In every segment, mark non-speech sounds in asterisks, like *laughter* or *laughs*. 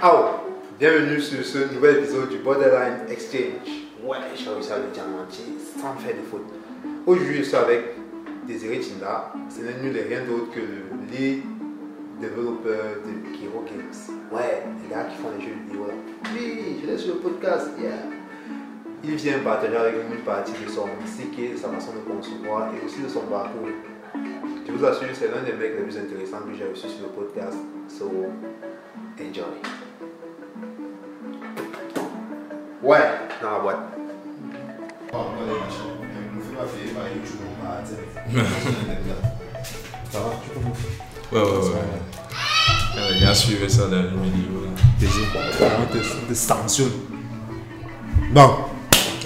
Ah, bienvenue sur ce nouvel épisode du Borderline Exchange. Ouais, j'ai réussi à le dire sans faire de faute. Aujourd'hui, je suis avec Désiré Chinda. Ce n'est nul et rien d'autre que le lead développeur de Kiro Games. Ouais, les gars qui font les jeux vidéo là. Oui, je l'ai sur le podcast, yeah. Il vient partager avec nous une partie de son psyché, de sa façon de concevoir et aussi de son parcours. Je vous assure, c'est l'un des mecs les plus intéressants que j'ai reçu sur le podcast. So, enjoy. Ouais, dans la boîte. Ça va, tu peux Ouais, ouais, ouais. Les gars suivaient ça dans vidéo. Désir, on te, te sanctionne. Bon,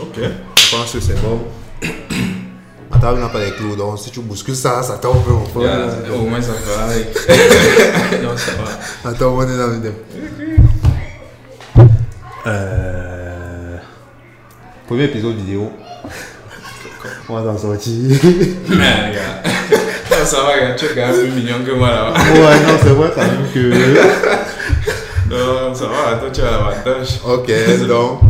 Ok. je pense que c'est bon. Ma table n'a pas les clous, donc si tu bouscules ça, ça tombe frère. Yeah, au moins ça va. *laughs* non, ça va. Attends, on est dans le dé. Euh... Premier épisode vidéo. *laughs* On va s'en sortir. Mais, gars. *laughs* Non, ça va, gars. Tu es quand même plus mignon que moi là-bas. ouais, non, c'est vrai quand même que. *laughs* Non, ça va. Toi, tu as l'avantage. Ok, donc.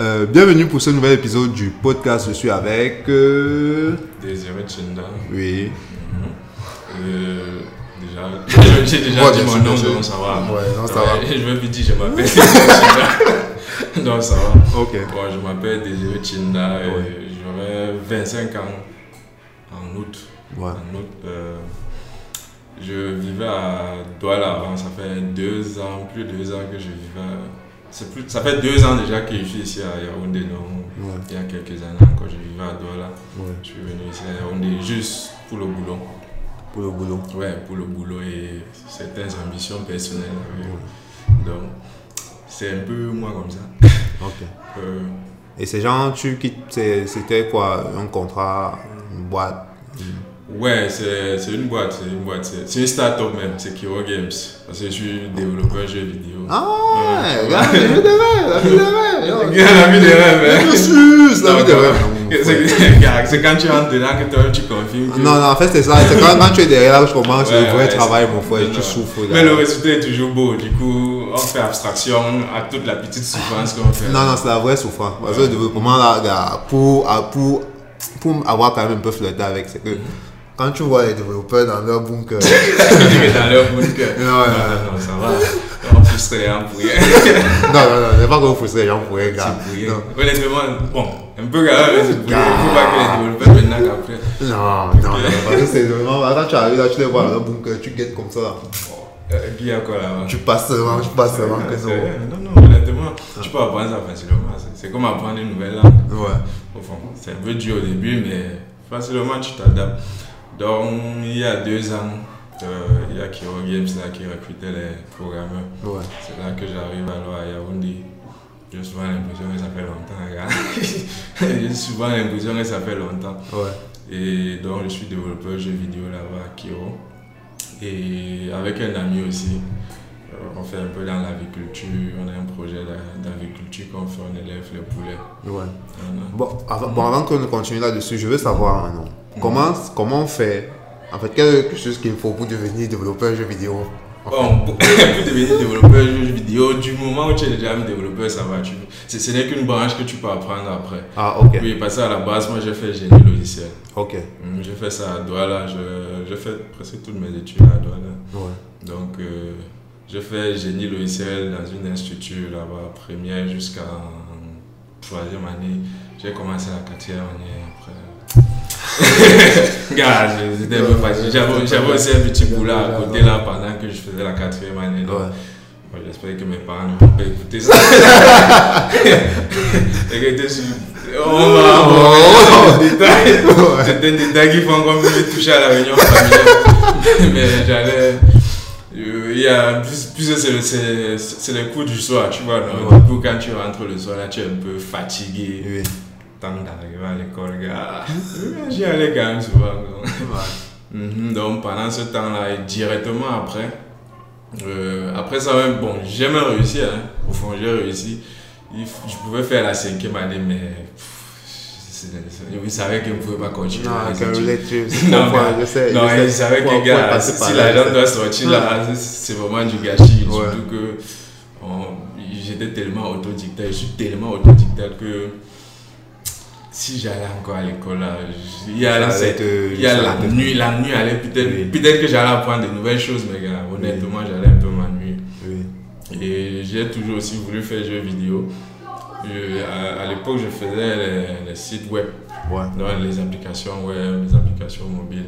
euh, bienvenue pour ce nouvel épisode du podcast. Je suis avec. euh, Désiré Chinda. Oui. Euh, déjà, j'ai déjà Ouais, dit mon nom, donc ça va. Ouais, non, ça va. Je veux plus dire, je m'appelle Désiré Chinda. *laughs* Donc ça va. Ok. Bon, je m'appelle Désiré Chinda et Ouais. j'aurai 25 ans en août. Ouais. En août, euh, je vivais à Douala avant, ça fait deux ans, plus de deux ans que je vivais. à- C'est plus, ça fait deux ans déjà que je suis ici à Yaoundé, non? Ouais. Il y a quelques années encore, je vivais à Douala. Je suis venu ici à Yaoundé juste pour le boulot. Pour le boulot. Ouais, pour le boulot et certaines ambitions personnelles. Donc, c'est un peu moi comme ça. *laughs* Ok. Euh, Et ces gens, tu quittes, c'était quoi? Un contrat, une boîte Ouais, c'est une boîte, c'est une boîte, c'est une start-up même, c'est Kiro Games. Parce que je suis développeur jeux vidéo. Ah Ouais, ouais, la vie de rêve, la vie de rêve. *laughs* la vie de rêve, hein. La vie de non, rêve. C'est quand tu rentres dedans que toi tu confirmes. que- Non, non, en fait, c'est ça. C'est quand, quand tu es derrière là je commence Ouais, le vrai ouais, travail, mon frère, et tu souffres. Mais le résultat est toujours beau, du coup, on fait abstraction à toute la petite souffrance qu'on fait. Non, non, c'est la vraie souffrance. Parce que le développement, là, pour, pour, pour avoir quand même un peu flirté avec, c'est que quand tu vois les développeurs dans leur bunker, *laughs* dans leur bunker. *laughs* Non, ouais. non, non, ça va. On frustre les gens pour rien. *laughs* non, non, non, c'est pas qu'on frustrer les gens pour rien, gars. C'est pour rien. Non. Honnêtement, bon, un peu quand même, mais c'est pour rien. Il faut pas que les développeurs maintenant qu'après. Non, non, non, parce que c'est vraiment, quand tu arrives là, tu les vois dans leur bunker, tu guettes comme ça, là. Euh, y a quoi là-bas tu passes seulement, tu passes seulement que non. Non, non, honnêtement, tu peux apprendre ça facilement. C'est comme apprendre une nouvelle langue. Ouais. Au fond, c'est un peu dur au début, mais facilement tu t'adaptes. Donc, il y a deux ans, euh, il y a Kiro Games là, qui recrutait les programmeurs. Ouais. C'est là que j'arrive alors à Yaoundé. J'ai souvent l'impression que ça fait longtemps. *laughs* J'ai souvent l'impression que ça fait longtemps. Ouais. Et donc, je suis développeur jeux vidéo là-bas à Kiro. Et avec un ami aussi, euh, on fait un peu dans l'agriculture. On a un projet d'a- d'agriculture qu'on fait, on élève les poulets. Ouais. Voilà. Bon, avant, bon, avant qu'on continue là-dessus, je veux savoir maintenant. Comment, comment on fait? En fait, quelle est quelque chose qu'il faut pour devenir développeur jeu vidéo? Bon, pour, pour devenir développeur jeux vidéo, du moment où tu es déjà un développeur, ça va. Tu, ce n'est qu'une branche que tu peux apprendre après. Ah, ok. Oui, parce qu'à la base, moi j'ai fait génie logiciel. Ok. Hum, J'ai fait ça à Douala, j'ai fait presque toutes mes études à Douala. Ouais. Donc, euh, j'ai fait génie logiciel dans une institut là-bas, première jusqu'à troisième année. J'ai commencé la quatrième année après. Gars. J'avais aussi un petit boulot à côté là pendant que je faisais la quatrième année. Donc, Ouais. j'espère que mes parents ne vont pas écouter ça. On va va des détails. C'est des détails qui font peut me toucher à la réunion familiale. *laughs* Mais j'allais. euh, Il y a plus, plus c'est le- c'est c'est les coups du soir, tu vois. non? Ouais. Du coup, quand tu rentres le soir, là, tu es un peu fatigué. Oui. Temps d'arriver à l'école, gars. J'y allais quand même souvent. donc. Donc pendant ce temps-là, et directement après, euh, après ça même, bon, j'ai même réussi, hein. au fond j'ai réussi. Je pouvais faire la cinquième année, mais il savait qu'il ne pouvait pas continuer. Non, les relate to you. Non, je sais. non, il savait que gars, si l'argent doit sortir là, c'est- vraiment du gâchis. Surtout que j'étais tellement autodidacte, je suis tellement autodidacte que si j'allais encore à l'école, il y a, il y a la, nuit, la nuit allait peut-être, peut-être que j'allais apprendre de nouvelles choses, mais gars, honnêtement, j'allais un peu m'ennuyer. Et j'ai toujours aussi voulu faire jeux vidéo. à, l'époque, je faisais les, sites web, les applications web, les applications mobiles.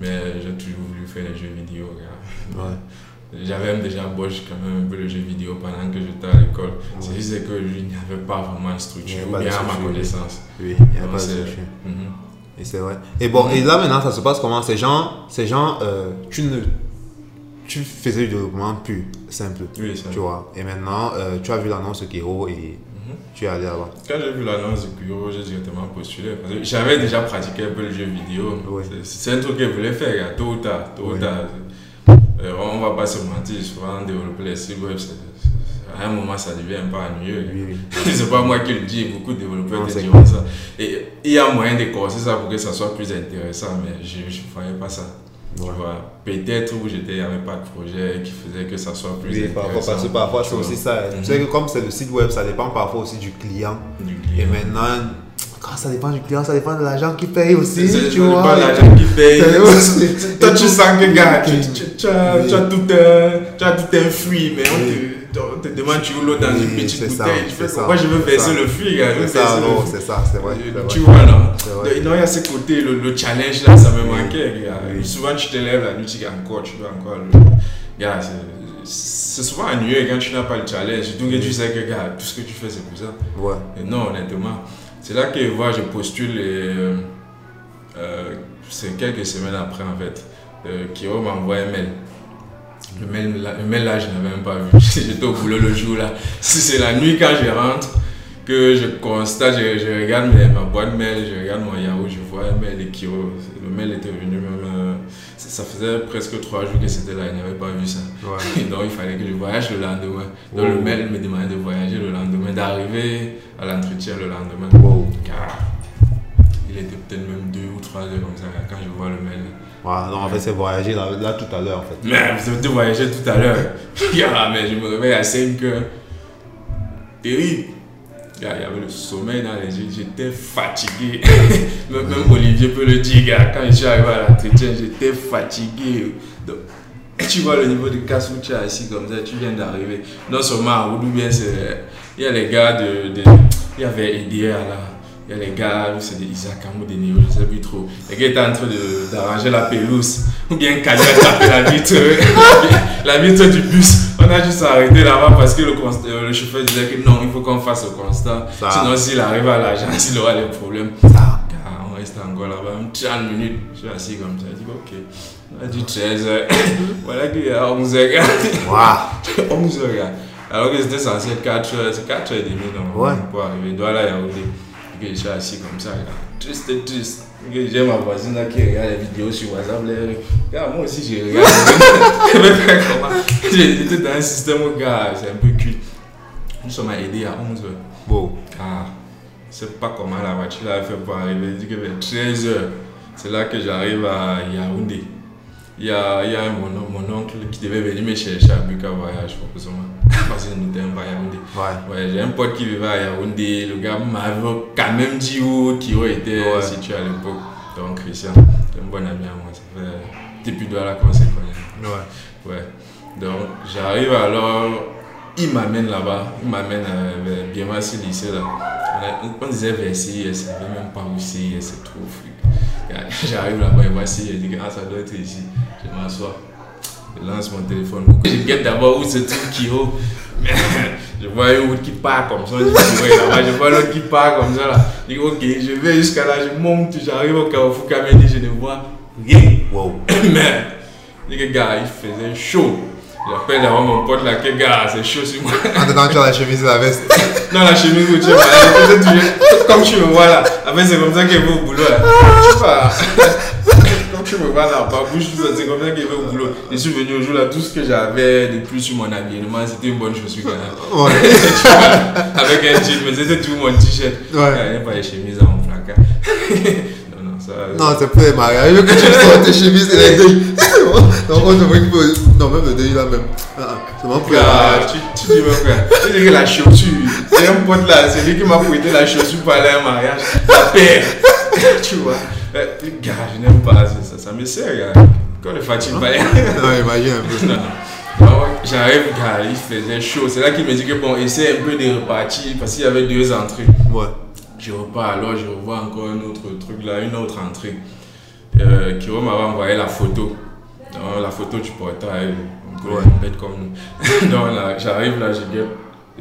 Mais j'ai toujours voulu faire les jeux vidéo. Gars. J'avais déjà Bosch quand même un peu le jeu vidéo pendant que j'étais à l'école. C'est juste que lui n'y avait pas vraiment de structure, ou bien à ma connaissance. Oui, il n'y a pas de structure. Mhm. Et c'est vrai. Et bon, et là maintenant, ça se passe comment? Ces gens, ces gens euh, tu ne tu faisais du développement plus simple. Oui, Tu vois. Et maintenant, euh, tu as vu l'annonce de Kiro et mhm. tu es allé là-bas. Quand j'ai vu l'annonce de Kiro, j'ai directement postulé. J'avais déjà pratiqué un peu le jeu vidéo. C'est un truc que je voulais faire, tôt ou tard. Tôt ou tard. Euh, on va pas se mentir, souvent développer les sites web, à un moment ça devient un peu ennuyeux. Oui, *laughs* c'est pas moi qui le dis, beaucoup de développeurs diront ça. Et il y a moyen de corser ça pour que ça soit plus intéressant, mais je ne voyais pas ça. Tu vois, peut-être où j'étais, il n'y avait pas de projet qui faisait que ça soit plus intéressant. Parce que parfois c'est aussi ça. Tu sais que comme c'est le site web, ça dépend parfois aussi du client. Du client. Et maintenant, quand ça dépend du client, ça dépend de l'agent qui paye aussi. tu vois. Ça dépend de l'agent qui paye. Toi, tu sens que, gars, tu, as, tout un, tu as tout un fruit, mais on te, demande tu l'eau dans une petite bouteille. tu fais pourquoi je veux verser le fruit, gars C'est ça, non, c'est ça, c'est vrai. Tu vois, là. Non, il y a ce côté, le, challenge là, ça me manquait, gars. Souvent, tu te lèves la nuit, tu dis encore, tu veux encore le. Gars, c'est souvent ennuyeux quand tu n'as pas le challenge. Que tu sais que, gars, tout ce que tu fais, c'est pour ça. Ouais. Non, honnêtement. C'est là que je postule et euh, euh, c'est quelques semaines après en fait. Euh, Kiro m'a envoyé un mail. Le mail, le mail là, je n'avais même pas vu. *laughs* J'étais au boulot le jour là. *laughs* C'est la nuit quand je rentre que je constate, je, regarde ma boîte mail, je regarde mon Yahoo, je vois un mail de Kiro. Le mail était venu même. Ça faisait presque trois jours que c'était là, il n'avait pas vu ça. *laughs* Donc il fallait que je voyage le lendemain. Donc le mail me demandait de voyager le lendemain, d'arriver à l'entretien le lendemain. Car il était peut-être même deux ou trois heures comme ça quand je vois le mail. Ouais, non, en fait, c'est voyager là, là, tout à l'heure en fait. Mais vous avez voyager tout à l'heure. *laughs* mais je me réveille à 5 heures. Terrible. Il y avait le sommeil dans les yeux, j'étais fatigué. *laughs* même, Olivier peut le dire, quand je suis arrivé à l'entretien, j'étais fatigué. Donc, tu vois le niveau de casse où tu es assis comme ça, tu viens d'arriver. Non seulement à Oudou, bien c'est. Il y a les gars de. de il y avait EDR là. Il y a les gars, c'est des Isaac ou des Néo, je ne sais plus trop. Les gars étaient en train d'arranger la pelouse. Ou bien Kanye a tapé la vitre, *laughs* la vitre du bus. On a juste arrêté là-bas parce que le, euh, le, chauffeur disait que non, il faut qu'on fasse le constat. Sinon, s'il arrive à l'agence, *laughs* il aura des problèmes. Ça. on reste encore là-bas, 30 minutes. Je suis assis comme ça. Je dis, ok. On a dit 13 h *coughs* voilà qu'il y a 11 h Waouh! *laughs* 11 h Alors que c'était censé être 4 h c'est 4 h 30 non, ouais. pour arriver. Il doit là, Yaoundé que je suis assis comme ça, triste, triste. J'ai ma voisine là qui regarde les vidéos sur WhatsApp. Là, moi aussi, je regarde. *laughs* J'étais dans un système où, gars, c'est un peu cuit. Nous sommes aidés à 11 h Bon. Ah, je sais pas comment la voiture a fait pour arriver. Je dis que vers 13 h c'est là que j'arrive à Yaoundé. Il y a, il y a mon, mon, oncle qui devait venir me chercher à Buka Voyage, forcément. *laughs* Parce qu'il n'était pas à Yaoundé. Ouais. ouais j'ai un pote qui vivait à Yaoundé. Le gars m'avait quand même dit où Kiro était ouais. situé à l'époque. Donc, Christian, c'est un bon ami à moi. Ça fait depuis là qu'on s'est connus. Ouais. Ouais. Donc, j'arrive alors. Il m'amène là-bas. Il m'amène vers bien lycée là. On, disait vers CIS. Je ne savais même pas où CIS se trouve. *laughs* J'arrive là-bas et voici, je dis, ah, ça doit être ici. Je m'assois. Je lance mon téléphone. Je regarde d'abord où se trouve Kiro. je vois une route qui part comme ça. Je je vois l'autre qui part comme ça. Là. Je dis, ok, je vais jusqu'à là, je monte, j'arrive au Carrefour je ne vois rien. Wow. *coughs* Mais, dis, gars, il faisait chaud. J'appelle d'abord mon pote là, que gars, c'est chaud sur moi. En dedans, tu as la chemise et la veste. *laughs* non, la chemise où tu es Comme tu me vois là. Après, c'est comme ça qu'il va au boulot là. Tu. *laughs* Comme tu me vois là, pas bouche, c'est comme ça qu'il va au boulot. Je suis venu au jour là, tout ce que j'avais de plus sur mon habillement, c'était une bonne chaussure quand même. *laughs* Avec un jean, mais c'était tout mon t-shirt. Ouais. Il n'y avait pas les chemises à mon placard. Non, non, ça ça. Non, c'est pour les mariages. Que tu *laughs* sors tes chemises et les deuils. Donc, on devrait que. Non, même le deuil là même. Ah, ah, c'est les Frère, mariages. tu, dis, mon frère, tu dis que la chaussure, c'est un pote là, c'est lui qui m'a prêté la chaussure pour aller à un mariage. La paire. *laughs* tu vois. Euh, Gars, je n'aime pas ça, ça, ça me sert, gars. Quand le fatigue pas Non, imagine un peu. Non, non. J'arrive, gars, il faisait chaud. C'est là qu'il me dit que bon, essaie un peu de repartir parce qu'il y avait deux entrées. Ouais. Je repars, alors je revois encore un autre truc là, une autre entrée. Euh, Kiro m'avait envoyé la photo. Donc, la photo du portail, Ouais. bête comme nous. *laughs* Donc là, j'arrive là, je guette.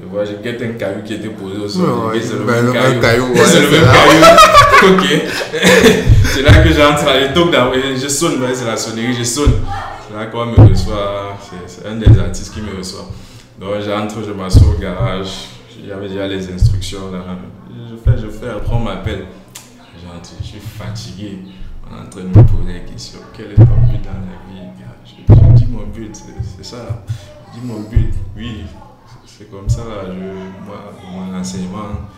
Je vois, je guette un caillou qui était posé au sol. Ouais, c'est le ben, même le même caillou. ouais, c'est le même là. caillou. *laughs* ok. *laughs* c'est là que j'entre à l'étoque d'abord. Je sonne, ouais, c'est la sonnerie, je sonne. C'est là qu'on me reçoit. C'est- un des artistes qui me reçoit. Donc j'entre, je m'assois au garage. Avait déjà les instructions là. Je fais, je fais, après on m'appelle. J'entre, je suis fatigué. On est en train de me poser des questions. Quel est ton but dans la vie gars? Je, je dis mon but, c'est ça. Je dis mon but, oui. C'est comme ça là. Je, moi, mon enseignement,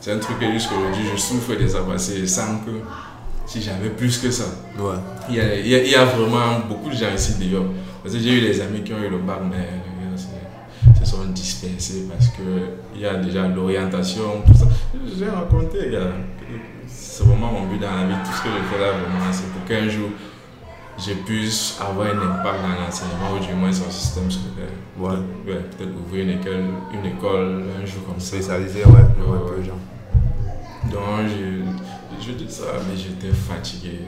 c'est un truc que jusqu'aujourd'hui je souffre des avancées sans que si j'avais plus que ça. Ouais. Il y, a, il, y a, il y a vraiment beaucoup de gens ici d'ailleurs. Parce que j'ai eu des amis qui ont eu le bac, mais se sont dispersés parce qu'il y a déjà l'orientation, tout ça. J'ai raconté, c'est vraiment mon but dans la vie. Tout ce que je fais là, vraiment, c'est pour qu'un jour, je puisse avoir un impact dans l'enseignement ou du moins sur le système scolaire. Ouais. Ouais, peut-être ouvrir une école, une école un jour comme ça. Spécialisé, ouais. Ouais, de gens. Donc, je, je dis ça, mais j'étais fatigué.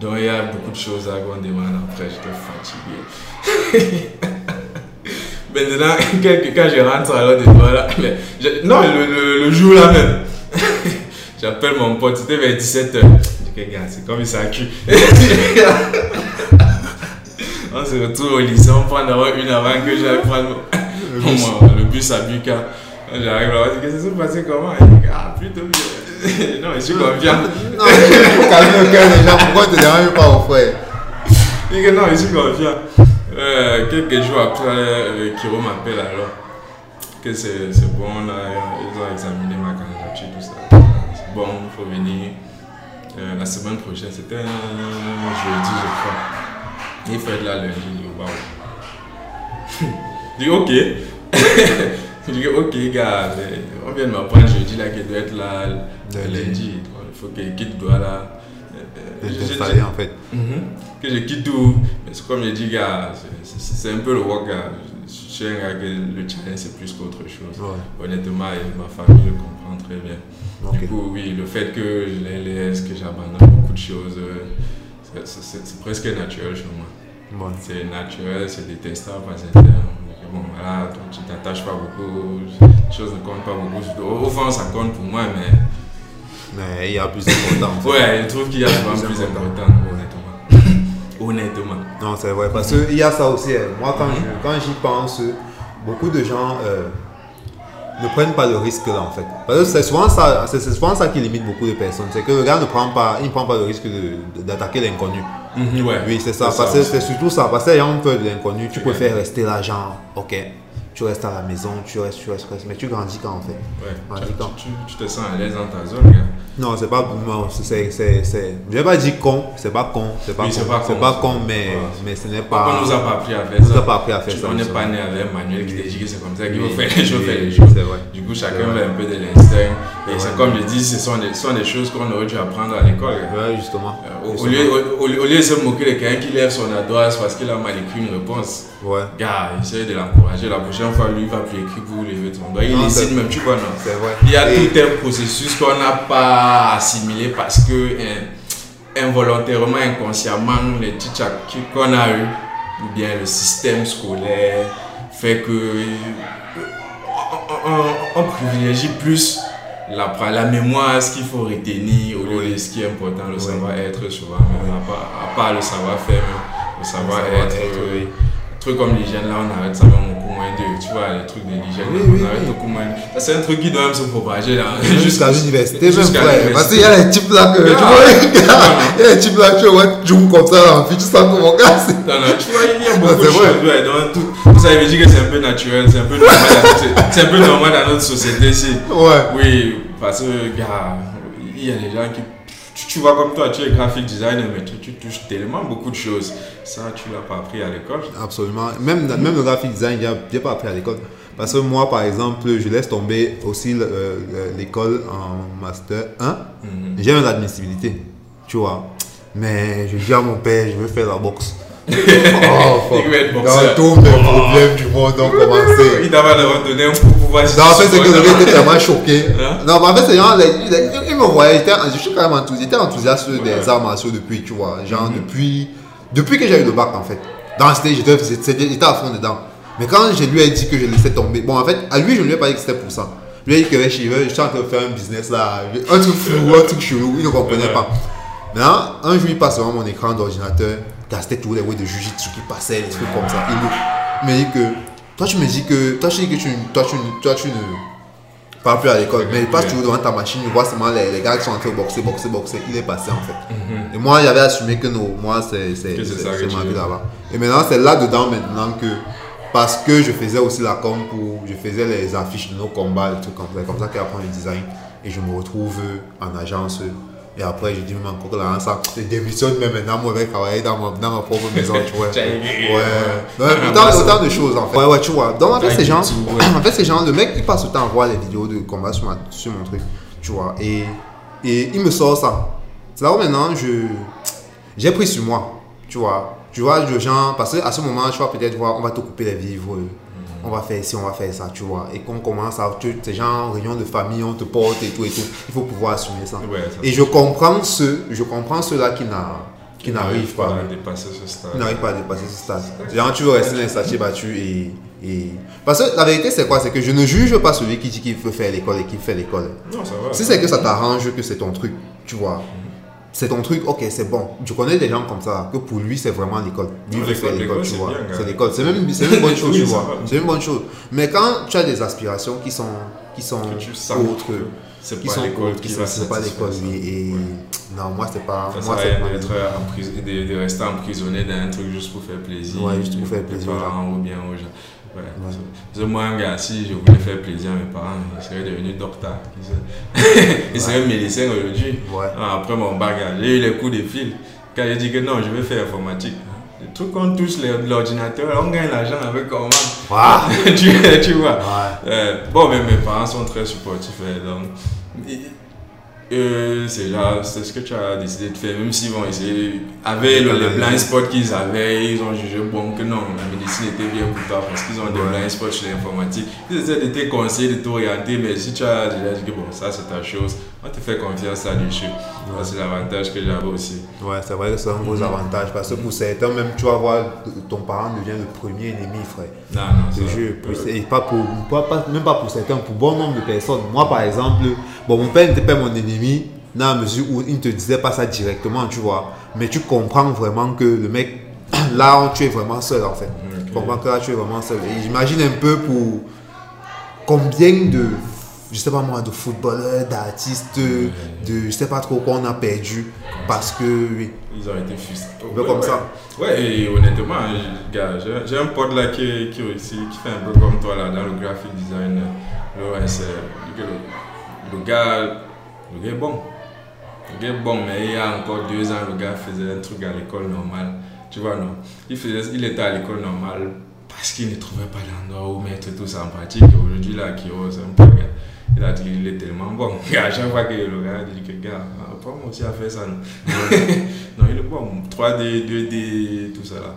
Donc, il y a beaucoup de choses à qu'on demande après, j'étais fatigué. *laughs* Maintenant, *laughs* quand je rentre alors de toi là, mais je- non, le, le- le jour là même, *laughs* j'appelle mon pote, c'était vers 17h. Je dis c'est comme ça cul. *laughs* on se retrouve au lycée, on prend d'abord une avant que j'aille prendre Le le bus à Buka. J'arrive là, je dis, qu'est-ce qui s'est passé? Comment? Il dit, ah, plutôt bien. non, je suis confiant. Non, il faut calmer le cœur des gens. Pourquoi tu ne déranges pas au frère? Il dit que non, je suis confiant. Euh, quelques jours après, euh, Kiro m'appelle alors que c'est bon, là, ils ont examiné ma candidature, tout ça. C'est bon, il faut venir. Euh, la semaine prochaine, c'était un jeudi, je crois. Il faut être là lundi, je dis, waouh. *laughs* Je dis, ok. *laughs* je dis, ok, gars, on vient de m'apprendre jeudi là qu'il doit être là lundi. Il faut qu'il quitte Douala. En fait. Mhm. Que je quitte tout. Mais comme je dis, gars, c'est- un peu le work, gars. Je suis un gars que le challenge c'est plus qu'autre chose. Ouais. Honnêtement, ma famille le comprend très bien. Ok. Du coup, oui, le fait que je les laisse, que j'abandonne beaucoup de choses, euh, c'est- presque naturel chez moi. Ouais. C'est naturel, c'est détestable à Bon, voilà, toi, tu t'attaches pas beaucoup, les choses ne comptent pas beaucoup. Au au fond, ça compte pour moi, mais Mais il y a plus important. en fait. ouais, je trouve qu'il y a souvent Plus plus important. honnêtement. honnêtement. Non, c'est vrai. Parce qu'il y a ça aussi. hein. Moi, quand quand j'y pense, beaucoup de gens euh, ne prennent pas le risque là, en fait. Parce que c'est souvent ça, c'est souvent ça qui limite beaucoup de personnes. C'est que le gars ne prend pas, il ne prend pas le risque d'attaquer l'inconnu. Mhm, ouais. Oui, c'est ça. C'est surtout ça. Parce que ont peur de l'inconnu. Tu préfères rester là, genre, ok, tu restes à la maison, tu restes, tu restes, restes. Mais tu grandis quand, en fait Ouais, tu, d'accord. tu, tu te sens à l'aise dans ta zone, gars. Non, c'est pas. Non, c'est. c'est- c'est- Je vais pas dire con, c'est pas con. C'est pas, Oui, con. c'est pas con. C'est pas con, mais, mais ce n'est On pas. nous a pas appris à faire on ça. nous a pas appris à faire ça, On n'est pas né avec manuel qui te dit que c'est comme ça qu'il faut faire *laughs* les choses. Du coup, chacun vrai. un peu de l'instinct. Et Ouais. c'est comme je dis, ce sont des, ce sont des choses qu'on aurait dû apprendre à l'école. Ouais, justement. Euh, Au, lieu, au, lieu de se moquer de quelqu'un qui lève son adresse parce qu'il a mal écrit une réponse, Ouais, gars, essaye de l'encourager. La prochaine fois, lui, il va plus écrire pour lever ton doigt. Il Non, décide même, tu vois, non? c'est vrai. Il y a Et- tout un processus qu'on n'a pas assimilé parce que hein, involontairement, inconsciemment, les qui- qu'on a eu, ou bien le système scolaire, fait que euh, on, on- on privilégie plus la, la mémoire, ce qu'il faut retenir ce qui est important, le savoir-être souvent, même, à, part, le savoir-faire, le savoir-être, truc comme l'hygiène, là on arrête ça, on 2, tu vois, les trucs de Niger. Oui, oui, oui. C'est un truc qui doit même se propager là. *laughs* Jusqu'à l'université, même frère. Parce qu'il y a les types là que. Tu vois, il y a les types là, tu vois, tu joues comme ça en vie, tu sens comment gars. Non, non, *laughs* tu vois, il y a beaucoup de choses. Ouais, Vous savez dire que c'est un peu naturel, c'est un peu normal. C'est un peu normal dans notre société ici. Ouais. Oui, parce que, gars, il y a des gens qui tu, tu vois comme toi, tu es graphic designer, mais tu, tu touches tellement beaucoup de choses. Ça, tu l'as pas appris à l'école. Absolument. Même, même le graphic design, je n'ai pas appris à l'école. Parce que moi, par exemple, je laisse tomber aussi le- l'école en master 1. Mhm. J'ai une admissibilité, tu vois. Mais je dis à mon père, je veux faire la boxe. Oh, Dans tous mes problèmes du monde ont commencé. Il t'avait d'abord donné un coup pour voir si Non, en fait, c'est que était tellement choqué. Hein? Non, mais en fait, c'est genre, il, me voyait, j'étais- je suis quand même enthousiaste, j'étais enthousiaste des arts martiaux depuis, tu vois. Genre, Mhm. depuis, depuis que j'ai eu le bac, en fait. Dans j'étais c'était- j'étais à fond dedans. Mais quand je lui ai dit que je laissais tomber, bon, en fait, à lui, je ne lui ai pas dit que c'était pour ça. Je lui ai dit que je je suis en train de faire un business là, un truc flou, un truc chelou, il ne comprenait pas. Maintenant, un jour, il passe devant mon écran d'ordinateur, tous les way de jujitsu qui passaient, des trucs comme ça. Il me- dit que, toi, tu me dis que, toi, tu dis que tu, toi, tu, toi, tu ne parles plus à l'école, mais il passe toujours devant ta machine, il voit seulement les, les gars qui sont en train de boxer, boxer, boxer. Il est passé en fait. Et moi, j'avais assumé que non, moi, c'est ma vie là-bas. Et maintenant, c'est là-dedans maintenant que, parce que je faisais aussi la com pour, je faisais les affiches de nos combats, les trucs comme ça, comme ça qu'après le design. Et je me retrouve en agence. Et après, je dis même encore que là, ça, je démissionne, mais maintenant, moi, je vais travailler dans ma, dans ma propre maison, tu vois. *laughs* Ouais. Ouais, autant, autant de choses en fait. Ouais, ouais, tu vois. Donc en fait, ces gens, *clears throat* en fait, ces gens, le mec, il passe le temps à voir les vidéos de combat sur, ma- sur mon truc, tu vois. Et, et il me sort ça. C'est là où maintenant, je, j'ai pris sur moi, tu vois. Tu vois, le genre, parce qu'à ce moment, tu vas peut-être voir, on va te couper les vivres, on va faire ci, on va faire ça, tu vois. Et qu'on commence à, tu, ces gens, réunion de famille, on te porte et tout et tout. Il faut pouvoir assumer ça. Ouais, ça, Et je comprends ceux, je comprends ceux-là qui n'a- qui n'arrivent pas. à dépasser ce stade. Tu n'arrives pas à dépasser ce stade. Genre, tu veux rester dans les sachets battus et, et. Parce que la vérité, c'est quoi? C'est que je ne juge pas celui qui dit qu'il veut faire l'école et qui fait l'école. Non, ça va. Si c'est que ça t'arrange, que c'est ton truc, tu vois. C'est ton truc, ok, c'est bon. Je connais des gens comme ça, que pour lui, c'est vraiment l'école. Lui, veut faire l'école, tu vois. c'est l'école. C'est même, même une bonne *laughs* chose, Oui, tu vois. C'est une bonne chose. Mais quand tu as des aspirations qui sont, qui sont autres, c'est qui pas sont l'école autres, qui va sont, c'est pas l'école. Et non, moi, c'est pas. Ça moi, c'est de, de rester emprisonné dans un truc juste pour faire plaisir. Ouais, juste pour faire aux plaisir, parents ou bien aux gens. Ouais. Ouais. Parce que moi, un gars, si je voulais faire plaisir à mes parents, je serais devenu docteur. Il *laughs* serait médecin aujourd'hui. Ouais. Ah, Après mon bagage, j'ai eu les coups de fil. Quand j'ai dit que non, je vais faire informatique. Le truc qu'on touche l'ordinateur, on gagne l'argent avec comment *laughs* tu, tu vois. Ouais. Euh, bon, mais mes parents sont très supportifs. euh, donc, euh, c'est c'est ce que tu as décidé de faire, même s'ils vont essayer. Avec le- les blind spots qu'ils avaient, ils ont jugé bon que non, la médecine était bien pour toi parce qu'ils ont des Ouais. blind spots sur l'informatique. Ils essaient de te conseiller, de t'orienter, mais si tu as déjà dit que bon, ça c'est ta chose, on te fait confiance là-dessus. Ça, C'est l'avantage que j'avais aussi. Ouais, c'est vrai que c'est un gros avantage parce que pour certains, même tu vas voir, ton parent devient le premier ennemi, frère. Non, non, jure, pour- et pas pour, pas, pas- même pas pour certains, pour bon nombre de personnes. Moi, par exemple, bon, mon père n'était pas mon ennemi, dans la mesure où il ne te disait pas ça directement, tu vois. Mais tu comprends vraiment que le mec, *clears throat* là, tu es vraiment seul, en fait. Tu comprends que là, tu es vraiment seul. Et j'imagine un peu pour combien de, je sais pas moi, de footballeurs, d'artistes, de, je sais pas trop quoi on a perdu parce que, oui. Ils ont été frustrés. Un peu comme ça. Ouais, et honnêtement, gars, j'ai un pote là qui, qui, aussi, qui fait un peu comme toi là, dans le graphic design. Le, le, le gars, le gars est bon. Est bon, mais il y a encore deux ans, le gars faisait un truc à l'école normale. Tu vois, non? Il, faisait, il était à l'école normale parce qu'il ne trouvait pas d'endroit où mettre tout ça en pratique. Aujourd'hui, là, Kiro, c'est un peu gars. Il a dit qu'il est tellement bon. *laughs* À chaque fois que le gars dit que, gars, pas moi aussi à faire ça. Non, *laughs* non il est bon. 3D, 2D, tout ça là.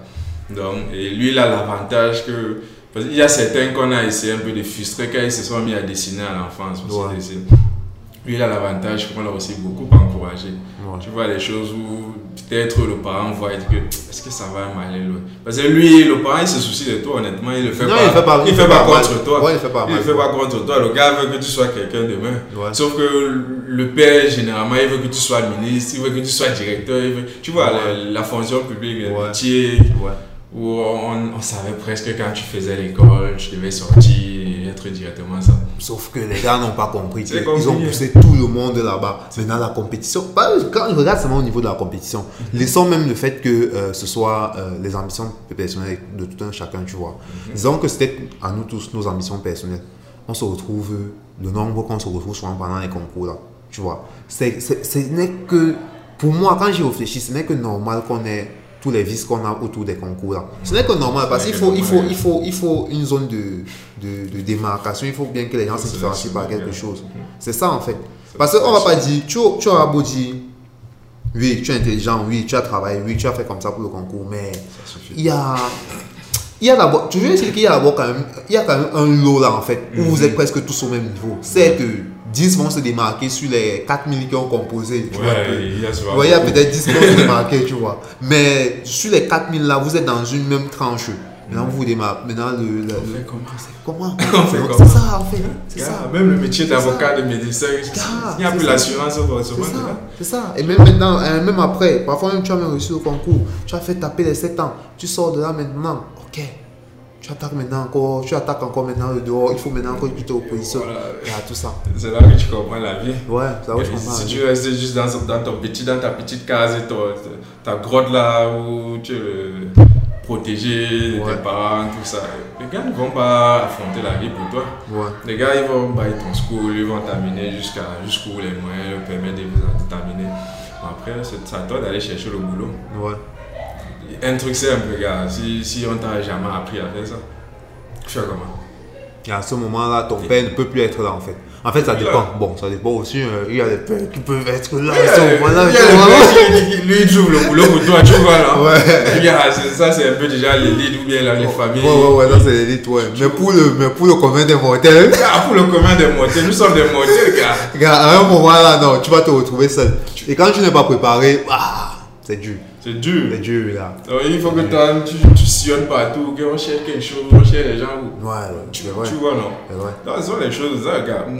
Donc, et lui, il a l'avantage que. Parce qu'il y a certains qu'on a essayé un peu de frustrer quand ils se sont mis à dessiner à l'enfance. Ouais. Lui, il a l'avantage qu'on l'a aussi beaucoup encouragé. Ouais. Tu vois les choses où peut-être le parent voit et dit que est-ce que ça va m'aller loin? Parce que lui, le parent, il se soucie de toi, honnêtement, il le fait Non, pas. il fait pas- il fait pas mal. contre toi. Ouais, il fait pas Il mal. fait pas contre toi. Le gars veut que tu sois quelqu'un demain. Ouais. Sauf que le père, généralement, il veut que tu sois ministre, il veut que tu sois directeur. il veut- Tu vois, la, la fonction publique, le métier, où on, on savait presque quand tu faisais l'école, tu devais sortir être directement ça. Sauf que les gars n'ont pas compris. Ils ont poussé tout le monde là-bas. Maintenant, la compétition. pas- Quand je regarde seulement au niveau de la compétition, laissons même le fait que euh, ce soit euh, les ambitions personnelles de tout un chacun, tu vois. Disons que c'était à nous tous nos ambitions personnelles. On se retrouve, le nombre qu'on se retrouve souvent pendant les concours là, tu vois. C'est, c'est- ce n'est que pour moi, quand j'y réfléchis, ce n'est que normal qu'on ait tous les vices qu'on a autour des concours là. Ce n'est que normal parce qu'il faut, il faut, il faut, il faut une zone de, de, de démarcation. Il faut bien que les gens se différencient par quelque chose. C'est ça en fait. Parce qu'on va pas dire, tu, tu auras beau dire, oui, tu es intelligent, oui, tu as travaillé, oui, tu as fait comme ça pour le concours, mais il y a. Il y a d'abord, tu veux dire qu'il y a d'abord quand même, il y a quand même un lot là en fait, où vous êtes presque tous au même niveau. C'est que 10 vont se démarquer sur les 4000 qui ont composé. Tu vois. Ouais, il y a souvent. Ouais, il y a peut-être 10 qui vont se démarquer, tu vois. Mais sur les 4000 là, vous êtes dans une même tranche. Maintenant, vous vous démarquez. Maintenant, le. le- On le- fait comment comment On *laughs* fait? C'est ça en fait. C'est Gars, ça. Même le métier d'avocat, de médecin, il n'y a plus l'assurance au C'est ça, c'est ça. Et même maintenant, euh, même après, parfois même tu as même réussi au concours, tu as fait taper les 7 ans, tu sors de là maintenant, ok. Tu attaques maintenant encore, tu attaques encore maintenant le dehors, il faut maintenant que tu te opposition. Voilà. Tout ça. C'est là que tu comprends la vie. Ouais, je comprends. si tu restes juste dans, dans, ton petit, dans ta petite case, et ton- ta grotte là où tu es euh, protégé Ouais. tes parents, tout ça, les gars ne vont pas affronter la vie pour toi. Ouais. Les gars, ils vont bailler ton school, ils vont t'amener jusqu'à jusqu'où les moyens permettent de vous. Bon, Après, c'est c'est à toi d'aller chercher le boulot. Ouais. Un truc simple, gars, si, si on t'a jamais appris à faire ça, tu fais comment? Et à ce moment-là, ton père ne peut plus être là en fait. En fait, ça dépend. Bon, ça dépend aussi. euh, il y a des pères qui peuvent être là. Il y à a- mec qui- qui- Lui, il trouve le boulot pour toi, tu vois là. Ouais. A- ça, c'est un peu déjà l'élite ou bien là, les familles. Ouais, ouais, ouais, ça c'est l'élite, ouais. Mais pour le, mais pour le commun des mortels, Ah, pour le commun des mortels, nous sommes des mortels, gars. gars, à un moment là, non, tu vas te retrouver seul. Et quand tu n'es pas préparé, ah, c'est dur. C'est dur. C'est dur, là. Donc, il faut que tu, tu sillonnes partout, qu'on cherche quelque chose, on cherche les gens. Ouais, Tu, vrai. tu vois, non? Vrai. Non, ce sont les choses.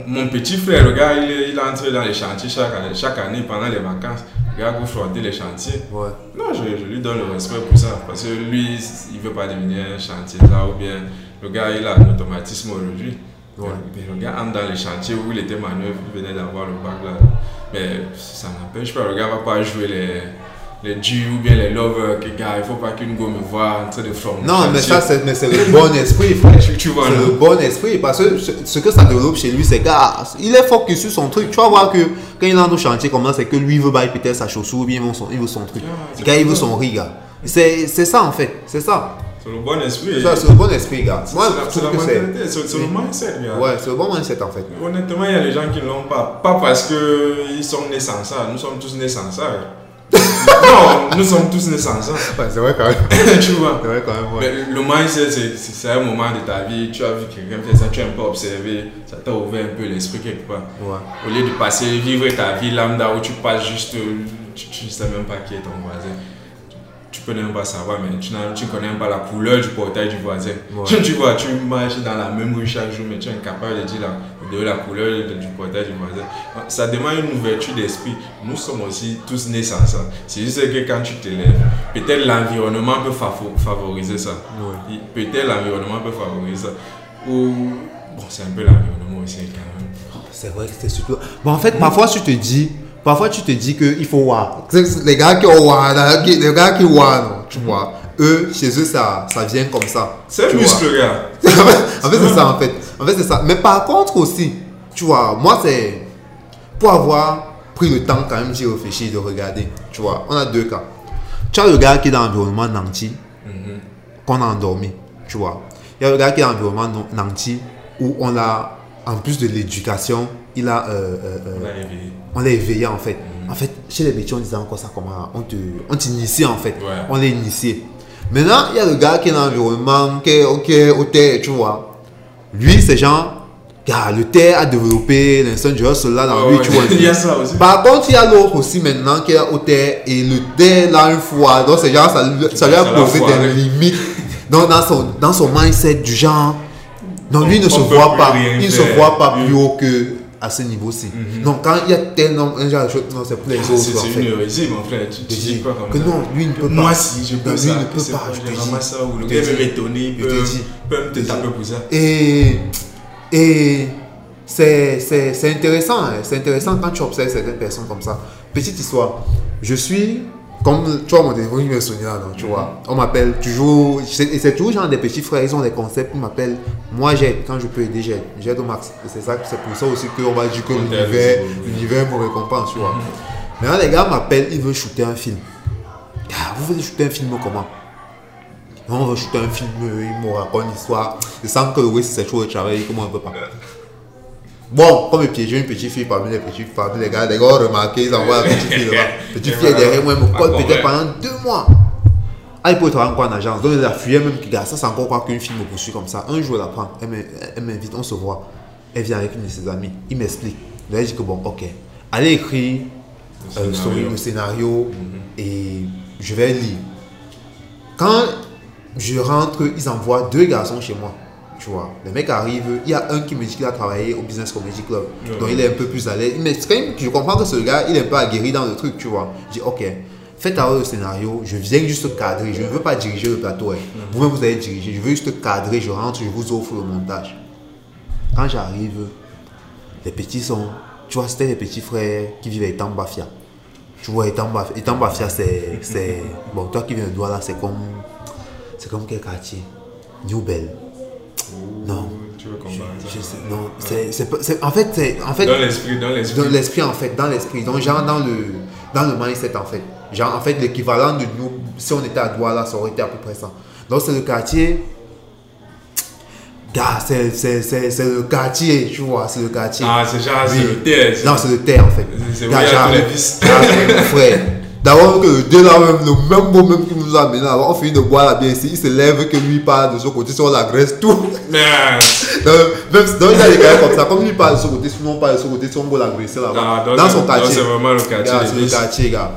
Mon petit frère, le gars, il il est entré dans les chantiers chaque année, chaque année pendant les vacances. Le gars, vous frotter les chantiers. Ouais. Non, je, je lui donne le respect pour ça. Parce que lui, il veut pas devenir un chantier là, ou bien le gars, il a un automatisme aujourd'hui. Ouais. Mais le gars entre dans les chantiers où il était manœuvre, il venait d'avoir le bac là. Mais ça n'empêche pas, le gars va pas jouer les, les durs ou bien les lovers. Que gars, il faut pas qu'une go me voit en train de former. Non, mais ça, c'est mais c'est le bon esprit, frère. *laughs* Tu- vois, C'est le bon esprit. Parce que ce, que ça développe chez lui, c'est gars, il est focus sur son truc. Tu vas voir que quand il entre au chantier comme ça, c'est que lui, veut bailler peut-être sa chaussure ou bien il veut son, il veut son truc. Ah, gars, il veut son riz, gars. C'est c'est ça, en fait. C'est ça. C'est le bon esprit. C'est ça, c'est le bon esprit, gars. C'est Moi, c'est la mentalité, c'est c'est le mindset, gars. Ouais, c'est le bon mindset, en fait. Honnêtement, il y a des gens qui ne l'ont pas. Pas parce qu'ils sont nés sans ça. Nous sommes tous nés sans ça. Non, nous sommes tous nés sans ça. Ouais, c'est vrai quand même. *laughs* tu vois. C'est vrai quand même, ouais. Mais le mindset, c'est- un moment de ta vie. Tu as vu quelqu'un faire ça, tu as un peu observé. Ça t'a ouvert un peu l'esprit quelque part. Ouais. Au lieu de passer, vivre ta vie lambda où tu passes juste. Tu, tu ne sais même pas qui est ton voisin. Tu, peux même pas savoir, mais tu ne tu connais même pas la couleur du portail du voisin. Ouais. *laughs* Tu, vois, tu marches dans la même rue chaque jour, mais tu es incapable de dire la, de la couleur du portail du voisin. Ça demande une ouverture d'esprit. Nous sommes aussi tous nés sans ça. C'est juste que quand tu te lèves, peut-être l'environnement peut favo- favoriser ça. Ouais. Peut-être l'environnement peut favoriser ça. Ou. Bon, c'est un peu l'environnement aussi quand même. C'est vrai que c'est surtout. Bon, en fait, parfois tu te dis, parfois tu te dis qu'il faut voir. Les gars qui ont les gars qui non, tu vois. Eux, chez eux, ça, ça vient comme ça. C'est un muscle, gars. *laughs* en fait, c'est *laughs* ça, en fait. En fait, c'est ça. Mais par contre aussi, tu vois, moi, c'est pour avoir pris le temps quand même d'y réfléchir, de regarder. Tu vois, on a deux cas. Tu as le gars qui est dans l'environnement nanti, Mhm. qu'on a endormi, tu vois. Il y a le gars qui est dans l'environnement nanti, où on a, en plus de l'éducation, il a, euh, euh, euh, On l'a éveillé en fait. En fait, chez les métiers, on disait encore ça comment on te, on t'initie en fait. Ouais. On est initié. Maintenant, il y a le gars qui est dans l'environnement, qui est ok, au terre, tu vois. Lui, c'est genre, gars, le terre a développé l'instinct du là dans Ouais, lui, tu vois. un *laughs* peu. Il y a ça aussi. Par contre, il y a l'autre aussi maintenant qui est au terre et le terre là une fois. Donc, c'est genre, ça, lui- ça lui a posé des limites. Donc, dans son, dans son mindset du genre, non, lui ne se voit pas, il ne se voit pas plus haut que à ce niveau-ci. Donc, quand il y a tel nombre, un genre de choses, non, c'est pour les C'est autres. c'est en fait. une hérésie, mon frère. Tu, Je dis quoi comme que ça? non, lui, ne peut pas. Moi, si je peux Non, ça, lui, ne peut pas, pas, je te dis. ça, ou le gars te peut m'étonner, peut, te me te taper pour ça. Et, et c'est c'est- c'est intéressant, hein. c'est intéressant quand tu observes certaines personnes comme ça. Petite histoire, je suis, comme tu vois mon téléphone qui me sonne là, tu vois, on m'appelle toujours, c'est toujours genre des petits frères, ils ont des concepts, ils m'appellent, moi j'aide, quand je peux aider, j'aide, j'aide au max. Et c'est ça, c'est pour ça aussi qu'on va dire que l'univers l'univers me récompense, tu vois. Maintenant, les gars m'appellent, ils veulent shooter un film. Ah, vous voulez shooter un film comment? Non, on veut shooter un film, ils me racontent une histoire. Je sens que oui, c'est chaud de travailler, comment on peut pas? Bon, comme piéger une petite fille parmi les petites parmi les gars, les gars ont remarqué, ils envoient la petite fille là-bas. *laughs* Petite fille est derrière moi, elle me colle peut-être pendant deux mois. Ah, il peut travailler encore en agence. Donc, elle a fui même qui gars. Ça, c'est encore quoi qu'une fille me poursuit comme ça. Un jour, elle apprend. Elle me- elle m'invite, on se voit. Elle vient avec une de ses amies. Il m'explique. Là, elle dit que bon, ok. Allez écrire Le euh, scénario. story, le scénario et je vais lire. Quand je rentre, ils envoient deux garçons chez moi. Tu vois, les mecs arrivent, il y a un qui me dit qu'il a travaillé au Business Comedy Club. Donc il est un peu plus à l'aise. Mais quand même je comprends que ce gars, il est un peu aguerri dans le truc, tu vois. Je dis, ok, faites alors le scénario, je viens juste cadrer. Je ne veux pas diriger le plateau. hein. Vous-même, vous allez diriger. Je veux juste cadrer, je rentre, je vous offre le montage. Quand j'arrive, les petits sont. Tu vois, c'était les petits frères qui vivent à Etambafia. Tu vois, Etambafia, Etambafia c'est. c'est- Bon, toi qui viens de Douala, c'est comme. C'est comme quel quartier? New Bell. Non. Tu veux comparer Je sais, non, c'est, c'est pas- c'est- en fait, c'est, en fait, Dans l'esprit, dans l'esprit. dans l'esprit en fait, dans l'esprit, donc genre dans le, dans le mindset en fait, genre en fait l'équivalent de nous, si on était à Douala, ça aurait été à peu près ça. Donc c'est le quartier, gars, c'est, c'est, c'est, c'est le quartier, tu vois, c'est le quartier. Ah, c'est genre, c'est Oui. le terre. Non, c'est le terre en fait. C'est- c'est Gars, les c'est mon frère. D'abord que le deux là même, le même mot même qui nous a amené là, on finit de boire la bière ici, il se lève que lui parle de son côté, sur la graisse, tout. *laughs* Donc, même si- donc, il y a des gars comme ça, comme lui parle de son côté, sinon on parle de son côté, si on va l'agresser là-bas. Ah, dans son quartier. c'est vraiment le quartier c'est le quartier, gars.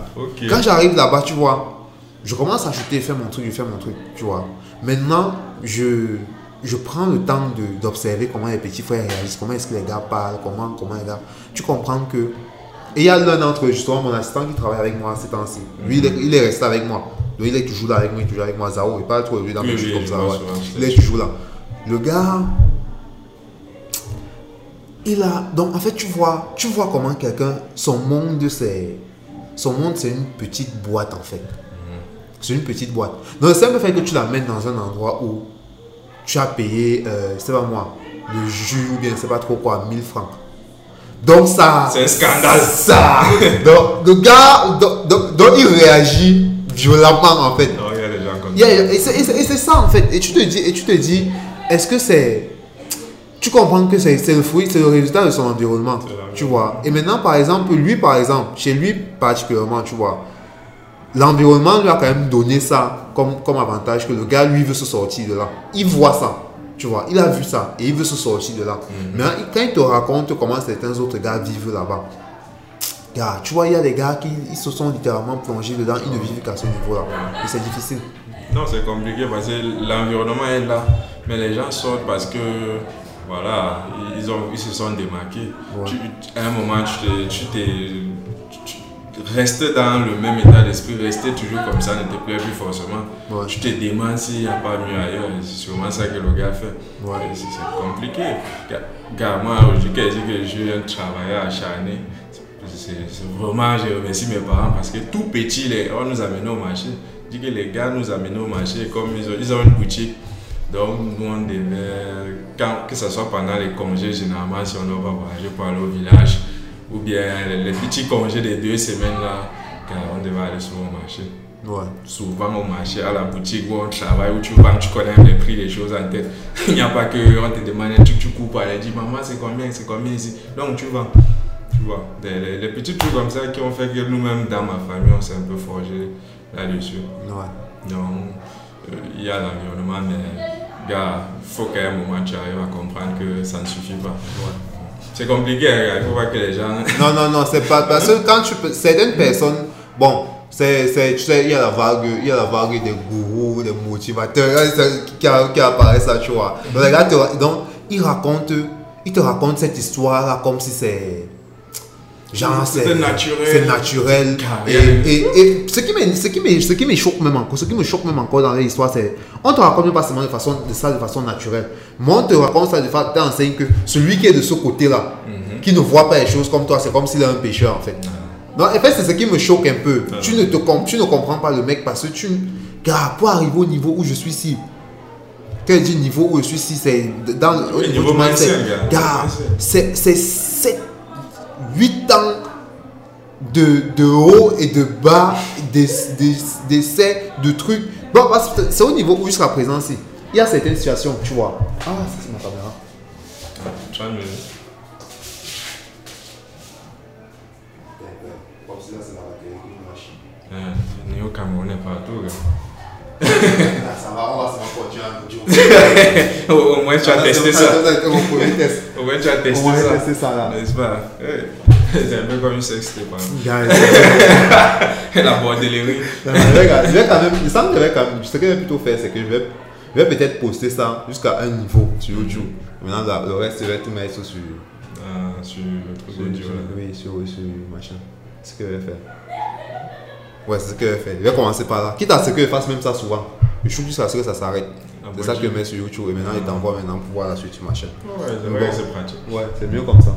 Quand j'arrive là-bas, tu vois, je commence à chuter, faire mon truc, je fais mon truc, tu vois. Maintenant, je, je prends le temps d'observer comment les petits frères réagissent, comment est-ce que les gars parlent, comment, comment les gars. Tu comprends que. Et il y a l'un d'entre eux, justement, mon assistant qui travaille avec moi ces temps-ci. Lui, il est, il est resté avec moi. Donc, il est toujours là avec moi, il est toujours avec moi. Zao, il parle trop de lui dans Oui, mes oui, trucs comme je ça. vois ouais. souvent, je Il est sais. toujours là. Le gars, il a donc en fait tu vois tu vois comment quelqu'un son monde c'est son monde c'est une petite boîte en fait c'est une petite boîte donc le simple fait que tu l'amènes dans un endroit où tu as payé euh, c'est pas moi le jus ou bien c'est pas trop quoi 1000 francs donc ça C'est un scandale. ça donc le gars donc, donc- donc il réagit violemment en fait Non, il y a des gens comme Yeah, ça. yeah, et c'est- ça en fait. Et tu te dis, et tu te dis, est-ce que c'est, tu comprends que c'est le fruit, c'est le résultat de son environnement, tu vois. Et maintenant, par exemple, lui, par exemple, chez lui particulièrement, tu vois, l'environnement lui a quand même donné ça comme comme avantage que le gars lui veut se sortir de là. Il voit ça. Tu vois, il a vu ça et il veut se sortir de là. Mhm. Mais quand il te raconte comment certains autres gars vivent là-bas, gars, tu vois, il y a des gars qui ils se sont littéralement plongés dedans, ils ne vivent qu'à ce niveau-là. Et c'est difficile. Non, c'est compliqué parce que l'environnement est là, mais les gens sortent parce que, voilà, ils, ont, ils se sont démarqués. Ouais. Tu- à un moment, tu t'es. Rester dans le même état d'esprit, rester toujours comme ça ne te plaît plus forcément. Ouais. Tu te demandes s'il n'y a pas mieux ailleurs. C'est sûrement ça que le gars fait. Ouais. C'est compliqué. Gars, moi, aujourd'hui, quand je dis que je suis un travailleur acharné, c'est vraiment, je remercie mes parents parce que tout petit, les, on nous amenait au marché. Je dis que les gars nous amenaient au marché comme ils ont, ils ont une boutique. Donc, nous, on devait, quand, que ce soit pendant les congés, généralement, si on ne doit pas voyager pour aller au village, ou bien les, les petits congés des deux semaines là, on devait aller souvent au marché Ouais. souvent au marché, à la boutique où on travaille, où tu vends, tu connais les prix des choses en tête. *laughs* Il n'y a pas que on te demande un truc, tu coupes, elle dit maman c'est combien, c'est combien ici? Donc tu vends. Tu vois, les, les- les petits trucs comme ça qui ont fait que nous-mêmes dans ma famille on s'est un peu forgé là-dessus. Ouais. Donc euh, il y a l'environnement, mais gars, il faut qu'à un moment tu arrives à comprendre que ça ne suffit pas. C'est compliqué, il faut pas que les gens. Non, non, non, c'est pas parce que quand tu. Certaines personnes, bon, c'est, c'est, tu sais, il y a la vague, il y a la vague des gourous, des motivateurs qui, qui, apparaissent là, tu vois. Donc, te- donc, ils racontent, ils te racontent cette histoire-là comme si c'est. Genre, c'est. Naturel. C'est naturel. Et, et, et ce qui me, ce qui me, ce qui me choque même encore, ce qui me choque même encore dans l'histoire, c'est. On te raconte pas seulement de, façon, de ça de façon naturelle. Mais on te raconte ça de façon. T'enseignes que celui qui est de ce côté-là, Mhm. qui ne voit pas les choses comme toi, c'est comme s'il est un pécheur en fait. Non, en fait, c'est ce qui me choque un peu. Ah. Tu, ne te, tu ne comprends pas le mec parce que tu. Gars, pour arriver au niveau où je suis ici, quand je dis niveau où je suis ici, c'est dans le niveau niveau mindset. gars. C'est c'est 7, 8 ans de, de haut et de bas, des, des, d'essais, de trucs. Bon, parce que c'est au niveau où jusqu'à présent, si. Il y a certaines situations, tu vois. Ah, ça c'est ma caméra. Tu vois, mais- Euh, ni au Cameroun, partout. gars. Ça va, on va se continuer un *laughs* Au au moins, tu as testé ça. Au moins, tu as testé On va ça. tester ça là. N'est-ce pas? *laughs* C'est un peu comme une hein. Guys, *laughs* La bordellerie. je vais quand- je vais quand même, il semble que je vais quand même, ce que je vais plutôt faire, c'est que je vais, je vais peut-être poster ça jusqu'à un niveau sur YouTube. Maintenant, le reste, je vais tout mettre sur, Ah, sur le truc sur, audio. là. oui, sur, sur machin. C'est ce que je vais faire. Ouais, c'est ce que je vais faire. Je vais commencer par là. Quitte à ce que je fasse même ça souvent. Je shoot jusqu'à ce que ça s'arrête. Ah, C'est ça que je mets sur YouTube et maintenant il t'envoie maintenant pour voir la suite sur machin. Ouais, c'est pratique. Ouais, c'est mieux comme ça.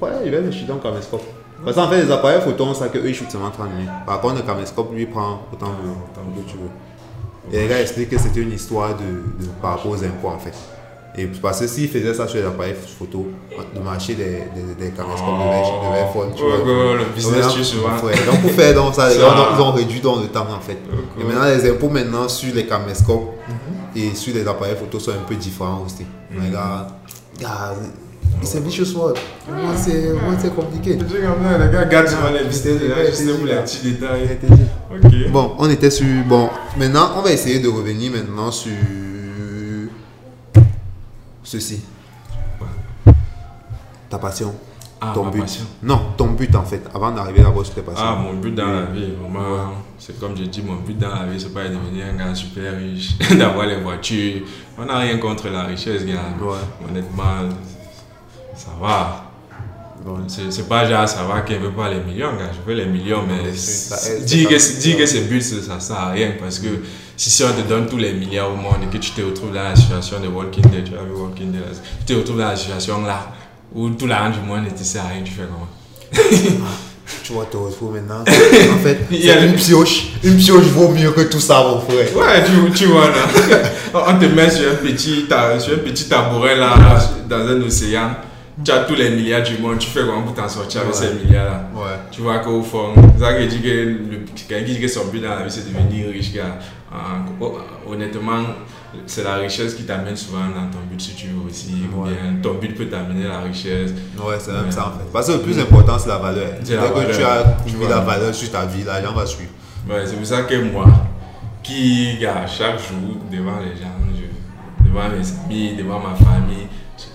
Ouais, il va le shooter en caméscope. Parce qu'en fait, les appareils photo ont ça que eux ils shootent seulement 30 minutes. Par contre, le caméscope lui prend autant de autant de que tu veux. Et les gars expliquent que c'était une histoire de, de par rapport aux impôts en fait. Et parce que s'ils faisaient ça sur les appareils photo, le marché des, des, des devait fondre. tu vois. le business Donc, tue souvent. ouais, donc pour faire donc ça, les gars ils ont réduit dans le temps en fait. Et maintenant les impôts maintenant sur les caméscopes et sur les appareils photo sont un peu différents aussi. Mhm. Les gars, gars, c'est un vicious word. Moi c'est compliqué. Je dis comme ça, les gars, gardent souvent les business, juste pour les petits détails. Ok. Bon, on était sur. Bon, maintenant, on va essayer de revenir maintenant sur. Ceci. Ta passion. Ah, ton but. passion. Non, ton but en fait, avant d'arriver là-bas sur tes passions. Ah, mon but dans la vie, vraiment, c'est comme j'ai dit, mon but dans la vie, c'est pas de devenir un gars super riche, *laughs* d'avoir les voitures. On n'a rien contre la richesse, gars. Ouais. Honnêtement, ça va. Bon. C'est pas genre ça va qu'elle veut pas les millions, gars. Je veux les millions, mais c'est- ça c'est- dis ça que, dis que sert à rien parce que si, si on te donne tous les milliards au monde et que tu te retrouves dans la situation de Walking Dead, tu as vu Walking Dead, tu te retrouves dans la situation là où tout l'argent du monde ne te sert à rien, tu fais comment? *laughs* Tu vois, te retrouves maintenant. *laughs* en fait, Il y a une pioche. Une pioche vaut mieux que tout ça, mon frère. Ouais, tu, tu vois là. *laughs* On te met sur un petit, sur un petit tabouret là, dans un océan. Tu as tous les milliards du monde, tu fais comment pour t'en sortir avec Ouais. ces milliards là Ouais. Tu vois qu'au fond, quelqu'un qui dit que son but dans la vie c'est de devenir riche, gars. Honnêtement, c'est la richesse qui t'amène souvent dans ton but si tu veux aussi. Ou Ouais. bien ton but peut t'amener la richesse. Ouais, c'est même ça en fait. Parce que le plus important, c'est la valeur. La Dès que valeur, tu as tu mis vois. la valeur sur ta vie, l'argent va suivre. Ouais, c'est pour ça que moi, qui, gars, chaque jour, devant les gens, je- devant mes amis, devant ma famille,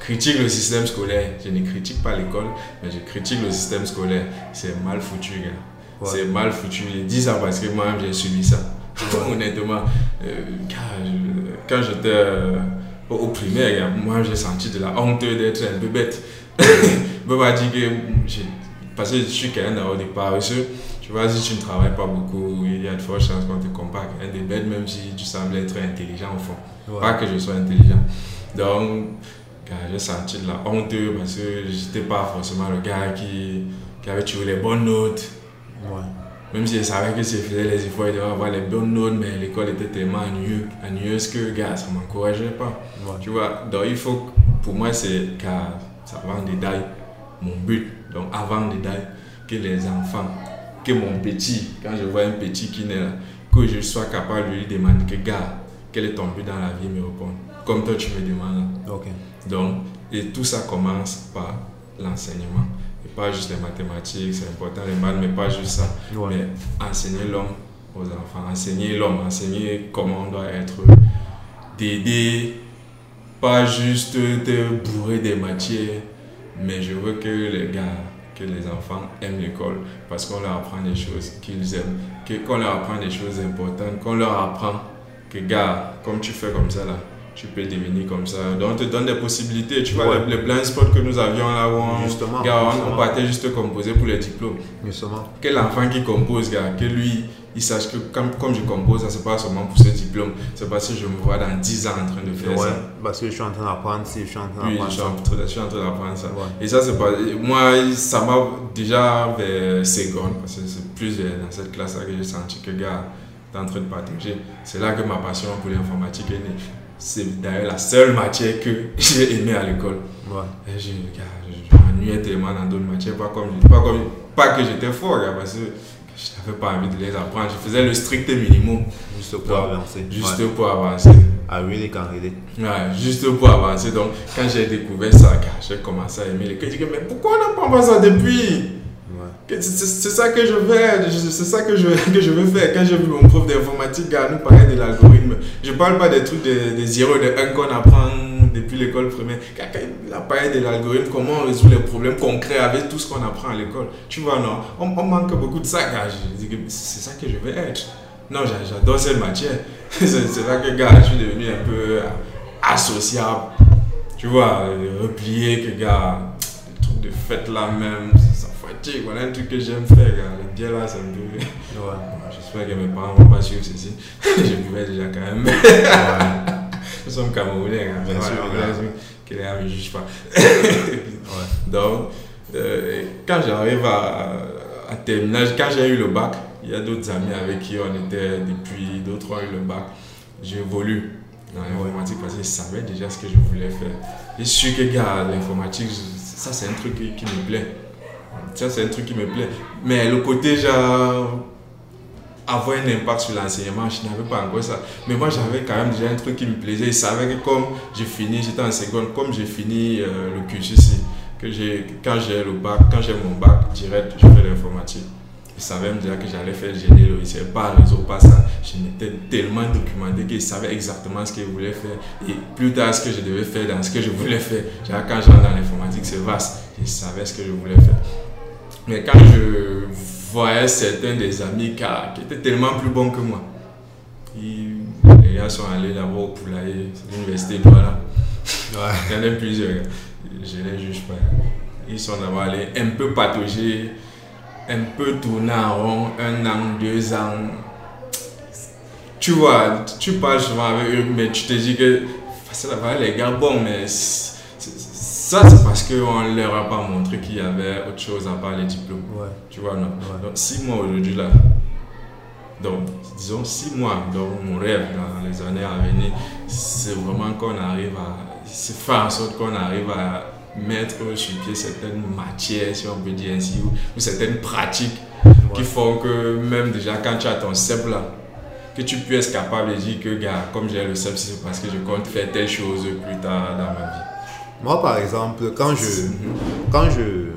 critique le système scolaire. Je ne critique pas l'école, mais je critique le système scolaire. C'est mal foutu, gars. Ouais. C'est mal foutu. Je dis ça parce que moi-même, j'ai subi ça. *laughs* Honnêtement, euh, quand j'étais euh, au, au primaire, gars, moi, j'ai senti de la honte d'être un peu bête. *laughs* Je peux pas dire que parce que je suis quelqu'un d'avoir des paresseux. Tu vois, si tu ne travailles pas beaucoup, il y a de fortes chances qu'on te compare à quelqu'un de bête, même si tu sembles être intelligent au fond. Pas que je sois intelligent. Donc, j'ai senti de la honte parce que j'étais pas forcément le gars qui, qui avait toujours les bonnes notes. Ouais. Même si je savais que si je faisais les efforts, il devait avoir les bonnes notes, mais l'école était tellement ennuyeuse, ennuyeuse que, gars, ça m'encourageait pas. Ouais. Tu vois, donc il faut, pour moi, c'est car ça va en détail mon but. Donc avant le détail, que les enfants, que mon petit, quand je vois un petit qui naît là, que je sois capable de lui demander que, gars, quel est ton but dans la vie, me répondre. Comme toi, tu me demandes. Donc, et tout ça commence par l'enseignement. Et pas juste les mathématiques, c'est important les maths, mais pas juste ça. Ouais. Mais enseigner l'homme aux enfants, enseigner l'homme, enseigner comment on doit être, d'aider, pas juste te bourrer des matières, mais je veux que les gars, que les enfants aiment l'école parce qu'on leur apprend des choses qu'ils aiment, qu'on leur apprend des choses importantes, qu'on leur apprend que, gars, comme tu fais comme ça là, tu peux devenir comme ça. Donc on te donne des possibilités. Tu vois, Ouais. les, les blind spots que nous avions là où on, Justement, gars, on- on justement. partait juste composer pour les diplômes Justement. quel enfant qui compose, gars, que lui, il sache que comme, comme je compose, ça c'est pas seulement pour ce diplôme, c'est parce que je me vois dans 10 ans en train de faire Ouais. ça. Parce que je suis en train d'apprendre si je suis en train Oui, d'apprendre je suis ça. en train, je suis en train d'apprendre ça. Ouais. Et ça, c'est pas. Moi, ça m'a déjà vers seconde, parce que c'est plus dans cette classe-là que j'ai senti que, gars, t'es en train de partager. C'est là que ma passion pour l'informatique est née. C'est d'ailleurs la seule matière que *laughs* j'ai aimé à l'école. Ouais. Et je, je, m'ennuyais tellement dans d'autres matières, pas comme, pas comme, pas que j'étais fort, gars, parce que je n'avais pas envie de les apprendre. Je faisais le strict minimum, Juste pour avancer. juste Ouais. pour avancer. Can relate. Ouais, juste pour avancer. Donc, quand j'ai découvert ça, j'ai commencé à aimer l'école. J'ai dit, mais pourquoi on n'apprend pas ça depuis? C'est ça que je je- c'est ça que je, *laughs* que je veux faire. Quand j'ai vu mon prof d'informatique, gars, nous parler de l'algorithme, je parle pas des trucs des, des 0 de 1 qu'on apprend depuis l'école primaire. Quand il a parlé de l'algorithme, comment on résout les problèmes concrets avec tout ce qu'on apprend à l'école. Tu vois, non, on, manque beaucoup de ça, gars. C'est ça que je veux être. Non, j'a- j'adore cette matière. *laughs* C'est là que, gars, je suis devenu un peu associable. Tu vois, replié, que, gars, les trucs de fête là même, Voilà un truc que j'aime faire, gars. Le bien là, ça me fait. Ouais. Bon, J'espère que mes parents vont pas suivre ceci. *laughs* je buvais déjà quand même. Ouais. Nous sommes Camerounais, hein. Bien sûr, gars. que les gars ne me jugent pas. *laughs* Ouais. Donc, euh, quand j'arrive à, à terminage, quand j'ai eu le bac, il y a d'autres amis avec qui on était depuis d'autres ont eu le bac. J'évolue dans l'informatique parce que je savais déjà ce que je voulais faire. Je suis que, gars, l'informatique, ça c'est un truc qui, qui me plaît. Ça c'est un truc qui me plaît. Mais le côté, genre, avoir un impact sur l'enseignement, je n'avais pas encore ça. Mais moi, j'avais quand même déjà un truc qui me plaisait. Je savais que comme j'ai fini, j'étais en seconde, comme j'ai fini euh, le cursus que quand j'ai le bac, quand j'ai mon bac direct, je fais l'informatique. Je savais me que j'allais faire génie logiciel, pas réseau, pas ça. Je m'étais tellement documenté que je exactement ce que je voulais faire. Et plus tard, ce que je devais faire dans ce que je voulais faire. Genre, quand j'entre dans l'informatique, c'est vaste. Je savais ce que je voulais faire. Mais quand je voyais certains des amis qui, qui étaient tellement plus bons que moi, ils- les gars sont allés d'abord au Poulailler, c'est l'université. Ouais. Il y en a plusieurs, je ne les juge pas. Ils sont d'abord allés un peu patauger, un peu tourner en rond, un an, deux ans. Tu vois, tu parles souvent avec eux, mais tu te dis que c'est là les gars, bon, mais ça c'est parce qu'on ne leur a pas montré qu'il y avait autre chose à part les diplômes. Ouais. Tu vois, non. Ouais. Donc, six mois aujourd'hui, là. Donc, disons six mois. Donc, mon rêve dans les années à venir, c'est vraiment qu'on arrive à. Faire en sorte qu'on arrive à mettre sur pied certaines matières, si on peut dire ainsi, ou, ou certaines pratiques qui font que même déjà quand tu as ton CEP là, que tu puisses être capable de dire que, gars, comme j'ai le CEP, c'est parce que je compte faire telle chose plus tard dans ma vie. Moi, par exemple, quand je, Mhm. quand je,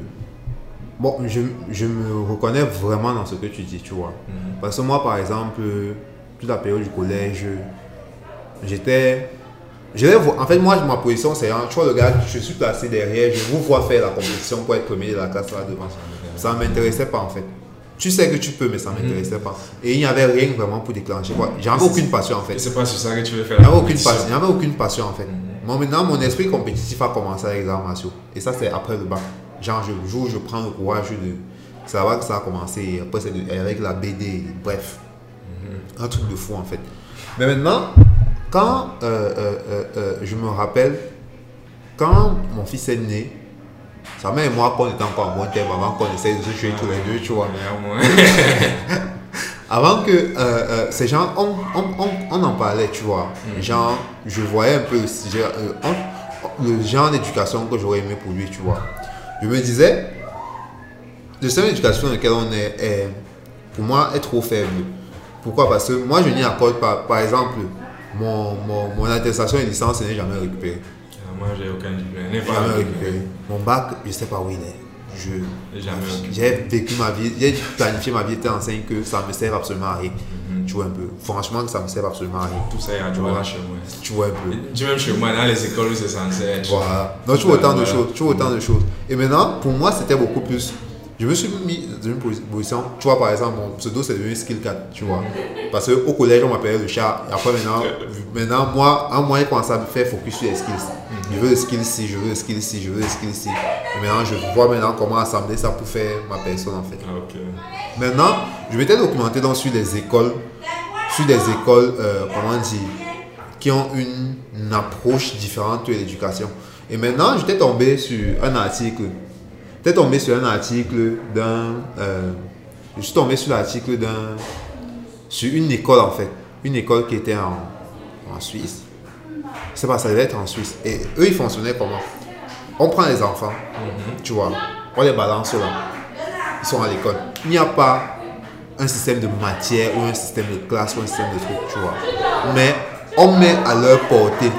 bon, je, je me reconnais vraiment dans ce que tu dis, tu vois. Mhm. Parce que moi, par exemple, toute la période du collège, j'étais, en fait, moi, ma position, c'est, hein, tu vois, le gars, je suis placé derrière, je vous vois faire la compétition pour être premier de la classe là devant. Ça ne m'intéressait pas, en fait. Tu sais que tu peux, mais ça ne m'intéressait pas. Et il n'y avait rien vraiment pour déclencher. J'avais aucune passion, en fait. C'est pas sur ça que tu veux faire Il n'y la avait aucune compétition. passion, il n'y avait aucune passion en fait. Mhm. Moi maintenant, mon esprit compétitif a commencé avec les arts martiaux. Et ça, c'est après le bac. Genre, je, où je prends le courage de. C'est là que ça a commencé. Après, c'est de- avec la BD. Bref. Un truc de fou en fait. Mais maintenant, quand euh, euh, euh, euh, je me rappelle, quand mon fils est né, sa mère et moi, quand on était encore en bon terme, avant qu'on essaye de se tuer tous les deux, tu vois. Mais au moins. *laughs* Avant que euh, euh, ces gens, on, on, on, on en parlait, tu vois. Genre, je voyais un peu euh, le genre d'éducation que j'aurais aimé pour lui, tu vois. Je me disais, le système d'éducation dans lequel on est, est, pour moi, est trop faible. Pourquoi? Parce que moi, je n'y accorde pas, par exemple, mon, mon, mon attestation de licence, n'ai jamais récupéré. Ah, Moi, j'ai aucun diplôme. Je n'ai pas Jamais récupéré. Mon bac, je ne sais pas où il est. J'ai vécu ma vie, j'ai planifié ma vie étant enseigne que ça me sert absolument à rien. Mhm. Tu vois un peu. Franchement, que ça me sert absolument à rien. Tout ça, il y a du Voilà. chez moi. Tu vois un peu. Tu même chez moi, dans les écoles où c'est censé être. Voilà. Donc, tu vois autant de Voilà. choses. Tu vois autant de choses. Et maintenant, pour moi, c'était beaucoup plus. Je me suis mis dans une posi- position. Tu vois, par exemple, mon pseudo, c'est devenu Skill 4. Tu vois. Parce qu'au collège, on m'appelait le chat. Et après, maintenant, *laughs* maintenant moi, un moyen, commence à me faire focus sur les skills? Je veux le skill ci, je veux le skill ci, je veux le skill ci. Et maintenant, je vois maintenant comment assembler ça pour faire ma personne, en fait. Ah, ok. Maintenant, je m'étais documenté donc sur des écoles, sur des écoles, euh, comment dire, qui ont une, une approche différente de l'éducation. Et maintenant, j'étais tombé sur un article. J'étais tombé sur un article d'un. euh, je suis tombé sur l'article d'un. Sur une école en fait. Une école qui était en, en Suisse. C'est pas, ça devait être en Suisse. Et eux, ils fonctionnaient comment? On prend les enfants, tu vois, on les balance là. Ils sont à l'école. Il n'y a pas un système de matière ou un système de classe ou un système de trucs, tu vois. Mais on met à leur portée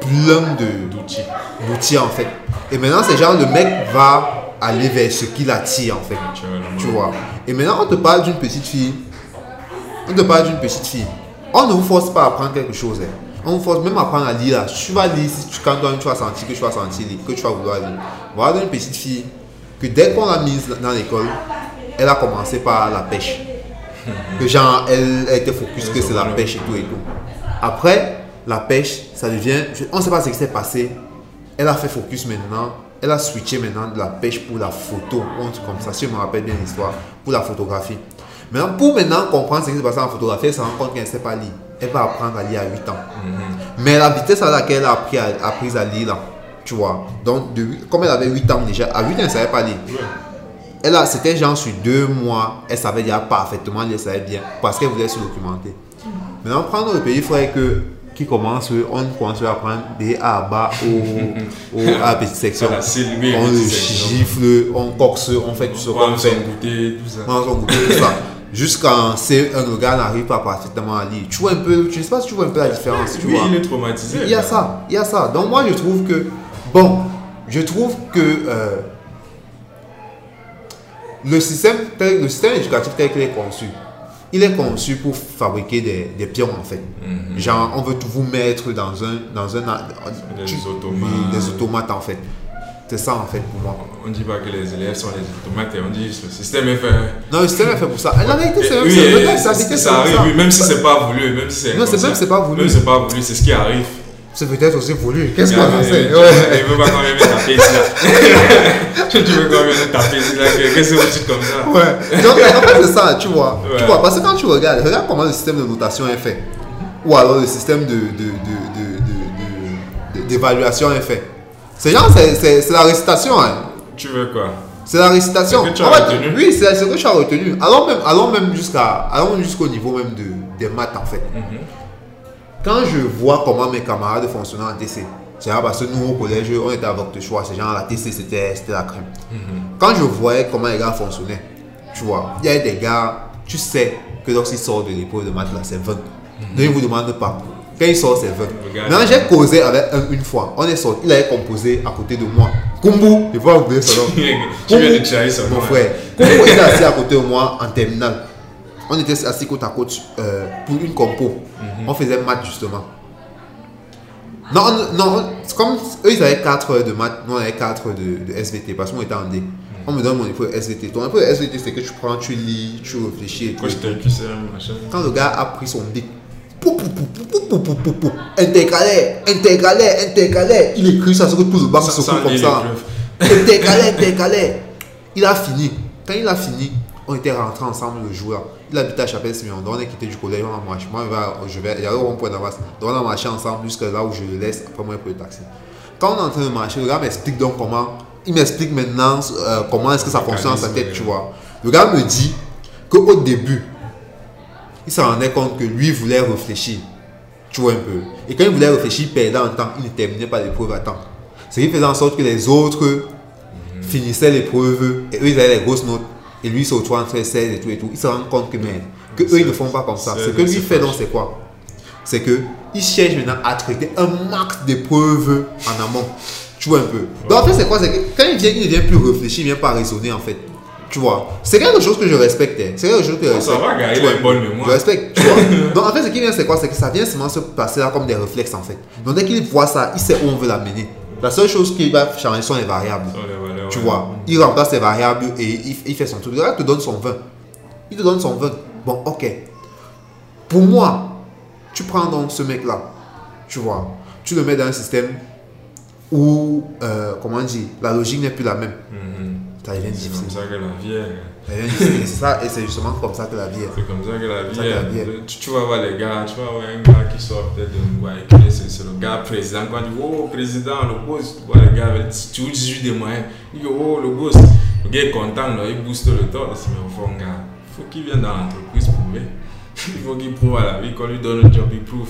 plein de D'outils. d'outils en fait. Et maintenant, c'est genre le mec va aller vers ce qui l'attire en fait. Tu vois. Et maintenant, on te parle d'une petite fille. On te parle d'une petite fille. On ne vous force pas à apprendre quelque chose. hein. On force même à apprendre à lire. là. Tu vas lire si tu, quand toi, tu vas sentir que tu vas sentir lire, que tu vas vouloir lire. Voilà une petite fille que dès qu'on l'a mise dans l'école, elle a commencé par la pêche. *laughs* Que genre, elle, elle était focus que c'est la pêche et tout et tout. Après, la pêche, ça devient. on ne sait pas ce qui s'est passé. Elle a fait focus maintenant. Elle a switché maintenant de la pêche pour la photo. comme ça, si je me rappelle bien l'histoire. Pour la photographie. Maintenant, pour maintenant comprendre ce qui s'est passé en photographie, elle se rend compte qu'elle ne sait pas lire. Elle va apprendre à lire à 8 ans. Mais la vitesse à laquelle elle a appris à, appris à lire, là, tu vois. Donc, de, comme elle avait 8 ans déjà, à 8 ans, elle ne savait pas lire. Elle a, c'était genre sur deux mois, elle savait déjà parfaitement lire, elle savait bien, parce qu'elle voulait se documenter. Maintenant, prendre le pays, il faudrait que, qui commence, on commence à apprendre des A à bas au, au, à la petite section. On le gifle, on corse, on fait tout ce qu'on Prendre fait. goûter, tout ça. On goûter, tout ça. *laughs* Jusqu'en C1, le gars n'arrive pas parfaitement à lire. Tu vois un peu, je ne sais pas si tu vois un peu la différence. Tu Oui, vois. il est traumatisé. Il y a ça, il y a ça. Donc moi je trouve que, bon, je trouve que euh, le, système, le système éducatif tel qu'il est conçu, il est conçu pour fabriquer des, des pions en fait. Mhm. Genre on veut tout vous mettre dans un... Dans un Des tu- automates. oui, des automates en fait. C'est ça en fait pour moi. On ne dit pas que les élèves sont des automates et on dit que le système est fait. Non, le système est fait pour ça. La vérité c'est même oui, ça, ça arrive, ça. oui, même si c'est pas voulu, même si c'est Non, c'est inconscient. même c'est pas voulu. Même c'est pas voulu, c'est ce qui arrive. C'est peut-être aussi voulu. Qu'est-ce qu'on sait tu- veut pas quand même taper ici *laughs* tu veux quand même taper ici là. Qu'est-ce que c'est truc comme ça Ouais. Donc, en fait, c'est ça, tu vois. Tu vois, parce que quand tu regardes, regarde comment le système de notation est fait. Ou alors le système de, de, de, de, de- de- d'évaluation est fait. C'est genre, c'est, la récitation. Hein. Tu veux quoi? C'est la récitation. C'est que tu as En fait. Oui, c'est ce que tu as retenu. Allons même, allons même, jusqu'à, allons jusqu'au niveau même de, des maths, en fait. Mhm. Quand je vois comment mes camarades fonctionnaient en TC, c'est parce que nous au collège, on était avec le choix. C'est genre la TC, c'était, la crème. Quand je voyais comment les gars fonctionnaient, tu vois, il y a des gars, tu sais que lorsqu'ils sortent de l'épreuve de maths là, c'est 20. Donc ils ne vous demandent pas. Quand ils sortent, c'est 20. Le gars, Maintenant, j'ai causé avec un une fois. On est sorti, il avait composé à côté de moi. Kumbu, il faut pas oublier son nom. *laughs* Tu viens de changer son Mon nom. frère. Kumbu était assis à côté de moi en terminale. On était assis côte à côte euh, pour une compo. On faisait maths justement. Non, on- non, comme eux ils avaient 4 heures de maths, nous on avait 4 de, de SVT parce qu'on était en D. On me donne mon épreuve SVT. Ton épreuve SVT c'est que tu prends, tu lis, tu réfléchis et tout. Quand je t'ai accusé, machin. Quand le gars a pris son bic, Intercalaire, intercalaire, intercalaire. Il écrit ça, ce que pousse le banc se comme ça. Intercalaire, intercalaire. Il a fini. Quand il a fini, on était rentrés ensemble le jour-là. Il habitait à chapelle simeon on est quitté du collège, on a marché. Moi, je vais aller au rond-point d'Avas. Donc, on a marché ensemble jusqu'à là où je le laisse, après moi, pour le taxi. Quand on est en train de marcher, le gars m'explique donc comment. Il m'explique maintenant euh, comment est-ce que ça fonctionne dans sa tête, tu vois. Le gars me dit qu'au début, il se rendait compte que lui voulait réfléchir. Tu vois un peu. Et quand il voulait réfléchir, il perdait en temps. Il ne terminait pas l'épreuve à temps. Ce qui faisait en sorte que les autres finissaient l'épreuve et eux ils avaient les grosses notes. Et lui il se retrouve entre 16 et tout et tout. Il se rend compte que, que eux ils ne font pas comme ça. Ce que lui fait donc c'est quoi? C'est que il cherche maintenant à traiter un max d'épreuves en amont. Tu vois un peu. Donc en fait c'est quoi? C'est que quand il vient, il ne vient plus réfléchir, il ne vient pas raisonner en fait. Tu vois C'est quelque chose que je respecte. C'est quelque chose que je Ça respecte. va, gars, Tu il a vois, une bonne mémoire. Je respecte, tu vois. *laughs* Donc en fait, ce qui vient, c'est quoi? C'est que ça vient seulement se passer là comme des réflexes en fait. Donc dès qu'il voit ça, il sait où on veut l'amener. La seule chose qu'il va changer sont les variables. Sur les valeurs, Tu ouais. vois, il remplace les variables et il, il fait son truc. Là, il te donne son 20. Il te donne son 20. Bon, ok. Pour moi, tu prends donc ce mec-là, tu vois, tu le mets dans un système où, euh, comment dire, la logique n'est plus la même. Mhm. Ça devient C'est comme ça que la vie est. Ça difficile. Et c'est justement comme ça que la vie est. C'est comme ça que la vie la est. Tu, tu vas voir les gars, tu vas voir un gars qui sort peut-être de est- c'est le gars président. Quand il dit Oh, président, le boss, tu vois les gars avec tu 18 des moyens. Il dit Oh, le boss. Le gars est content, là, il booste le torse. Mais au fond, gars, il faut qu'il vienne dans l'entreprise prouver. *laughs* Il faut qu'il prouve à la vie qu'on lui donne un job, il prouve.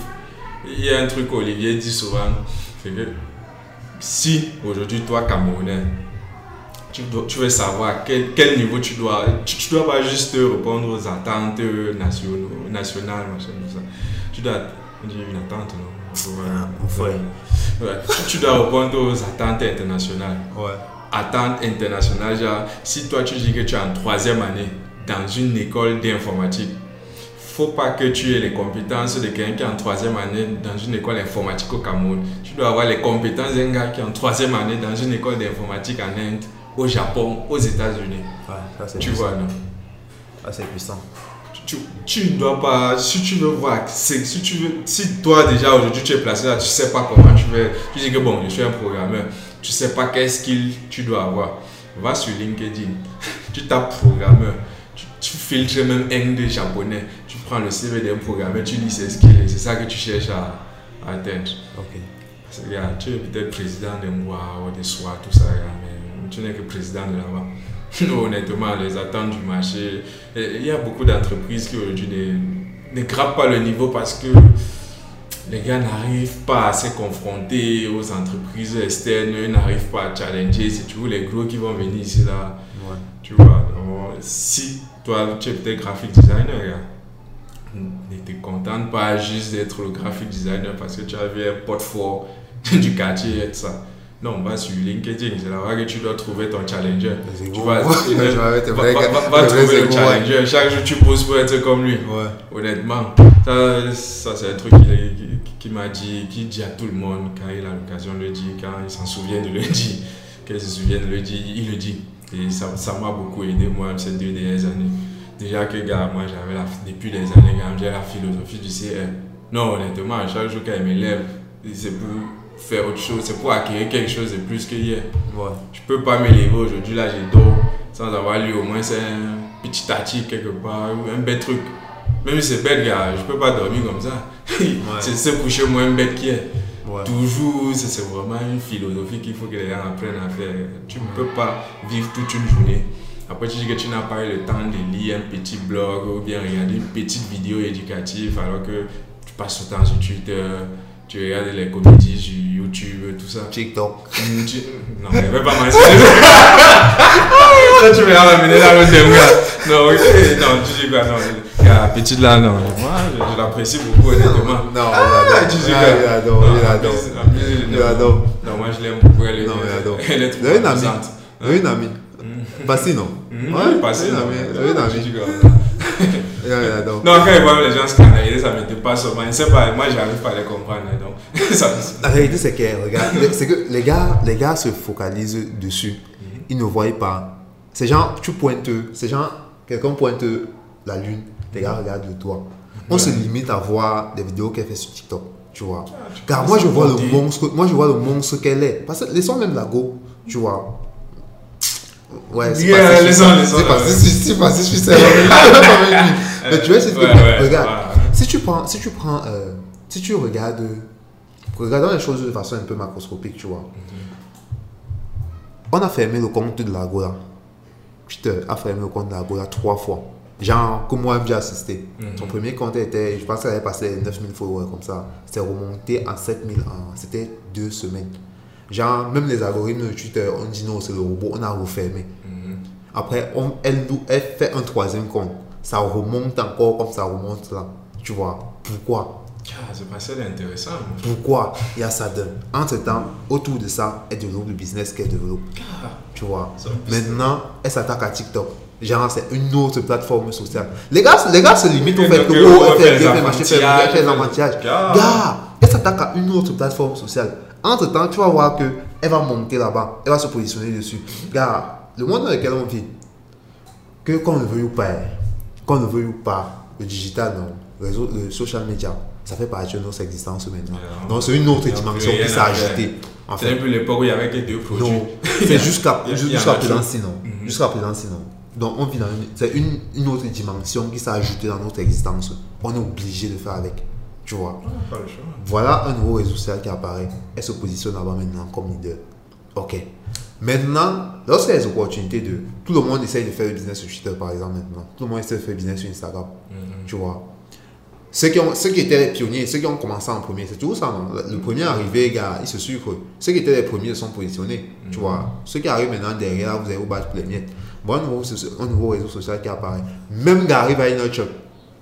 il y a un truc qu'Olivier dit souvent, c'est que si aujourd'hui, toi, Camerounais, tu, dois, tu veux savoir quel, quel niveau tu dois. Tu, tu dois pas juste répondre aux attentes nationaux, nationales, machin, tout ça. Tu dois. Une attente, non? Ah, ouais. Ouais. Tu, tu dois répondre aux attentes internationales. Ouais. Attentes internationales, genre, si toi tu dis que tu es en troisième année dans une école d'informatique, faut pas que tu aies les compétences de quelqu'un qui est en troisième année dans une école informatique au Cameroun. Tu dois avoir les compétences d'un gars qui est en troisième année dans une école d'informatique en Inde, au Japon, aux États-Unis. Ouais, Tu puissant. vois, non? Ça c'est puissant. tu, tu ne dois pas, si tu veux voir, si tu veux, si toi déjà aujourd'hui tu es placé là, tu sais pas comment tu veux, tu dis que bon, je suis un programmeur, tu sais pas quel skill tu dois avoir, va sur LinkedIn, *laughs* tu tapes programmeur, tu, tu filtres même anglais japonais, tu prends le CV d'un programmeur, tu lis ses skills et c'est ça que tu cherches à, à atteindre. Ok. Parce que, regarde, tu es peut-être président de moi ou de soi, tout ça, mais tu n'es que président de là-bas. *laughs* Nous, honnêtement, les attentes du marché, il y a beaucoup d'entreprises qui aujourd'hui ne, ne grappent pas le niveau parce que les gars n'arrivent pas à se confronter aux entreprises externes, eux n'arrivent pas à challenger. C'est toujours les gros qui vont venir ici, là. Ouais. Tu vois, donc, si toi, tu es peut-être graphic designer, gars, ne te contente pas juste d'être le graphic designer parce que tu vu un fort *laughs* du quartier et tout ça. Non, va sur LinkedIn, c'est là-bas que tu dois trouver ton challenger. Tu vas, *laughs* trouver le challenger. Chaque jour, tu poses pour être comme lui. Ouais. Honnêtement, ça, ça c'est un truc qu'il qui, m'a dit, qui dit à tout le monde quand il a l'occasion de le dire, quand il s'en souvient de le *laughs* dire, quand il se souvient de le dire, il le dit. Et ça ça m'a beaucoup aidé, moi, ces deux dernières années. Déjà que, gars, moi, j'avais la, depuis des années, j'ai la philosophie du CR. Non, honnêtement, chaque jour quand il me lève, c'est pour faire autre chose, c'est pour acquérir quelque chose de plus que hier. Ouais. Je peux pas me lever aujourd'hui, là, je dors sans avoir lu au moins c'est un petit article quelque part, ou un bête truc. Même si c'est bête, gars, je peux pas dormir comme ça. *laughs* c'est se coucher moins bête qui est. Ouais. Toujours, c'est vraiment une philosophie qu'il faut que les gens apprennent à faire. Tu ne peux pas vivre toute une journée. Après, tu dis que tu n'as pas eu le temps de lire un petit blog ou bien regarder une petite vidéo éducative alors que tu passes ton temps sur Twitter, tu regardes les comédies YouTube, tout ça. TikTok. Non, mais va pas mentionner. *laughs* Là, tu vas m'amener là le. Non, ok, non, tu dis quoi, non. Gars, petite là, non. Moi, je, l'apprécie beaucoup, honnêtement. Non, Ah, il tu dis adore. quoi? Il adore. Il adore. Il adore. Non, moi, je l'aime beaucoup. Elle est, Non, il adore. elle est trop une amie amusante. Vous avez une amie. Passé, non? Ouais, passé, oui, non. non, mais- non, quand ils voient les gens scandaliser, ça me dépasse. Je sais pas, moi, j'arrive pas à les comprendre. hein, Donc, *laughs* ça, La réalité, c'est que, regarde, c'est que les gars, les gars se focalisent dessus. Ils ne voient pas. C'est genre, tu pointes, c'est genre, quelqu'un pointe la lune, les gars regardent le toit. On se limite à voir des vidéos qu'elle fait sur TikTok, tu vois. Car moi, je vois le monstre, moi, je vois le monstre qu'elle est. Parce que laissons même la go, tu vois. Ouais, c'est Yeah, pas laissons, c'est pas c'est pas. *laughs* *laughs* Mais tu vois, c'est regarde, si tu prends, si tu prends, euh, si tu regardes, regardons les choses de façon un peu macroscopique, tu vois. On a fermé le compte de l'Agora. Twitter a fermé le compte de l'Agora trois fois. Genre, que moi j'ai assisté. Mhm. Son premier compte était, je pense qu'elle avait passé 9000 followers comme ça. C'était remonté à 7000 en, c'était deux semaines. Genre, même les algorithmes de Twitter, on dit non, c'est le robot, on a refermé. Mhm. Après, on- elle, nous- elle fait un troisième compte. Ça remonte encore comme ça remonte là. Tu vois, pourquoi? Ah, c'est pas ça d'intéressant. Pourquoi? Il y a ça de Entre temps, autour de ça, elle développe le business qu'elle développe. Ah, Tu vois. Maintenant, elle s'attaque à TikTok. Genre, c'est une autre plateforme sociale. Les gars, les gars se limitent au fait que, oh, elle fait fait elle fait elle fait on fait- elle s'attaque à une autre plateforme sociale. Entre temps, tu vas voir que elle va monter là-bas. Elle va se positionner dessus. Gars, le monde dans lequel on vit, que qu'on le veuille ou pas, qu'on le veuille ou pas, le digital, non, le, réseau, le social media, ça fait partie de notre existence maintenant. Yeah. Donc, c'est une autre dimension qui s'est ajoutée. En C'est fait. un peu l'époque où il y avait que deux produits. Non, c'est *laughs* jusqu'à jusqu'à présent sinon. Mhm. Jusqu'à présent sinon. Donc on vit dans une, c'est une, une autre dimension qui s'est ajoutée dans notre existence. On est obligé de faire avec. Tu vois. Ah, pas le choix. Voilà un nouveau réseau social qui apparaît. Elle se positionne là-bas maintenant comme leader. Ok. Maintenant, lorsqu'il y a des opportunités de. Tout le monde essaye de faire du business sur Twitter par exemple maintenant. Tout le monde essaie de faire du business sur Instagram. Mhm. Tu vois. ceux qui, ont, ceux qui étaient les pionniers, ceux qui ont commencé en premier, c'est toujours ça, non? Le premier arrivé, gars, il se sucre. Ceux qui étaient les premiers sont positionnés, tu vois. Ceux qui arrivent maintenant derrière, vous allez vous battre pour les miettes. Bon, un nouveau, un nouveau réseau social qui apparaît. Même Gary Vaynerchuk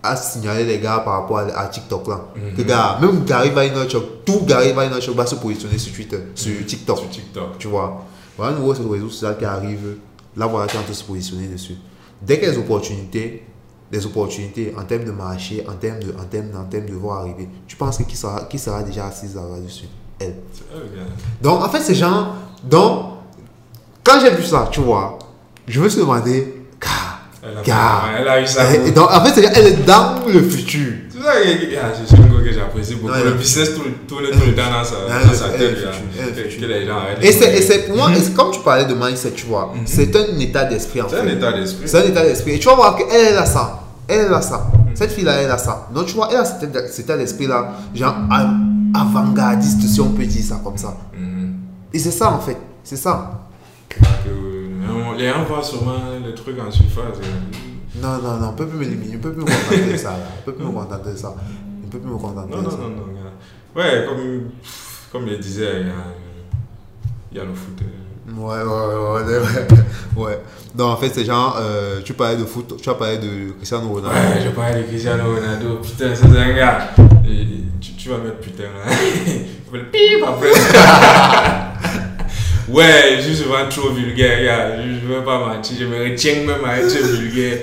a signalé les gars par rapport à, à TikTok là. Que gars, même Gary Vaynerchuk, tout Gary Vaynerchuk va se positionner sur Twitter, sur TikTok. Sur TikTok. Tu vois. Voilà un nouveau réseau social qui arrive. Là, voilà qui est en train de se positionner dessus. Dès qu'il y a des opportunités, des opportunités en termes de marché, en termes de, en termes, en termes de voir arriver, tu penses que qui sera, qui sera déjà assise là-dessus Elle. Donc, en fait, ces gens. Donc, quand j'ai vu ça, tu vois, je me suis demandé, gars, Elle a, gars. elle a eu ça. elle- donc, en fait, c'est- elle est dans le futur. C'est ça que ah, suis un gars que j'apprécie beaucoup. Ouais. le business tourne, tourne tout le temps dans sa, dans sa tête. Et c'est, c'est pour moi, c'est comme tu parlais de mindset, tu vois, Mhm. c'est un état d'esprit en C'est un état d'esprit. C'est un état d'esprit. Et tu vas voir qu'elle, elle a ça. Elle, elle a ça. Cette fille-là, elle a ça. Donc, tu vois, elle a cet état- d'esprit-là, genre avant-gardiste, si on peut dire ça comme ça. Mhm. Et c'est ça, en fait. C'est ça. Que, euh, les gens voient sûrement les trucs en surface. Non, non, non, on peut plus m'éliminer. On peut plus me contenter de ça. On peut plus me contenter de ça. On peut plus me contenter Non, de non, ça. non, non. gars. Ouais, comme, comme je disais, il y a, il y a le foot. euh. Ouais, ouais, ouais, ouais, ouais. Donc, *laughs* en fait, c'est genre, euh, tu parlais de foot, tu as parlé de Cristiano Ronaldo. Ouais, je parlais de Cristiano Ronaldo. Putain, c'est un gars. Et tu, tu vas mettre putain là. *laughs* Le pip après. *laughs* ouais, je suis souvent trop vulgaire, gars. Je ne veux pas mentir. Je me retiens même à être vulgaire.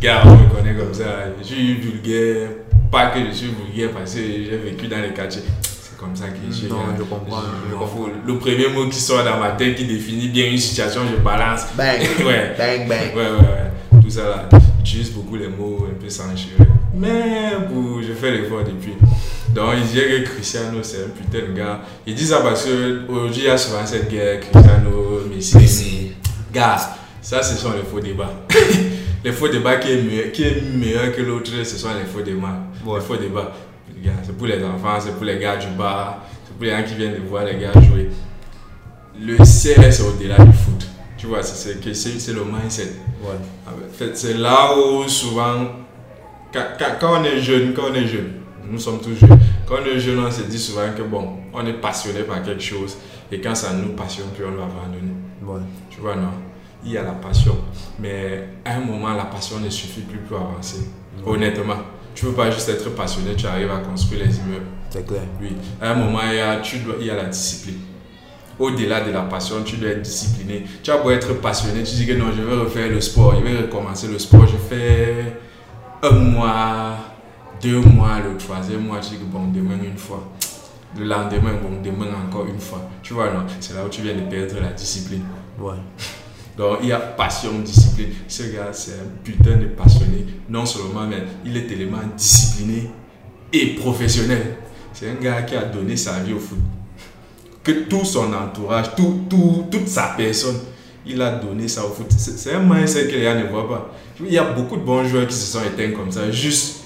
Gars, on me connaît comme ça. Je suis vulgaire. Pas que je suis vulgaire parce que j'ai vécu dans les quartiers. C'est comme ça que je. Non, je comprends, je comprends. Le premier mot qui sort dans ma tête qui définit bien une situation, je balance. Bang, *laughs* ouais. bang, bang. Ouais, ouais, ouais. Tout ça là. J'utilise beaucoup les mots un peu censurés. Mais pour, je fais l'effort depuis. Donc, il disait que Cristiano, c'est un putain de gars. Il dit ça parce qu'aujourd'hui, il y a souvent cette guerre Cristiano, Messi. Gars, ça, ce sont les faux débats. *laughs* les faux débats qui est meilleur, qui est meilleur que l'autre, ce sont les faux débats. Ouais. Les faux débats. C'est pour les enfants, c'est pour les gars du bar, c'est pour les gens qui viennent de voir les gars jouer. Le ciel, c'est au-delà du foot. Tu vois, c'est- le mindset. Ouais. En fait, c'est là où souvent, quand- quand on est jeune, quand on est jeune, nous sommes tous jeunes, quand on est jeune, on se dit souvent que bon, on est passionné par quelque chose et quand ça nous passionne plus, on doit abandonner. Ouais. Tu vois, non? Il y a la passion, mais à un moment, la passion ne suffit plus pour avancer. Honnêtement, tu ne peux pas juste être passionné, tu arrives à construire les immeubles. C'est clair. Oui, à un moment, il y a, tu dois, il y a la discipline. Au-delà de la passion, tu dois être discipliné. Tu as beau être passionné, tu dis que non, je vais refaire le sport, je vais recommencer le sport. Je fais un mois, deux mois, le troisième mois, tu dis que bon, demain une fois. Le lendemain, bon, demain encore une fois. Tu vois, non, c'est là où tu viens de perdre la discipline. Ouais. *laughs* Donc, il y a passion, discipline. Ce gars, c'est un putain de passionné. Non seulement, mais il est tellement discipliné et professionnel. C'est un gars qui a donné sa vie au foot. Que tout son entourage, tout, tout, toute sa personne, il a donné ça au foot. C'est un mindset que les gens ne voient pas. Il y a beaucoup de bons joueurs qui se sont éteints comme ça, juste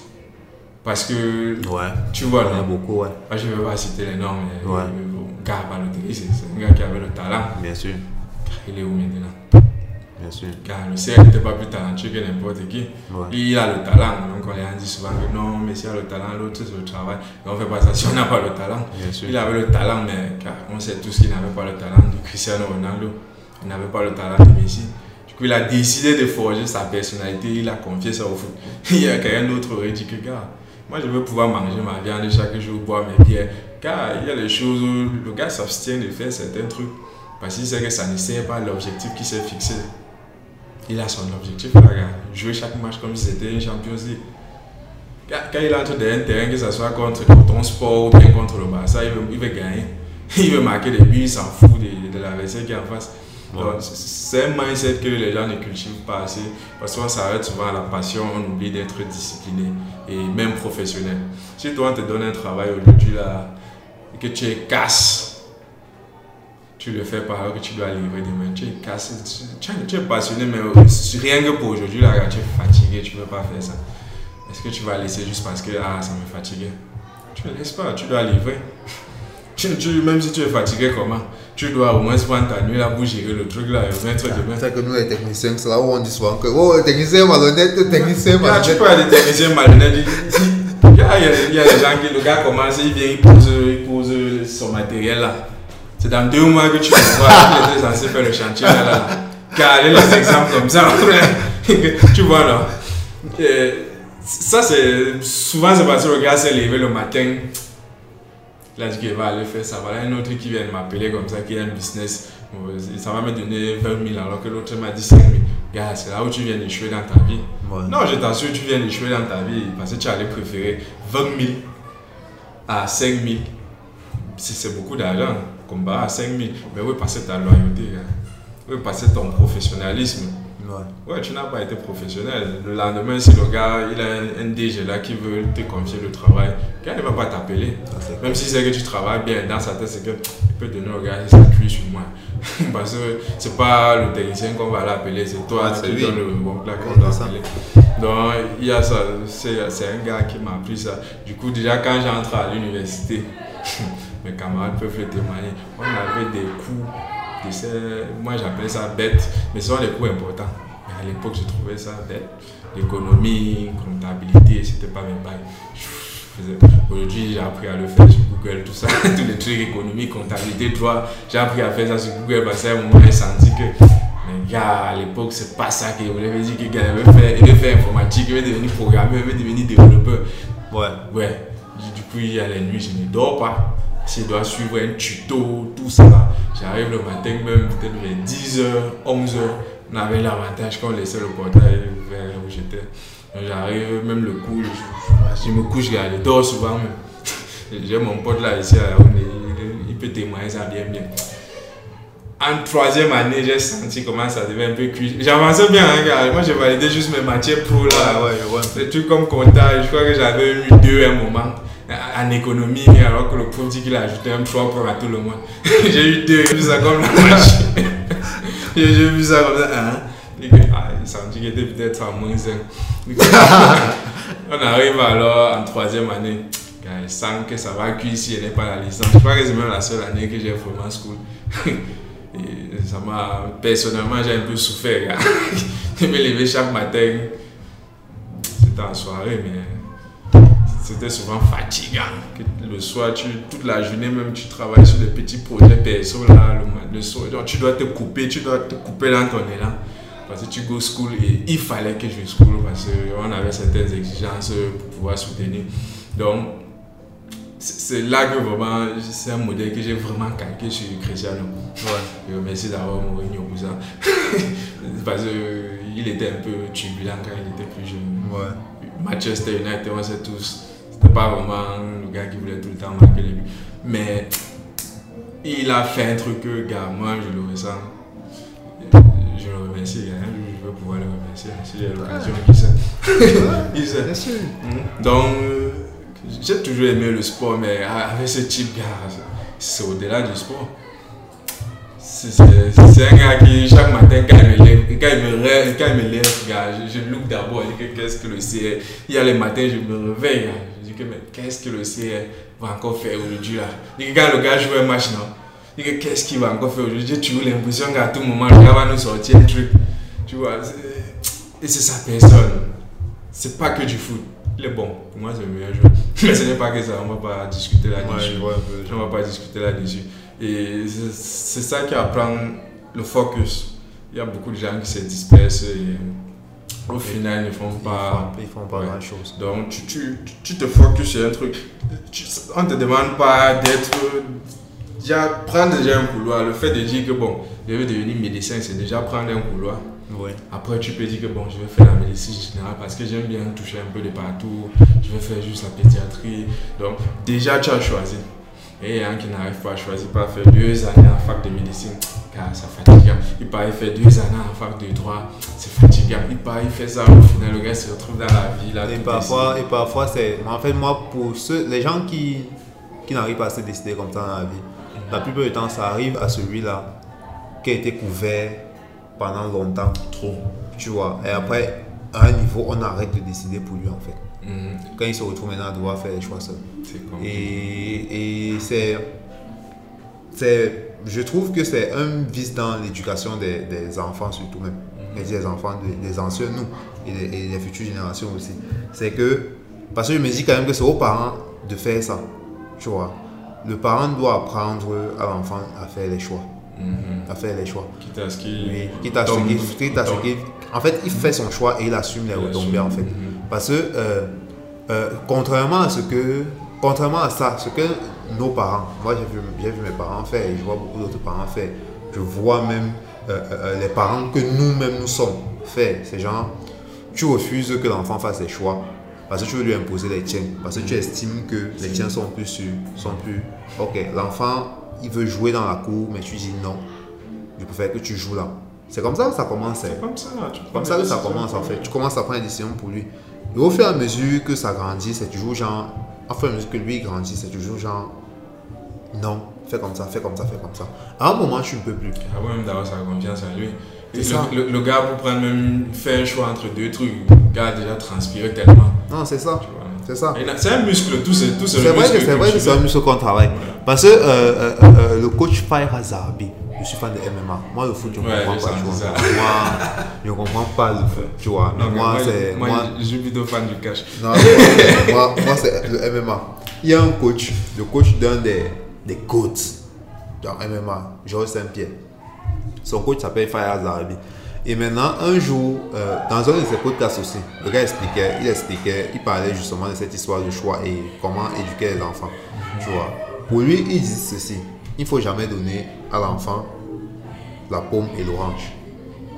parce que, Ouais. tu vois, Il y en a non, beaucoup, ouais. moi, je ne vais pas citer les noms, mais Ouais. le gars Balotelli, c'est un gars qui avait le talent. Bien sûr. Il est où maintenant? Bien sûr. car le CR n'était pas plus talentueux que n'importe qui. Ouais. Il a le talent, donc on dit souvent que non, mais s'il a le talent, l'autre c'est le travail. Et on fait pas ça si on n'a pas le talent. Bien sûr. Il avait le talent, mais car on sait tous qu'il n'avait pas le talent de Cristiano Ronaldo. Il n'avait pas le talent de Messi. Du coup, il a décidé de forger sa personnalité, il a confié ça au foot. *laughs* Il y a quelqu'un d'autre aurait dit que, gars, moi je veux pouvoir manger ma viande chaque jour, boire mes bières. Car il y a des choses où le gars s'abstient de faire certains trucs parce qu'il sait que ça ne sert pas l'objectif qu'il s'est fixé. Il a son objectif, là, gars. Jouer chaque match comme si c'était une Champions League. Quand il entre dans un terrain, que ce soit contre ton sport ou bien contre le Barça, il veut, il veut gagner. *laughs* Il veut marquer des buts, il s'en fout de, de l'adversaire qui est en face. C'est- un mindset que les gens ne cultivent pas assez parce qu'on s'arrête souvent à la passion, on oublie d'être discipliné et même professionnel. Si toi on te donne un travail aujourd'hui là et que tu es casse, tu le fais pas alors que tu dois livrer demain, tu es casse, tu, tu es- passionné mais rien que pour aujourd'hui là, tu es fatigué, tu ne veux pas faire ça. Est-ce que tu vas laisser juste parce que ah, ça me fatiguait? Tu ne laisses pas, tu dois livrer. *laughs* Tu, tu- même si tu es fatigué, comment? Tu dois au moins prendre ta nuit là pour gérer le truc là et mettre demain. C'est que nous, les techniciens, c'est là où on dit souvent que oh, le technicien malhonnête, le technicien Gars, tu malhonnête. peux aller technicien malhonnête. il- y, a, il y a des gens qui, le gars commence, il vient, il pose, il pose son matériel là. C'est dans deux mois que tu vas voir qu'il *laughs* était censé faire le chantier là. là. Car les exemples comme ça, *laughs* tu vois là. Et ça, c'est. Souvent, c'est parce que le gars s'est levé le matin. Il a dit qu'il va aller faire ça. Voilà un autre qui vient de m'appeler comme ça, qui a un business. Ça va me donner 20 000 alors que l'autre m'a dit 5 000. Gars, c'est là où tu viens d'échouer dans ta vie. Ouais. Non, je t'assure, tu viens d'échouer dans ta vie parce que tu allais préférer 20 000 à 5 000. Si c'est beaucoup d'argent, combat à 5 000. Mais oui, ta loyauté, gars. Oui, que ton professionnalisme. Ouais. Ouais, tu n'as pas été professionnel. Le lendemain, si le gars, il a un, un DG là qui veut te confier le travail, gars, il ne va pas t'appeler. C'est Même si c'est que tu travailles bien dans sa tête, c'est que il peut donner au gars, ça cuit sur moi. *laughs* Parce que c'est pas le technicien qu'on va l'appeler, c'est toi Ah, c'est qui lui. donne le bon plat qu'on doit appeler. Donc, il y a ça, c'est un gars qui m'a appris ça. Du coup, déjà quand j'entre à l'université, *laughs* mes camarades peuvent le témoigner, on avait des cours, de ces- moi j'appelais ça bête, mais ce sont des cours importants. Mais à l'époque, je trouvais ça bête. L'économie, comptabilité, c'était pas mes bails. Je Aujourd'hui, j'ai appris à le faire sur Google, tout ça, *laughs* tous les trucs économie, comptabilité, droit. J'ai appris à faire ça sur Google parce qu'à un moment, j'ai senti que, mais gars, à l'époque, c'est pas ça qu'il voulait. Il dit que gars, faire, faire informatique, il veut devenir programmeur, il veut devenir développeur. Ouais. Ouais, du du coup, il y a les nuits, je ne dors pas. Si je dois suivre un tuto, tout ça, j'arrive le matin même, peut-être vers 10h, 11h. On avait l'avantage qu'on laissait le portail vers où j'étais. J'arrive, même le cours, je, je me couche, je dors souvent même. *laughs* J'ai mon pote là ici il, il peut témoigner ça bien, bien. En troisième année, j'ai senti comment ça devait un peu cuit. J'avançais bien, hein, gars. Moi, j'ai validé juste mes matières pro là. Ouais, ouais, vois. Des trucs comme comptable, je crois que j'avais eu deux à un moment en économie, alors que le prof dit qu'il a ajouté un 3 pour à tout le monde. *laughs* j'ai eu deux, j'ai vu ça comme la *laughs* j'ai vu ça comme ça. Hein? Et que, ah, il sentit qu'il était peut-être en moins 5. *laughs* On arrive alors en troisième année. Il sent que ça va cuire si elle n'est pas la licence. Je crois que c'est même la seule année que j'ai vraiment school. Et ça m'a. Personnellement, j'ai un peu souffert. Je me levais chaque matin. C'était en soirée, mais c'était souvent fatigant. Le soir, tu, toute la journée même, tu travailles sur des petits projets perso là, le, soir. Donc, tu dois te couper, tu dois te couper dans ton élan. Parce que tu go school et il fallait que je school parce qu'on avait certaines exigences pour pouvoir soutenir. Donc, c'est là que vraiment, c'est un modèle que j'ai vraiment calqué sur Cristiano. Ouais. Je remercie d'avoir Mourinho pour ça. *laughs* Parce qu'il était un peu turbulent quand il était plus jeune. Ouais. Manchester United, on sait tous, c'était pas vraiment le gars qui voulait tout le temps marquer les buts. Mais il a fait un truc que, gars, moi je le ressens. Je le remercie, hein, je veux pouvoir le remercier si j'ai l'occasion, qui sait. *laughs* Qui sait. Bien sûr. Mhm. Donc, euh, j'ai toujours aimé le sport, mais avec ce type, gars, c'est au-delà du sport. C'est un gars qui, chaque matin, quand il me lève, quand il me lève, quand il me lève gars, je, je look d'abord, qu'est-ce que le CR. Il y a les matins, je me réveille, gars. Que mais qu'est-ce que le CR va encore faire aujourd'hui là? Que quand le gars joue un match, non, que qu'est-ce qu'il va encore faire aujourd'hui? J'ai toujours l'impression qu'à tout moment, le gars va nous sortir un truc. Tu vois, et c'est sa personne. C'est pas que du foot. Il est bon. Pour moi, c'est le meilleur joueur. *laughs* Mais ce n'est pas que ça. On va pas discuter Ouais, là-dessus. un peu. On va pas discuter là-dessus. Et c'est c'est ça qui apprend le focus. Il y a beaucoup de gens qui se dispersent et au final, ils ne font Ils pas. font, ils font pas Ouais. grand chose. Donc, tu, tu, tu te focuses sur un truc. Tu- on ne te demande pas d'être. Déjà, prendre déjà un couloir. Le fait de dire que bon, je veux devenir médecin, c'est déjà prendre un couloir. Ouais. Après, tu peux dire que bon, je vais faire la médecine générale parce que j'aime bien toucher un peu de partout. Je vais faire juste la pédiatrie. Donc, déjà, tu as choisi. Et il y a qui n'arrive pas à choisir, pas à faire deux années en fac de médecine, car ça fatigue. Il part, il fait deux années en fac de droit, c'est fatigant. Il part, il fait ça, au final, le gars se retrouve dans la vie. Là, Et parfois, et parfois c'est. En fait, moi, pour ceux, les gens qui, qui n'arrivent pas à se décider comme ça dans la vie, la plupart du temps, ça arrive à celui-là qui a été couvert pendant longtemps. Trop. Tu vois. Et après, à un niveau, on arrête de décider pour lui, en fait. Mhm. Quand il se retrouve maintenant à devoir faire les choix seul. Et, et c'est, c'est, je trouve que c'est un vice dans l'éducation des, des enfants surtout même, et des enfants, des, des anciens nous et des, et des futures générations aussi. C'est que Parce que je me dis quand même que c'est aux parents de faire ça. Tu vois. Le parent doit apprendre à l'enfant à faire les choix. Mhm. À faire les choix. Quitte à ce qu'il. Oui, quitte à ce qu'il- quitte à ce qu'il- En fait, il fait son choix et il assume les retombées, en fait. Mhm. Parce que, euh, euh, contrairement à ce que. Contrairement à ça, ce que nos parents, moi j'ai vu, vu mes parents faire et je vois beaucoup d'autres parents faire. Je vois même euh, euh, les parents que nous-mêmes nous sommes faire. C'est genre, tu refuses que l'enfant fasse des choix parce que tu veux lui imposer les tiens. Parce que tu estimes que les tiens sont plus sûrs, sont plus. Ok, l'enfant, il veut jouer dans la cour, mais tu dis non. Je préfère que tu joues là. C'est comme ça que ça commence. hein. C'est comme ça. tu Comme ça que ça commence en fait. Tu commences à prendre des décisions pour lui. Et au fur et à mesure que ça grandit, c'est toujours genre. Mesure que lui grandit, c'est toujours genre. Non, fais comme ça, fais comme ça, fais comme ça. À un moment, tu ne peux plus. Avant même d'avoir sa confiance en lui. C'est Et ça. le, le- le gars, pour prendre même, faire un choix entre deux trucs, le gars a déjà transpiré tellement. Non, c'est ça. C'est ça. C'est un muscle, tout c'est tout C'est vrai que c'est vrai que tu c'est un muscle qu'on travaille. Ouais. Parce que euh, euh, euh, le coach Fire Hazarbi, je suis fan de MMA. Moi, le foot, je ne Ouais, comprends pas. Tu vois. Moi, je ne comprends pas le foot. Tu vois. Non, moi, moi, c'est. moi, moi- je suis plutôt fan du cash. Non, moi, moi, c'est le MMA. Il y a un coach, le coach d'un des, des coachs dans MMA, Georges Saint-Pierre. Son coach s'appelle Fayaz Zarabi. Et maintenant, un jour, euh, dans un de ses podcasts aussi, le gars expliquait, il expliquait, il parlait justement de cette histoire de choix et comment éduquer les enfants. Tu vois. Pour lui, il dit ceci il faut jamais donner à l'enfant la pomme et l'orange.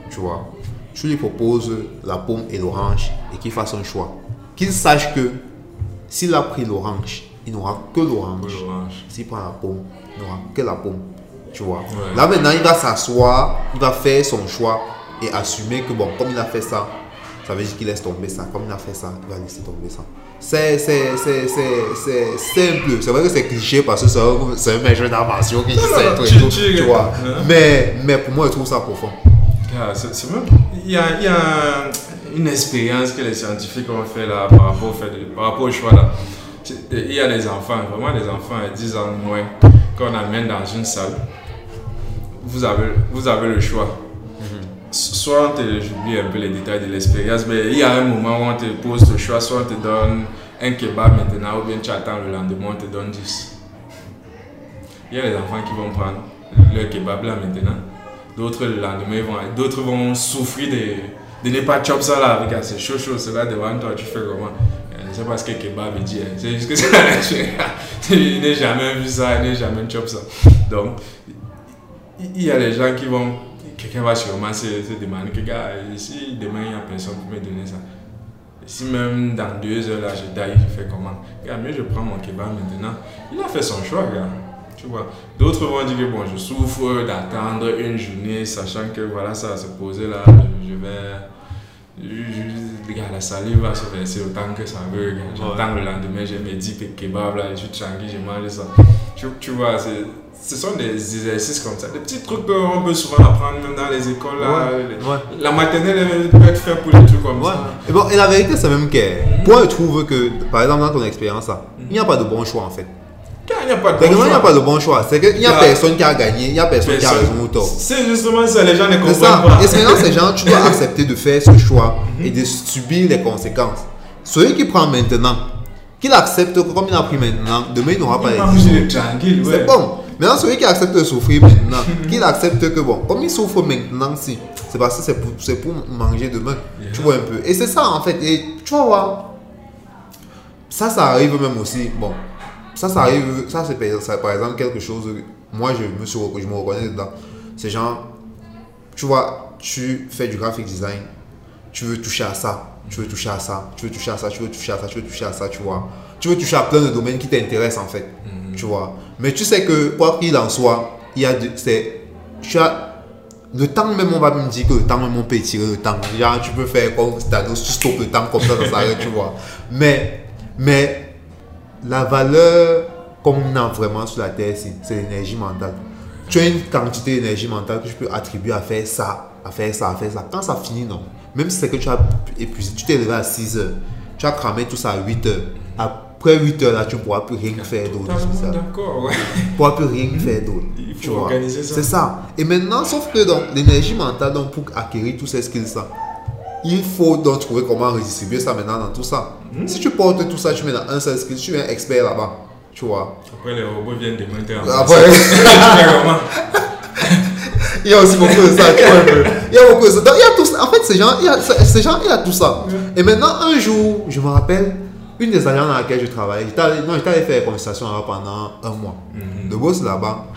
Tu vois. Tu lui proposes la pomme et l'orange et qu'il fasse un choix. Qu'il sache que s'il a pris l'orange, il n'aura que l'orange. S'il prend la pomme, il n'aura que la pomme. Tu vois. Ouais. Là maintenant, il va s'asseoir, il va faire son choix et assumer que bon, comme il a fait ça, ça veut dire qu'il laisse tomber ça. Comme il a fait ça, il va laisser tomber ça. C'est c'est- c'est- c'est- c'est simple. C'est vrai que c'est cliché parce que c'est un, maître d'invention qui dit ça et tout, et tu- vois. Mais, mais pour moi, je trouve ça profond. Ah, c'est c'est même. Il y a, il y a une expérience que les scientifiques ont fait là par rapport au, fait de- par rapport au choix là. Il y a des enfants, vraiment des enfants à 10 ans moins, qu'on amène dans une salle. Vous avez, vous avez le choix. Soit on te, j'oublie un peu les détails de l'expérience, mais il y a un moment où on te pose le choix, soit on te donne un kebab maintenant, ou bien tu attends le lendemain, on te donne 10. Il y a les enfants qui vont prendre leur kebab là maintenant. D'autres le lendemain, vont, d'autres vont souffrir de, de ne pas chop ça là avec assez chaud chaud. C'est là devant toi, tu fais comment? Euh, Je sais pas ce que kebab veut dire. C'est juste que ça. *laughs* il n'est jamais vu ça, il n'est jamais chop ça. Donc, il il y a les gens qui vont. Quelqu'un va sûrement se, se demander que, gars, si demain il n'y a personne pour me donner ça? Si même dans deux heures là je taille, je fais comment? Gars, mais je prends mon kebab maintenant. Il a fait son choix, gars. Tu vois? D'autres vont dire que bon, je souffre d'attendre une journée, sachant que voilà, ça va se poser là, je, je vais. je- je- gars, la salive va se verser autant que ça veut. gars. J'attends le lendemain, j'ai mes 10 kebabs là, je suis tranquille, je mange ça. Tu, tu vois, c'est- ce sont des exercices comme ça, des petits trucs qu'on peut souvent apprendre même dans les écoles. Là, Ouais, Les- ouais. La maternelle elle peut être faite pour des trucs comme Ouais. ça. Et, bon, et la vérité, c'est même que, moi, je trouve que, par exemple, dans ton expérience là, il n'y a pas de bon choix en fait. Il n'y a pas de bon il n'y a choix. pas de bon choix. C'est qu'il n'y a a- personne qui a gagné, il n'y a personne qui a raison ou tort. C'est justement ça, les gens ne comprennent ça. pas. Et c'est maintenant, ces gens, tu dois *laughs* accepter de faire ce choix et de subir les conséquences? Celui qui prend maintenant, qu'il accepte comme il a pris maintenant, demain il n'aura pas les. C'est bon. Maintenant, celui qui accepte de souffrir maintenant, qu'il accepte que bon, comme il souffre maintenant, si, c'est parce que c'est pour, c'est pour manger demain. Yeah. Tu vois un peu. Et c'est ça en fait. Et tu vas voir. Ça, ça arrive même aussi. Bon, ça, ça arrive. Ça, c'est par- ça, exemple quelque chose. Moi, je me, suis, je me reconnais dedans. C'est genre, tu vois, tu fais du graphic design, tu veux toucher à ça, tu veux toucher à ça, tu veux toucher à ça, tu veux toucher à ça, tu veux toucher à ça, tu vois. Tu veux toucher à plein de domaines qui t'intéressent en fait, tu vois. Mais tu sais que quoi qu'il en soit, il y a c'est, tu as le temps même, on va me dire que le temps même, on peut étirer le temps. Genre, tu peux faire comme Thanos, tu stoppes le temps comme ça, ça *laughs* s'arrête, tu vois. Mais, mais, la valeur qu'on a vraiment sur la Terre, c'est c'est l'énergie mentale. Tu as une quantité d'énergie mentale que tu peux attribuer à faire ça, à faire ça, à faire ça. Quand ça finit, non. Même si c'est que tu as épuisé, tu t'es levé à 6 heures, tu as cramé tout ça à 8 heures. Après 8 heures, là, tu ne pourras plus rien faire d'autre. D'accord, ouais. Tu ne pourras plus rien faire d'autre. Il faut tu vois. organiser ça. C'est ça. Et maintenant, sauf que donc, l'énergie mentale, donc, pour acquérir tous ces skills-là, il faut donc trouver comment redistribuer ça maintenant dans tout ça. Si tu portes tout ça, tu mets dans un seul skill, tu es un expert là-bas. Tu vois. Après, les robots viennent démonter en Après, *laughs* il y a aussi beaucoup de ça, tu vois un peu. Il y a beaucoup de ça. Donc, il y a tout ça. En fait, ces gens, il y a, ces gens, il y a tout ça. Et maintenant, un jour, je me rappelle, une des alliances dans laquelle je travaillais, j'étais allé, non, j'étais allé faire des conversations pendant un mois. Le boss là-bas,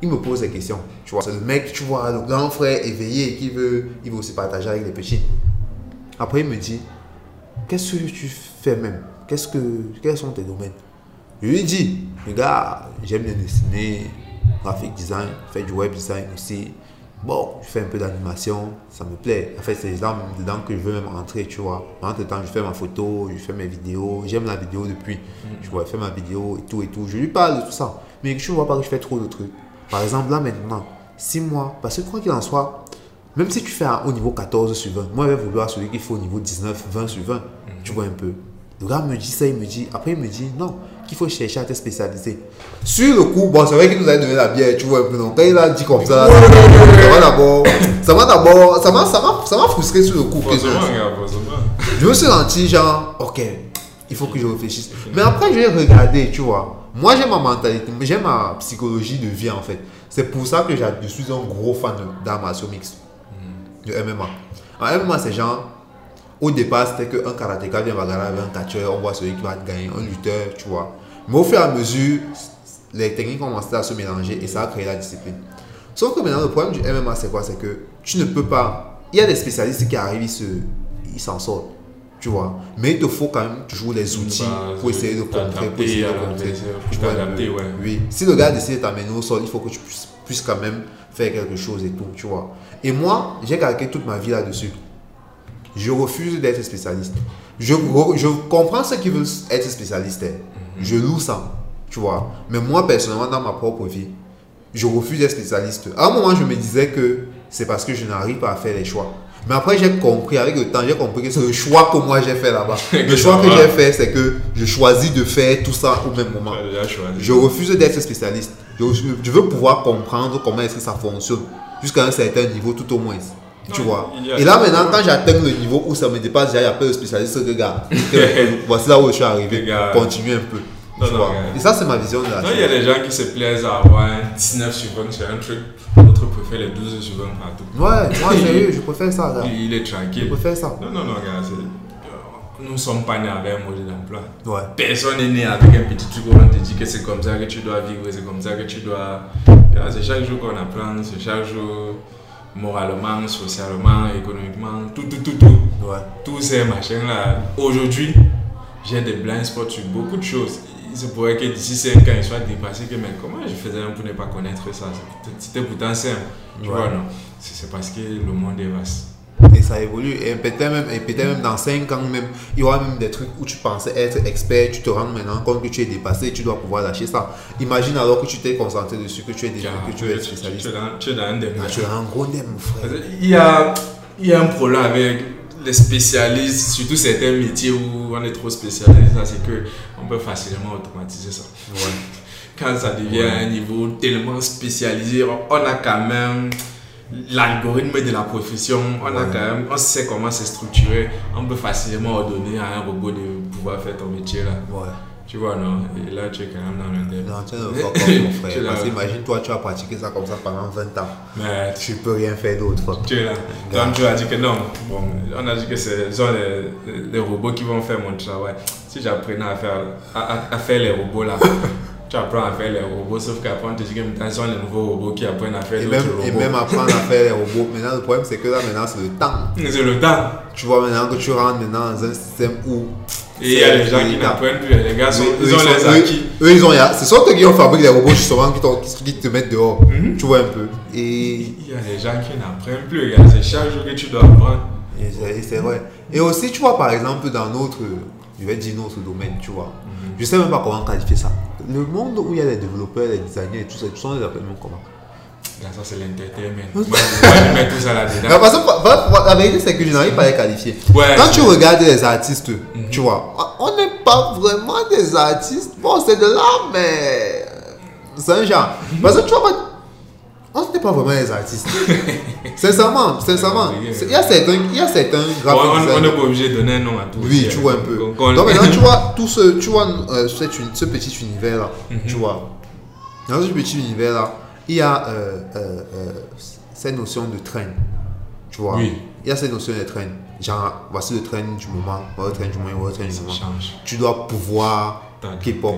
il me pose des questions. Tu vois, c'est le mec, tu vois, le grand frère éveillé qui veut, il veut aussi partager avec les petits. Après, il me dit, qu'est-ce que tu fais même? Qu'est-ce que, Quels sont tes domaines? Je lui dis, regarde, j'aime bien dessiner, graphic design, faire du web design aussi. Bon, je fais un peu d'animation, ça me plaît. En fait, c'est dedans que je veux même rentrer, tu vois. En temps, je fais ma photo, je fais mes vidéos. J'aime la vidéo depuis. Je vois, faire ma vidéo et tout et tout. Je lui parle de tout ça. Mais je ne vois pas que je fais trop de trucs. Par exemple, là maintenant, 6 mois, parce que quoi qu'il en soit, même si tu fais au niveau 14 sur 20, moi, je vais vouloir celui qu'il faut au niveau 19, 20 sur 20. Tu vois un peu. Le gars me dit ça, il me dit, après il me dit, non, qu'il faut chercher à te spécialiser. Sur le coup, bon, c'est vrai qu'il nous a donné la bière, tu vois un peu. Donc, quand il a dit comme ça, ça m'a d'abord, ça m'a d'abord, ça m'a, ça m'a, ça m'a frustré sur le coup. que je- me suis senti genre, ok, il faut que je réfléchisse. Mais après, je vais regarder, tu vois. Moi, j'ai ma mentalité, j'ai ma psychologie de vie en fait. C'est pour ça que je suis un gros fan d'arts martiaux mixtes, de MMA. En MMA, c'est genre, au départ, c'était qu'un karatéka vient bagarrer avec un catcheur, on voit celui qui va gagner, un lutteur, tu vois. Mais au fur et à mesure, les techniques ont commencé à se mélanger et ça a créé la discipline. Sauf que maintenant, le problème du MMA, c'est quoi? C'est que tu ne peux pas. Il y a des spécialistes qui arrivent, ils se- ils s'en sortent. Tu vois. Mais il te faut quand même toujours les outils Bah, pour essayer de contrer. Pour essayer de contrer. Tu vois ouais. Oui. Si le gars décide de t'amener au sol, il faut que tu puisses, puisses quand même faire quelque chose et tout. Tu vois. Et moi, j'ai calqué toute ma vie là-dessus. Je refuse d'être spécialiste. Je, je comprends ceux qui veulent être spécialistes. hein. Je loue ça. Tu vois. Mais moi, personnellement, dans ma propre vie, je refuse d'être spécialiste. À un moment, je me disais que c'est parce que je n'arrive pas à faire les choix. Mais après, j'ai compris, avec le temps, j'ai compris que c'est le choix que moi j'ai fait là-bas. *laughs* Le choix que j'ai fait, c'est que je choisis de faire tout ça au même moment. Je refuse d'être spécialiste. Je, je veux pouvoir comprendre comment est-ce que ça fonctionne jusqu'à un certain niveau tout au moins. Tu vois. Et là maintenant, quand j'atteins le niveau où ça me dépasse, déjà, il y a peu de spécialistes *laughs* que gars. Voici là où je suis arrivé. Continue un peu. Non, non. Et ça, c'est ma vision de la Non, il y a des gens qui se plaisent à avoir un 19 sur 20 sur un truc. D'autres préfèrent les 12 sur 20 partout. Ouais, moi, sérieux, je préfère ça. Gars. Il est Je tranquille. préfère ça. Non, non, non, gars. c'est- Nous ne sommes pas nés avec un modèle d'emploi. Ouais. Personne n'est né avec un petit truc où on te dit que c'est comme ça que tu dois vivre, c'est comme ça que tu dois. C'est chaque jour qu'on apprend, c'est chaque jour moralement, socialement, économiquement, tout, tout, tout, tout. Ouais. Tous ces machins-là. Aujourd'hui, j'ai des blind spots sur beaucoup de choses. Il se pourrait que d'ici 5 ans, ils soient dépassés que, mais comment je faisais pour ne pas connaître ça? C'était- pourtant simple. Tu Ouais. vois, non c'est parce que le monde est vaste. Et ça évolue. Et peut-être même, et peut-être même dans 5 ans, même, il y aura même des trucs où tu pensais être expert, tu te rends maintenant compte que tu es dépassé et tu dois pouvoir lâcher ça. Imagine alors que tu t'es concentré dessus, que tu es déjà, que tu es spécialiste. tu es dans- tu es dans un Ah, tu es un gros nez, mon frère. Il y a, il y a un problème avec les spécialistes, surtout certains métiers où on est trop spécialisé, ça, c'est que on peut facilement automatiser ça. Ouais. *laughs* Quand ça devient un niveau tellement spécialisé, on a quand même l'algorithme de la profession, on a Ouais. quand même, on sait comment c'est structuré, on peut facilement ordonner à un robot de pouvoir faire ton métier là. Ouais. Tu vois, non? Et là, tu es quand même dans l'indep. Non, tu *laughs* fuck off, mon frère. Parce qu'imagine, toi, tu as pratiqué ça comme ça pendant 20 ans. Mais Tu peux rien faire d'autre. Tu es là. Donc tu as dit que non. Bon, on a dit que ce sont les, les robots qui vont faire mon travail. Si j'apprenais à faire, à, à- à faire les robots là, tu apprends à faire les robots, sauf qu'après on te dit que maintenant ce sont les nouveaux robots qui apprennent à faire même, robots. et même apprendre à faire les robots. Maintenant, le problème, c'est que là, maintenant, c'est le temps. C'est le temps. Tu vois, maintenant que tu rentres maintenant dans un système où. Et il y a des gens c'est qui n'apprennent plus. Les gars, sont, Eux, ils eux, ont sont- les eux- acquis. Eux, ils ont. Ce sont eux qui ont fabriqué les robots justement qui, qui, te mettent dehors. Mhm. Tu vois un peu. Et, Il y a des gens qui n'apprennent plus. C'est chaque jour que tu dois apprendre. c'est c'est vrai. Et aussi, tu vois, par exemple, dans notre. Je vais dire notre domaine, tu vois. Mhm. Je sais même pas comment qualifier ça. Le monde où il y a les développeurs, les designers et tout ça, tu sens les appels même comment? Là, ça, c'est l'entertainment. *laughs* moi, je mets tout ça Non, là-dedans. pa- la vérité, c'est que je n'arrive pas à les qualifier. Ouais, Quand tu regardes les artistes, Mhm. tu vois, on n'est pas vraiment des artistes. Bon, c'est de l'art, mais c'est un genre. Parce que tu vois, on n'est pas vraiment les artistes. *laughs* sincèrement, sincèrement. Il y a certains, il y a certains on, n'est pas obligé de donner un nom à tous. Oui, tu vois un peu. Donc maintenant, tu vois, *laughs* tout ce, tu vois, euh, ce, petit univers-là, mhm. tu vois. Dans ce petit univers-là, il y a euh, euh, cette notion de train. Tu vois. Oui. Il y a cette notion de train. Genre, voici le train du moment, voici le train du moment, voici le train du moment. Tu dois pouvoir K-pop.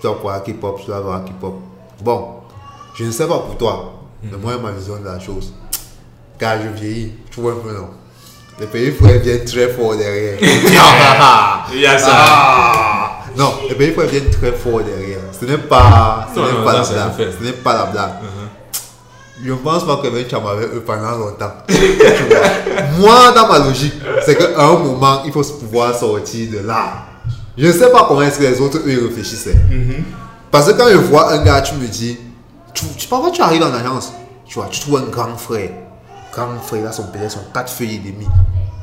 Tu dois pouvoir K-pop, tu dois avoir K-pop. Bon, je ne sais pas pour toi, mais moi, ma vision de la chose. Car je vieillis, tu vois un peu, non? Le pays frère vient très fort derrière. *laughs* *laughs* Il y a ça. Ah! non, le pays frère vient très fort derrière. Ce n'est pas, ce n'est pas, la blague. Ce n'est pas la blague. Je ne pense pas que tu avec eux pendant longtemps. *laughs* Moi, dans ma logique, c'est qu'à un moment, il faut pouvoir sortir de là. Je ne sais pas comment est-ce que les autres, eux, réfléchissaient. Mhm. Parce que quand je vois un gars, tu me dis, parfois tu arrives en agence, tu vois, tu trouves un grand frère. Grand frère, là, son père, son quatre feuilles et demi.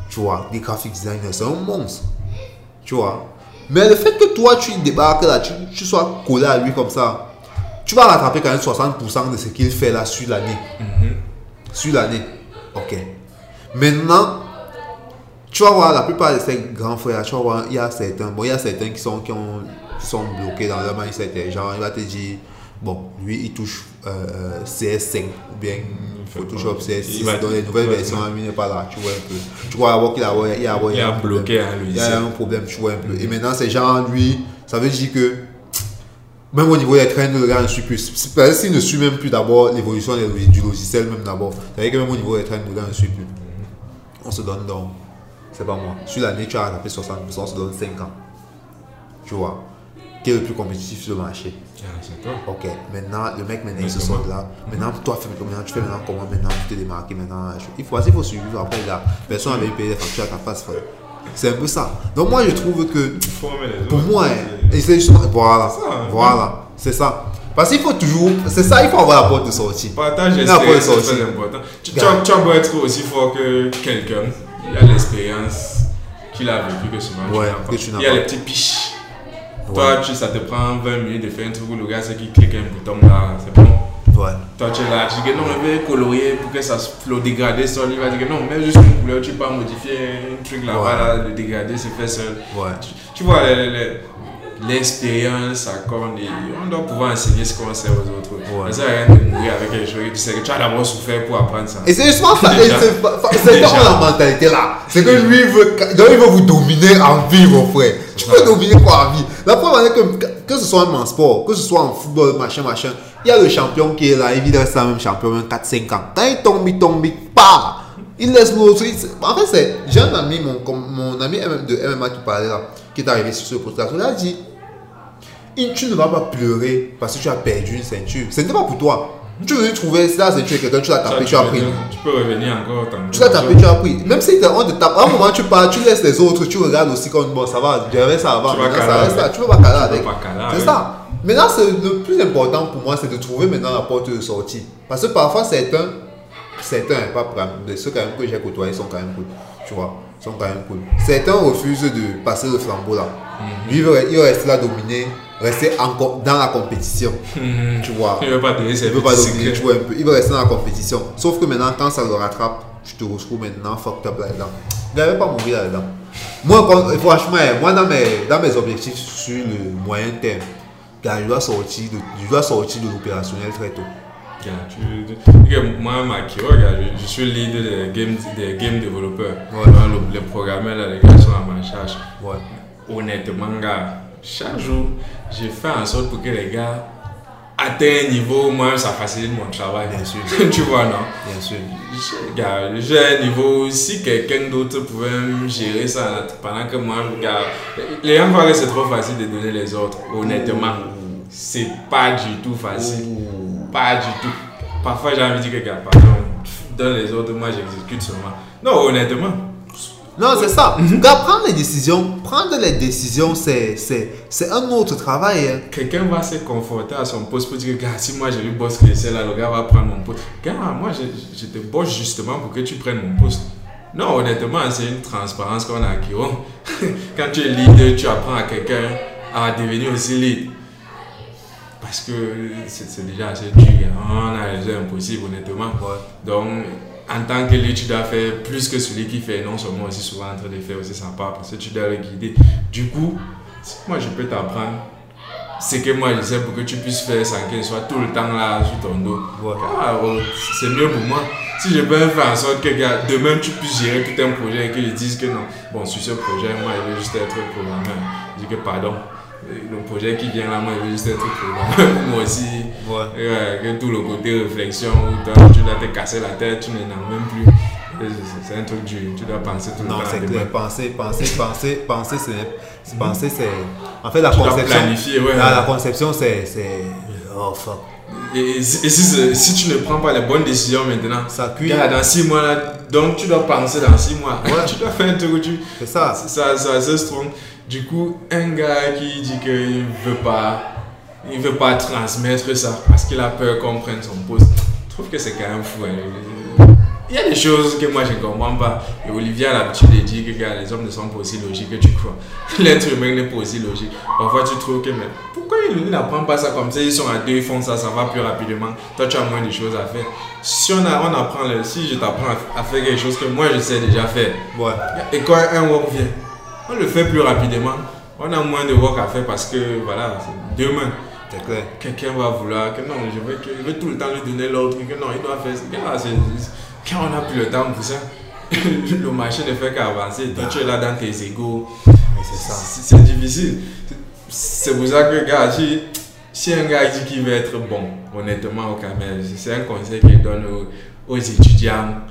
Tu vois, des graphic designers, c'est un monstre. Tu vois. Mais le fait que toi, tu débarques là, tu, tu sois collé à lui comme ça, tu vas rattraper quand même 60% de ce qu'il fait là sur l'année. Mhm. Sur l'année. Ok. Maintenant, tu vas voir la plupart de ces grands frères, tu vas voir, il y a certains, bon, il y a certains qui sont, qui ont, qui sont bloqués dans leur mindset. Genre, il va te dire, bon, lui, il touche euh, CS5 ou bien Photoshop CS6. Dans les nouvelles versions, lui n'est pas là, tu vois un peu. Tu vois avoir qu'il a, il a, il a, un bloqué, hein, lui. Il y a un problème, tu vois un peu. Et maintenant, c'est genre, lui, ça veut dire que même au niveau des trains, le gars ne suit plus. S'il ne suit même plus d'abord l'évolution du logiciel, même d'abord. C'est-à-dire que même au niveau des trains, le gars ne suit plus. On se donne donc, c'est pas moi. Sur l'année, tu as tapé 60%, on se donne 5 ans. Tu vois qui est le plus compétitif sur le marché? Ah. Ok, maintenant, le mec, maintenant, il se sort là. Maintenant, toi, maintenant, tu fais maintenant comment? Maintenant, tu te démarques maintenant. Il faut, il faut suivre. Après, là, personne n'avait payé les factures à ta face, frère. C'est un peu ça. Donc, moi, je trouve que. Pour moi, et c'est justement. Voilà. Hein. Voilà. C'est ça. Parce qu'il faut toujours. C'est ça, il faut avoir la porte de sortie. Partage l'expérience, c'est très important. Tu, tu, tu as être aussi fort que quelqu'un. Il a l'expérience qu'il a vécu que souvent. Ouais, tu n'as pas. Il y a les petits piches toi, tu, ça te prend 20 minutes de faire un truc où le gars, c'est qui clique un bouton là, c'est bon. Ouais. Toi, tu es là, tu dis que non, je vais colorier pour que ça le dégradé seul. Il va dire que non, mets juste une couleur, tu peux modifier un truc là-bas, là, le dégradé se fait seul. Ouais. Tu, tu vois, les, les, l'expérience accorde et on doit pouvoir enseigner ce qu'on sait aux autres. Ouais. Ça rien de mourir avec quelque chose tu sais que tu as d'abord souffert pour apprendre ça. Et c'est justement ça, c'est dans la mentalité là. C'est que lui veut, donc il veut vous dominer en vie, mon frère. Tu peux dominer quoi en vie? La preuve est que, que ce soit en sport, que ce soit en football, machin, machin, il y a le champion qui est là, il vit dans ça même champion, 4-5 ans. Quand il tombe, il tombe, il part. Il laisse l'autre. En fait, c'est. J'ai un ami, mon, mon ami de MMA qui parlait là, qui est arrivé sur ce poste-là. Il a dit tu ne vas pas pleurer parce que tu as perdu une ceinture. Ce n'est pas pour toi. Tu veux trouver la ceinture quelqu'un, tu l'as tapé, tu as pris. Tu peux revenir encore. Tu l'as tapé, tu as pris. Même si on te tape, à un moment tu pars, tu laisses les autres, tu regardes aussi comme bon, ça va, je ça va. Tu ça reste là. Tu peux pas caler avec. C'est ça. Maintenant, le plus important pour moi, c'est de trouver maintenant la porte de sortie. Parce que parfois, certains, certains, pas ceux quand même que j'ai côtoyés sont quand même cool. Tu vois, sont quand même cool. Certains refusent de passer le flambeau là. Mhm. Lui, il reste là dominer rester encore dans la compétition. Mhm. Tu vois. Il ne veut pas donner Il veut pas dominer, tu vois un peu. Il veut rester dans la compétition. Sauf que maintenant, quand ça le rattrape, tu te retrouves maintenant fucked up là-dedans. Il n'avait pas mourir là-dedans. Moi, franchement, moi, dans mes, dans mes objectifs sur le moyen terme, je dois sortir de, je dois sortir de l'opérationnel très tôt. Moi, ma je, je, suis leader des game, des game développeurs. Les programmeurs, les gars sont à ma charge. Honnêtement, gars chaque jour, je fais en sorte pour que les gars atteignent un niveau, moi, ça facilite mon travail. Bien sûr. *laughs* tu vois, non? Bien sûr. J'ai un niveau, si quelqu'un d'autre pouvait me gérer ça pendant que moi, gars, les gens que c'est trop facile de donner les autres, honnêtement. C'est pas du tout facile. Pas du tout. Parfois, j'ai envie de dire que, pardon, donne les autres, moi, j'exécute seulement. Non, honnêtement. Non, c'est ça. Mm prendre les décisions, prendre les décisions, c'est, c'est, c'est un autre travail. Hein. Quelqu'un va se conforter à son poste pour dire, gars, si moi j'ai eu boss qui est là, le gars va prendre mon poste. Gars, moi je, je te bosse justement pour que tu prennes mon poste. Non, honnêtement, c'est une transparence qu'on a à *laughs* Quand tu es leader, tu apprends à quelqu'un à devenir aussi lead. Parce que c'est déjà assez dur. On a les impossible, honnêtement. Donc, en tant que tu dois faire plus que celui qui fait, non seulement aussi souvent en train de faire aussi sa part, parce que tu dois le guider. Du coup, moi je peux t'apprendre ce que moi je sais pour que tu puisses faire sans qu'il soit tout le temps là sur ton dos. Ah, oh, c'est mieux pour moi. Si je peux faire en sorte que demain tu puisses gérer tout un projet et qu'ils disent que non, bon, sur ce projet, moi je veux juste être programmeur. Je dis que pardon le projet qui vient là, moi, je veux juste être programmeur. *laughs* moi aussi, que tout le côté réflexion, tu dois te casser la tête, tu n'en as même plus. C'est un truc dur, tu dois penser tout le temps. Non, c'est clair, penser, penser, penser, penser, c'est. Penser, c'est. En fait, la conception. planifier, ouais. La, conception, c'est. Oh fuck. Et, si, si, tu ne prends pas les bonnes décisions maintenant, ça cuit. dans 6 mois là, donc tu dois penser dans 6 mois. Ouais. *laughs* tu dois faire un truc tu. C'est ça. Ça, ça, c'est strong. Du coup, un gars qui dit qu'il ne veut pas, il veut pas transmettre ça parce qu'il a peur qu'on prenne son poste, je trouve que c'est quand même fou. Hein. Il y a des choses que moi je ne comprends pas. Et Olivier a l'habitude de dire que les hommes ne sont pas aussi logiques que tu crois. *laughs* L'être humain n'est pas aussi logique. Parfois tu trouves que, mais pourquoi ils n'apprennent pas ça comme ça? Ils sont à deux, ils font ça, ça va plus rapidement. Toi tu as moins de choses à faire. Si on, a, on apprend, si je t'apprends à, faire quelque chose que moi je sais déjà faire, ouais. et quand un work vient, on le fait plus rapidement. On a moins de work à faire parce que, voilà, demain, quelqu'un va vouloir que non, je veux, je veux tout le temps lui donner l'ordre, que non, il doit faire ça. Quand on n'a plus le temps pour ça, *laughs* le marché ne fait qu'avancer. Toi, tu es là dans tes égaux. C'est difficile. C'est pour ça que, gars, si, si un gars dit qu'il veut être bon, honnêtement, au Cameroun, c'est un conseil qu'il donne aux étudiants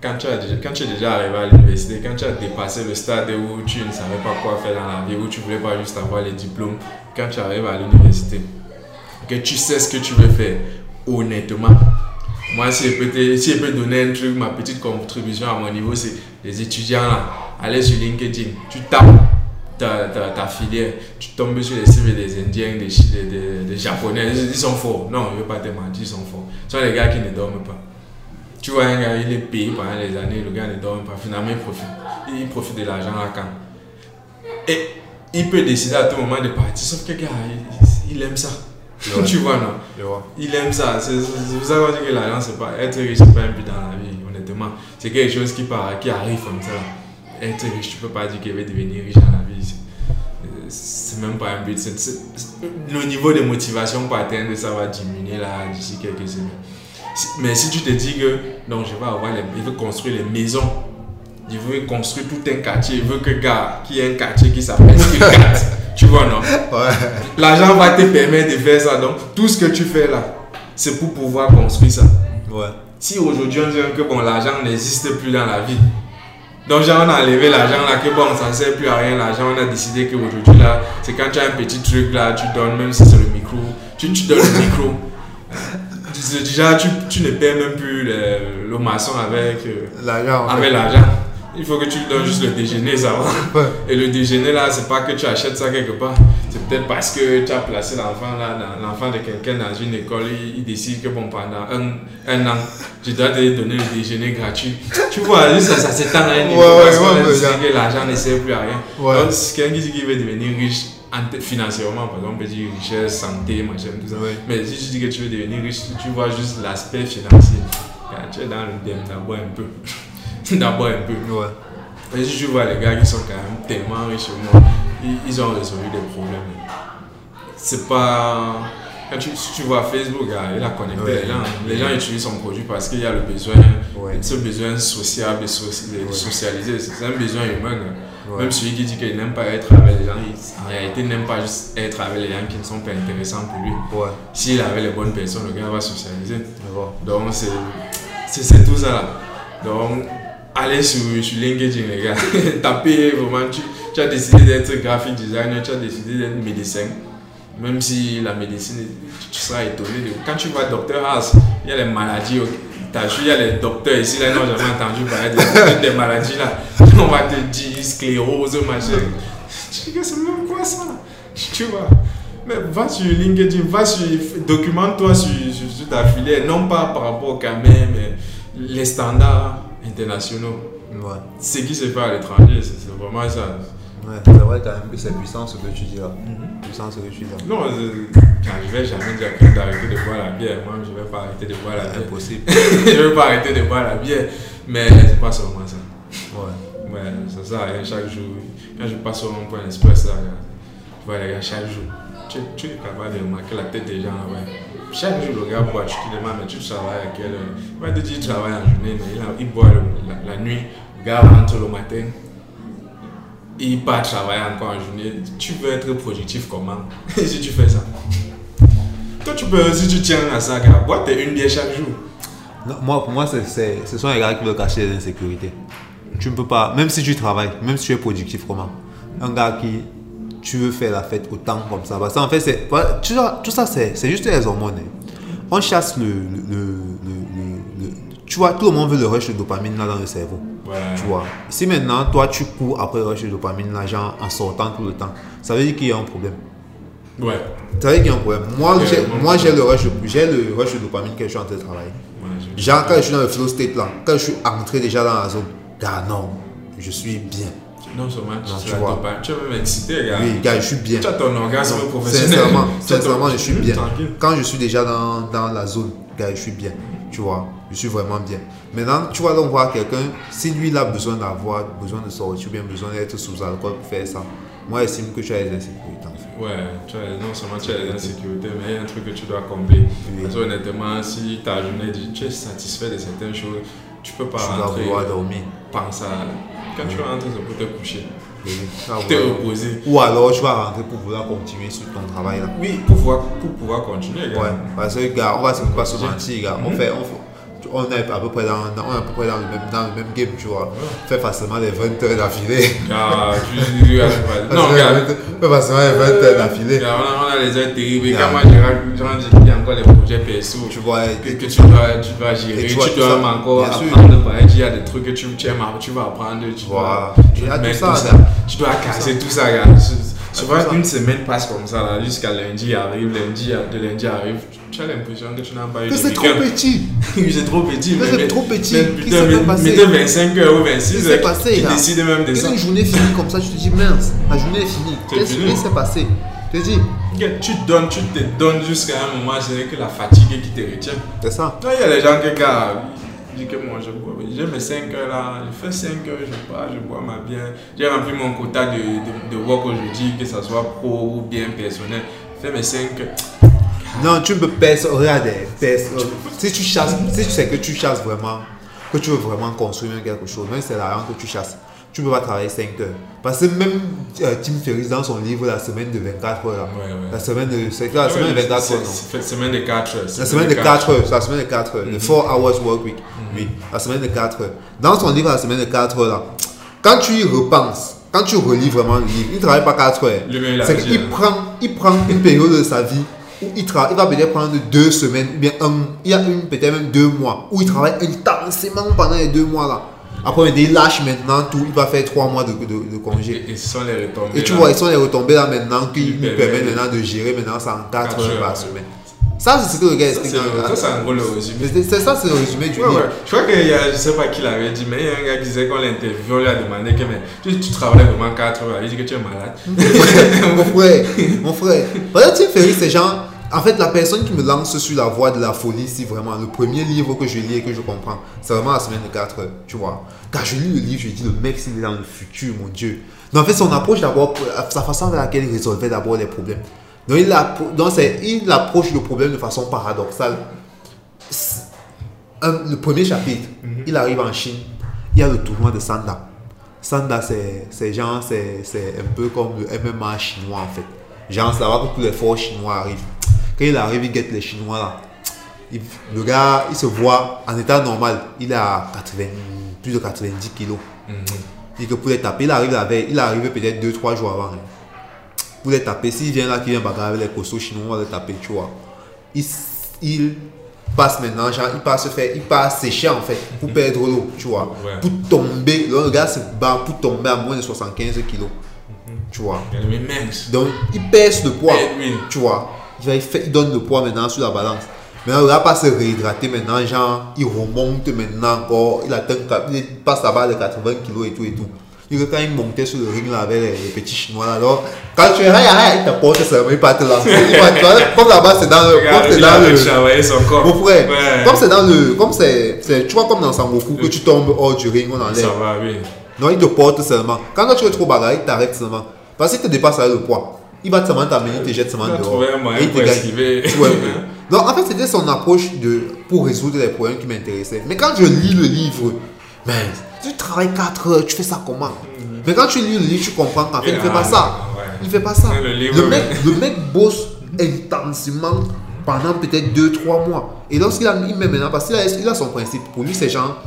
quand tu, as, quand tu es déjà arrivé à l'université, quand tu as dépassé le stade où tu ne savais pas quoi faire dans la vie, où tu voulais pas juste avoir les diplômes, quand tu arrives à l'université, que tu sais ce que tu veux faire, honnêtement. Moi, si je peux, si je peux donner un truc, ma petite contribution à mon niveau, c'est les étudiants là, allez sur LinkedIn, tu tapes ta, ta, ta, filière, tu tombes sur les CV des Indiens, des, des, des, Japonais, ils sont forts. Non, je ne veux pas te mentir, ils sont forts. Ce sont les gars qui ne dorment pas. Tu vois, un gars, il est payé pendant les années, le gars ne dort pas. Finalement, il profite. Il profite de l'argent à quand. Et il peut décider à tout moment de partir, sauf que le gars, il, aime ça. *laughs* tu vois, non? Il aime ça. C'est pour ça qu'on dit que l'argent, c'est pas être riche, c'est pas un but dans la vie, honnêtement. C'est quelque chose qui, part, qui arrive comme ça. Être riche, tu peux pas dire qu'il va devenir riche dans la vie. C'est même pas un but. le niveau de motivation pour atteindre ça va diminuer là d'ici quelques semaines. Mais si tu te dis que non, je vais avoir les, veut construire les maisons, il veut construire tout un quartier, il veut que gars, qu'il y ait un quartier qui s'appelle *laughs* tu vois non? L'argent va te permettre de faire ça. Donc tout ce que tu fais là, c'est pour pouvoir construire ça. Ouais. Si aujourd'hui on dit que bon l'argent n'existe plus dans la vie, donc, genre, on a enlevé l'argent là, que bon, ça sert plus à rien. L'argent, on a décidé qu'aujourd'hui là, c'est quand tu as un petit truc là, tu donnes, même si c'est le micro, tu, tu donnes le micro *laughs* déjà, tu, tu ne paies même plus le, le maçon avec euh, l'argent. Avec l'argent. Il faut que tu lui donnes juste le déjeuner, ça va. Et le déjeuner, là, c'est pas que tu achètes ça quelque part. C'est peut-être parce que tu as placé l'enfant là, l'enfant de quelqu'un dans une école, il, décide que bon, pendant un, un, an, tu dois te donner le déjeuner gratuit. Tu vois, ça, ça s'étend à un niveau parce que l'argent ne sert plus à rien. Donc, quelqu'un qui dit qu'il veut devenir riche, financièrement, par exemple, on peut dire richesse, santé, machin, tout ça. Mais si tu dis que tu veux devenir riche, tu vois juste l'aspect financier. Tu es dans le thème d'abord un peu. *laughs* d'abord un peu. Ouais. Mais si tu vois les gars qui sont quand même tellement riches au monde, ils, ont résolu des problèmes. C'est pas. Quand tu, tu vois Facebook, il a connecté les gens. Les gens utilisent son produit parce qu'il y a le besoin, ce besoin social de, socialiser. C'est un besoin humain. Même celui qui dit qu'il n'aime pas être avec les gens, en réalité n'aime pas juste être avec les gens qui ne sont pas intéressants pour lui. Ouais. S'il avait les bonnes personnes, le gars va socialiser. Donc c'est tout ça là. Donc allez sur, sur LinkedIn les gars, *laughs* tapez vraiment, tu, tu as décidé d'être graphic designer, tu as décidé d'être médecin. Même si la médecine, tu seras étonné. De... Quand tu vois Docteur House, il y a les maladies T'as vu, il y a les docteurs ici, là, ils n'ont jamais entendu parler des, maladies là. *laughs* On va te dire sclérose, machin. Tu dis que c'est même quoi ça? Tu vois Mais va sur LinkedIn, va sur. Documente-toi sur, sur, ta filière, non pas par rapport au Camer, mais les standards internationaux. Ouais. Ce qui se fait à l'étranger, c'est vraiment ça. Ouais, c'est vrai quand même que c'est puissant ce que tu dis là. Puissant ce que tu dis là. Non, quand je vais jamais dire à d'arrêter de boire la bière, moi je vais pas arrêter de boire la bière. Impossible. *laughs* je vais pas arrêter de boire la bière. Mais c'est pas seulement ça. Ouais. Ouais, ça à rien chaque jour. Quand je passe au rond-point express, là, tu vois les gars chaque jour. Tu, tu es capable de remarquer la tête des gens là-bas. Chaque jour, le gars boit, tu te demandes, mais tu travailles à quelle heure? Il va te dire qu'il travaille en journée, mais il, a- il boit le- la, la nuit. Le gars rentre le matin. Il part travailler encore en journée. Tu veux être productif comment? *laughs* Si tu fais ça Toi, tu peux, si tu tiens à ça, bois tes une bière chaque jour. Moi, pour moi, ce sont les gars qui veulent cacher les insécurités. Tu ne peux pas, même si tu travailles, même si tu es productif, comment? Un gars qui, tu veux faire la fête autant comme ça. Parce qu'en fait, tout ça, c'est, juste les hormones. hein. On chasse le, le- le- Tu vois, tout le monde veut le rush de dopamine là dans le cerveau. Ouais. Tu vois. Si maintenant, toi, tu cours après le rush de dopamine là, genre en sortant tout le temps, ça veut dire qu'il y a un problème. Ouais. Ça veut dire qu'il y a un problème. Moi, j'ai, ouais. moi j'ai, le rush, de- j'ai le rush de dopamine quand je suis en train de travailler. Ouais, Genre, quand je suis dans le flow state là, quand je suis entré déjà dans la zone, gars, non, je suis bien. Non seulement tu, Non, tu vois. dopamine, tu es même excité, gars. Oui, gars, je suis bien. Tu as ton orgasme professionnel. Sincèrement, ton- sincèrement, je suis bien. Tranquille. Quand je suis déjà dans, dans la zone, gars, je suis bien. Tu vois, je suis vraiment bien. Maintenant, tu vas donc voir quelqu'un, si lui, il a besoin d'avoir, besoin de sortir, ou bien besoin d'être sous alcool pour faire ça, moi, j'estime que tu as les insécurités. en fait. Ouais, tu as, non seulement tu as les insécurités, mais il y a un truc que tu dois combler. Oui. Parce que honnêtement, si ta journée, tu es satisfait de certaines choses, tu peux pas Tu dois rentrer, vouloir dormir. penser à... Quand tu vas rentrer, c'est pour te coucher, Oui, tu vas te vouloir- reposer. Ou alors, tu vas rentrer pour vouloir continuer sur ton travail là. Oui, pour pouvoir, pour pouvoir continuer, gars. Ouais, parce que gars, on va se, pas se mentir, gars. On Mhm. fait, on, fait- on est à peu près dans, dans- on est à peu près dans le même, dans le même game, tu vois. On fait facilement les 20 heures d'affilée. Ah, tu tu- tu- *laughs* Non, on fait facilement les 20 heures d'affilée. On a, les heures terribles. Quand moi, dis a encore les projets perso. Tu vois, que, que tu dois, tu dois gérer, tu tu, vois, dois même encore apprendre par exemple, il y a des trucs que tu, tu aimes, tu vas apprendre, tu dois, ça, gars. tu dois casser tout ça, gars. Souvent, une semaine passe comme ça, là, jusqu'à lundi arrive, lundi, de lundi arrive, tu as l'impression que tu n'as pas eu de *laughs* c'est trop petit. C'est trop petit. C'est trop petit. putain, mettez 25 heures ou 26 Qu'est-ce qui heures, passé, qui là? décide même de ça. une journée finie comme ça, tu te dis mince, la journée est finie. Qu'est-ce qui s'est passé? Tu te dis, Tu te donnes, tu te donnes jusqu'à un moment, c'est que la fatigue qui te retient. c'est ça. Non, il y a des gens qui, que moi je bois. J'ai mes 5 heures là, je fais 5 heures, je bois, je bois ma bière. J'ai rempli mon quota de, de, de work aujourd'hui, que ce soit pro ou bien personnel. Je fais mes 5 heures. Non, tu peux perdre, regarde, perdre. Si tu chasses, si tu sais que tu chasses vraiment, que tu veux vraiment construire quelque chose, même si c'est l'argent que tu chasses, tu peux pas travailler 5 heures. Parce que même euh, Tim Ferriss dans son livre La semaine de 24 heures, là, Ouais, ouais. la semaine de, c'est quoi, la semaine de 24 heures, non c'est semaine de 4 heures. La semaine de 4 heures, la semaine de 4 heures, le 4 hours work week. Oui, la semaine de 4 heures. Dans son livre, la semaine de 4 heures, là, quand tu y repenses, quand tu relis vraiment le livre, il ne travaille pas 4 heures. A C'est qu'il hein. prend, il prend une période de sa vie où il, travaille, il va peut-être prendre deux semaines, ou bien un, il y a une, peut-être même deux mois, où il travaille intensément pendant les deux mois là. Après, il lâche maintenant tout, il va faire trois mois de, de, de congé. Et, et ce sont les retombées. Et tu là? vois, ils sont les retombées là maintenant qui permet- permettent maintenant de gérer maintenant ça en 4 Quatre heures par semaine. Ça, c'est ce que le gars explique ça, c'est un gros le résumé. C'est ça, c'est le résumé du Ouais, livre. ouais. Je crois qu'il y a, je sais pas qui l'avait dit, mais il y a un gars qui disait qu'on l'interview, on lui a demandé que mais, tu, tu travailles vraiment 4 heures. Il dit que tu es malade. *laughs* mon frère, mon frère. Tim Ferriss, c'est genre, en fait, la personne qui me lance sur la voie de la folie, si vraiment le premier livre que je lis et que je comprends, c'est vraiment la semaine de 4 heures, tu vois. Quand je lis le livre, je dis, le mec, s'il est dans le futur, mon Dieu. Donc, en fait, son approche d'abord, sa façon avec laquelle il résolvait d'abord les problèmes. Donc, il, appro- donc c'est- il approche le problème de façon paradoxale. Un- le premier chapitre, il arrive en Chine, il y a le tournoi de Sanda. Sanda, c'est c'est genre, c'est c'est un peu comme le MMA chinois en fait. Genre, c'est là-bas que tous les forts chinois arrivent. Quand il arrive, il guette les chinois là. Il- le gars, il se voit en état normal, il a 80, plus de 90 kilos. Et que pour les taper, il arrive la veille, il est arrivé peut-être 2-3 jours avant. hein. Pour les taper, s'il vient là, qui vient bagarrer avec les costauds chinois, on va les taper, tu vois. Il, passe maintenant, genre, il passe se faire, il passe sécher en fait, pour *laughs* perdre l'eau, tu vois. Ouais. Pour tomber, le gars se bat pour tomber à moins de 75 kilos, tu vois. Mince. Donc, il pèse le poids, tu vois. Il, va- il fait- il donne le poids maintenant sur la balance. Maintenant, le gars passe se réhydrater maintenant, genre, il remonte maintenant encore, il atteint, il passe la barre de 80 kilos et tout et tout. Il quand il montait sur le ring là avec les, les petits chinois là, alors quand tu es là, il t'apporte mais il pas te lancer. Il va- Comme là-bas, c'est dans le. Comme c'est il dans le. travaillé son corps. Mon frère, Ouais. comme c'est dans le. Comme c'est. Tu vois, comme dans Sangoku, que tu tombes hors du ring, on enlève. Ça va, oui. Non, il te porte seulement. Quand tu es trop bagarre, il t'arrête seulement. Parce qu'il te dépasse avec le poids. Il va seulement t'amener, il te jette seulement dehors. un moyen Et il te pour. Ouais. Non, *laughs* en fait, c'était son approche de, pour résoudre les problèmes qui m'intéressaient. Mais quand je lis le livre, mais tu travailles 4 heures, tu fais ça comment? Mais quand tu lis le livre, tu comprends qu'en fait, il ne fait pas ça. Ouais. Il ne fait pas ça. Le livre, mec, le mec bosse intensément pendant peut-être 2-3 mois. Et lorsqu'il a met maintenant, parce qu'il a, il a son principe, pour lui, c'est genre,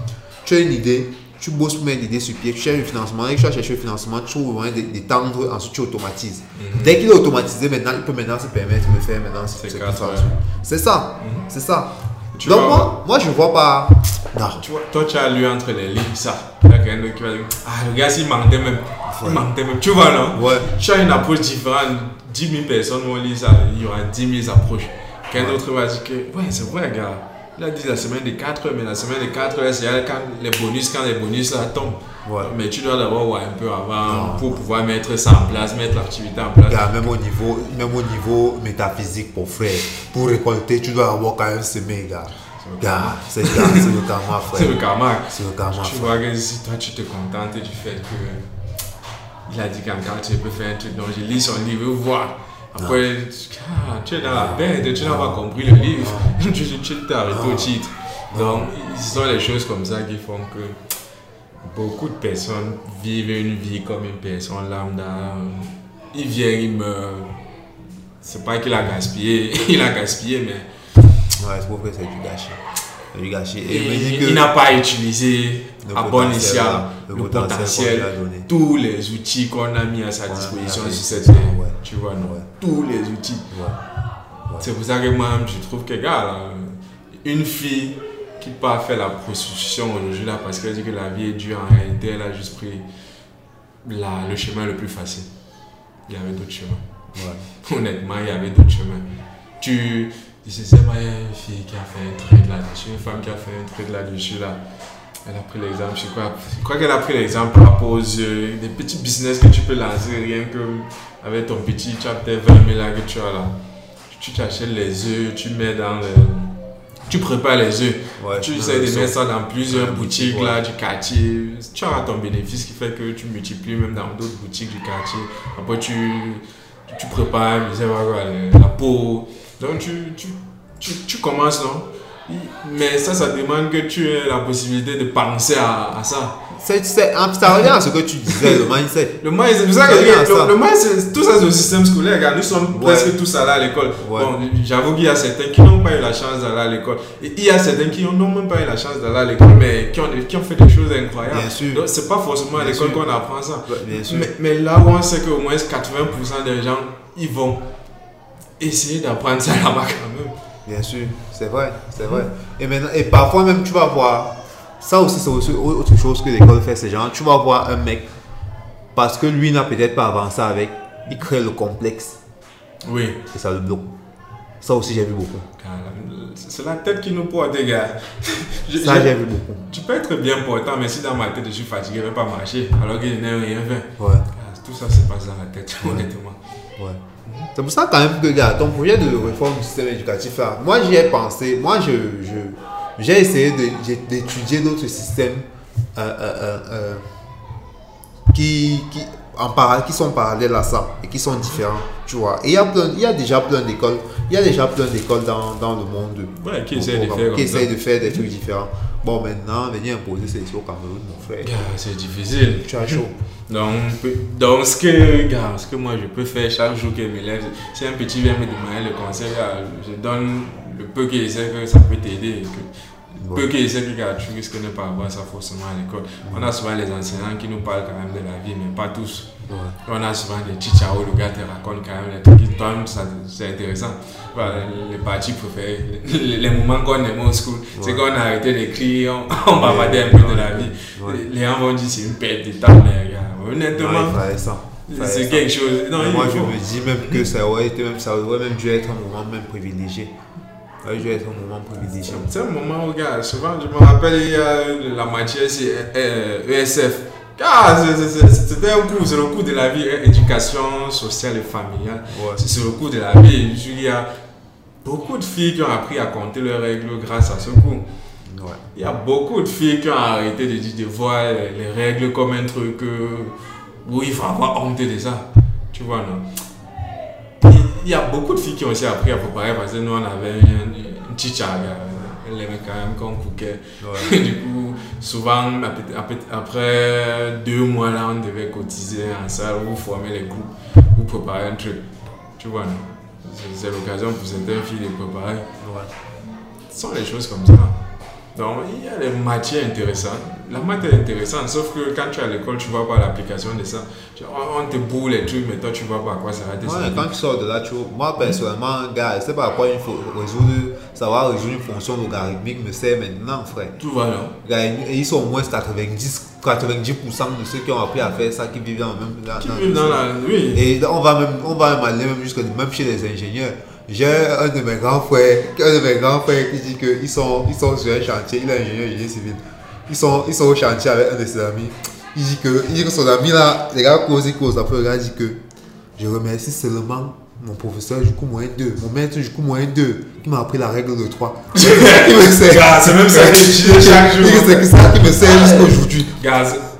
tu as une idée, tu bosses pour mettre l'idée sur pied, tu cherches le financement, et tu vas chercher le financement, tu trouves le moyen d'é- d'étendre, ensuite tu automatises. Dès qu'il est automatisé, maintenant, il peut maintenant se permettre de faire maintenant ce- C'est ce quatre fait. heures. C'est ça, ça. Tu Donc vois- moi, moi, je vois pas... Non. Tu vois, toi, tu as lu entre les lignes ça. Il y a quelqu'un d'autre qui va dire Ah, le gars, s'il mentait même. Il Ouais. mentait même. Tu vois, non? Ouais. Tu as une approche différente. 10 000 personnes vont lire ça. Il y aura 10 000 approches. Quelqu'un d'autre va dire que, ouais, c'est vrai, gars. Il a dit la semaine de 4 heures, mais la semaine de 4 heures, c'est quand les bonus, quand les bonus là tombent. Mais tu dois d'abord voir un peu avant Non. pour pouvoir mettre ça en place, mettre l'activité en place. Même au niveau, même au niveau métaphysique, pour frère, pour récolter, tu dois avoir quand même semer, gars. C'est le karma, frère. C'est le karma. C'est le karma, Tu vois que si toi tu te contentes du fait que il a dit qu'encore tu peux faire un truc, donc je lis son livre, voir. Après, tu- ah, tu es dans la bête, tu n'as pas compris le livre, *laughs* tu tu- tu t'es arrêté au titre. Donc, ce sont les choses comme ça qui font que beaucoup de personnes vivent une vie comme une personne lambda. Il vient, il meurt. C'est pas qu'il a gaspillé, *laughs* il a gaspillé, mais Ouais, je trouve que c'est du gâchis. C'est du gâchis. Et il, il me dit que il n'a pas utilisé à bon escient le, le potentiel tous les outils qu'on a mis à sa disposition sur cette ouais. Tu vois, non? Ouais. Tous les outils. Ouais. C'est pour ça que moi, je trouve que, gars, là, une fille qui part faire la prostitution aujourd'hui, là, parce qu'elle dit que la vie est dure, en réalité, elle a juste pris la- le chemin le plus facile. Il y avait d'autres chemins. *laughs* Honnêtement, il y avait d'autres chemins. Tu. Je sais pas, il y a une fille qui a fait un trade là-dessus, une femme qui a fait un trade là-dessus, là. Elle a pris l'exemple, je crois, je crois qu'elle a pris l'exemple par rapport aux des petits business que tu peux lancer, rien que avec ton petit, tu as peut-être 20 000 là que tu as là. Tu t'achètes les œufs, tu mets dans le. Tu prépares les œufs. Ouais, tu essaies de mettre ça dans plusieurs boutiques ouais. là, du quartier. Tu auras ton bénéfice qui fait que tu multiplies même dans d'autres boutiques du quartier. Après, tu, tu prépares, je sais pas quoi, le- la peau. Donc, tu, tu, tu, tu commences, non? Mais ça, ça demande que tu aies la possibilité de penser à, à ça. C'est, c'est, ça revient à ce que tu disais, le mindset. Le moins, c'est ça que le, le moins, c'est- tout ça, c'est au système scolaire. Regarde, nous sommes Ouais. presque tous allés à l'école. Ouais. Bon, j'avoue qu'il y a certains qui n'ont pas eu la chance d'aller à l'école. Et il y a certains qui n'ont même pas eu la chance d'aller à l'école, mais qui ont, qui ont fait des choses incroyables. Bien sûr. Donc, c'est pas forcément à l'école qu'on apprend ça. Bien sûr. Mais, mais là où on sait qu'au moins 80% des gens, ils vont essayer d'apprendre ça là-bas quand même. Bien sûr, c'est vrai, c'est vrai. Et, maintenant, et parfois même, tu vas voir, ça aussi, c'est autre chose que l'école fait, c'est genre, tu vas voir un mec, parce que lui n'a peut-être pas avancé avec, il crée le complexe Oui. et ça le bloque. Ça aussi, j'ai vu beaucoup. C'est la tête qui nous porte, les gars. *laughs* Je- Ça, j'ai vu beaucoup. tu peux être bien portant, mais si dans ma tête je suis fatigué, je ne vais pas marcher, alors que je n'ai rien fait. Ouais, Ah, Tout ça se passe dans la tête, *laughs* honnêtement. ouais. C'est pour ça, quand même, que, gars, ton projet de réforme du système éducatif, là, moi, j'y ai pensé. Moi, je, je, j'ai essayé d'étudier d'autres systèmes euh, euh, euh, qui, qui, en para- qui sont parallèles à ça et qui sont différents, tu vois. Et il y a, plein, il y a déjà plein d'écoles, il y a déjà plein d'écoles dans, dans le monde Ouais, qui essaie de essayent de faire des trucs différents. Bon, maintenant, venir imposer c'est ici au Cameroun, mon frère. C'est difficile. Tu as chaud. Donc, donc ce, que, ce que moi je peux faire chaque jour que me lève, si un petit vient me demander le conseil, je donne le peu qu'il sait que ça peut t'aider. Peu qu'il sait que gars, tu risques de ne pas avoir ça forcément à l'école. On a souvent les enseignants qui nous parlent quand même de la vie, mais pas tous. Ouais. On a souvent des chichaos, le gars te raconte quand même des trucs qui ça- c'est intéressant. Voilà, les parties préférées, les, les moments qu'on aimait au school, c'est Ouais. qu'on a arrêté d'écrire, on, *laughs* on bavardait un peu de la vie. Les gens vont dire c'est une perte de temps, mais gars, honnêtement, c'est quelque chose. Non, Mais il moi, faut. je me dis même que ça aurait, été même, ça aurait même dû être un moment même privilégié. Moment. C'est un moment gars, souvent, je me rappelle, il y a la matière, c'est euh, ESF. Ah, c'était un coup, c'est le coup de la vie, hein, éducation sociale et familiale. C'est le coup de la vie. Il y a beaucoup de filles qui ont appris à compter leurs règles grâce à ce coup. Il y a beaucoup de filles qui ont arrêté de, de voir les règles comme un truc où il faut avoir honte de ça. Tu vois, non? Il y a beaucoup de filles qui ont aussi appris à préparer parce que nous, on avait une, chichaga. Elle aimait quand même qu'on cookait. *laughs* du coup, souvent, après deux mois, là, on devait cotiser en salle ou former les groupes ou préparer un truc. Tu vois, C'est l'occasion pour certaines filles de préparer. Ce sont les choses comme ça. Donc, il y a des matières intéressantes. La matière est intéressante, sauf que quand tu es à l'école, tu vois pas l'application de ça. On te boule les trucs, mais toi, tu vois pas à quoi ça va ouais, Quand tu sors de là, tu vois, moi, personnellement, gars, je sais pas à quoi il faut résoudre, savoir résoudre une fonction logarithmique me sert maintenant, frère. Tout va là. ils sont au moins 90 90% de ceux qui ont appris à faire ça qui vivent dans le même qui vivent dans la oui. et on va même on va même aller même jusque même chez les ingénieurs j'ai un de mes grands frères, un de mes grands frères qui dit qu'ils sont, ils sont sur un chantier, il est ingénieur génie civil. Ils sont, ils sont au chantier avec un de ses amis. Il dit que, il dit que son ami là, les gars causent, ils causent. Après, le gars dit que je remercie seulement mon professeur du coup moyen 2, mon maître du coup moyen 2, qui m'a appris la règle de 3. *laughs* c'est même ça chaque jour. C'est ça qui me sert jusqu'à aujourd'hui.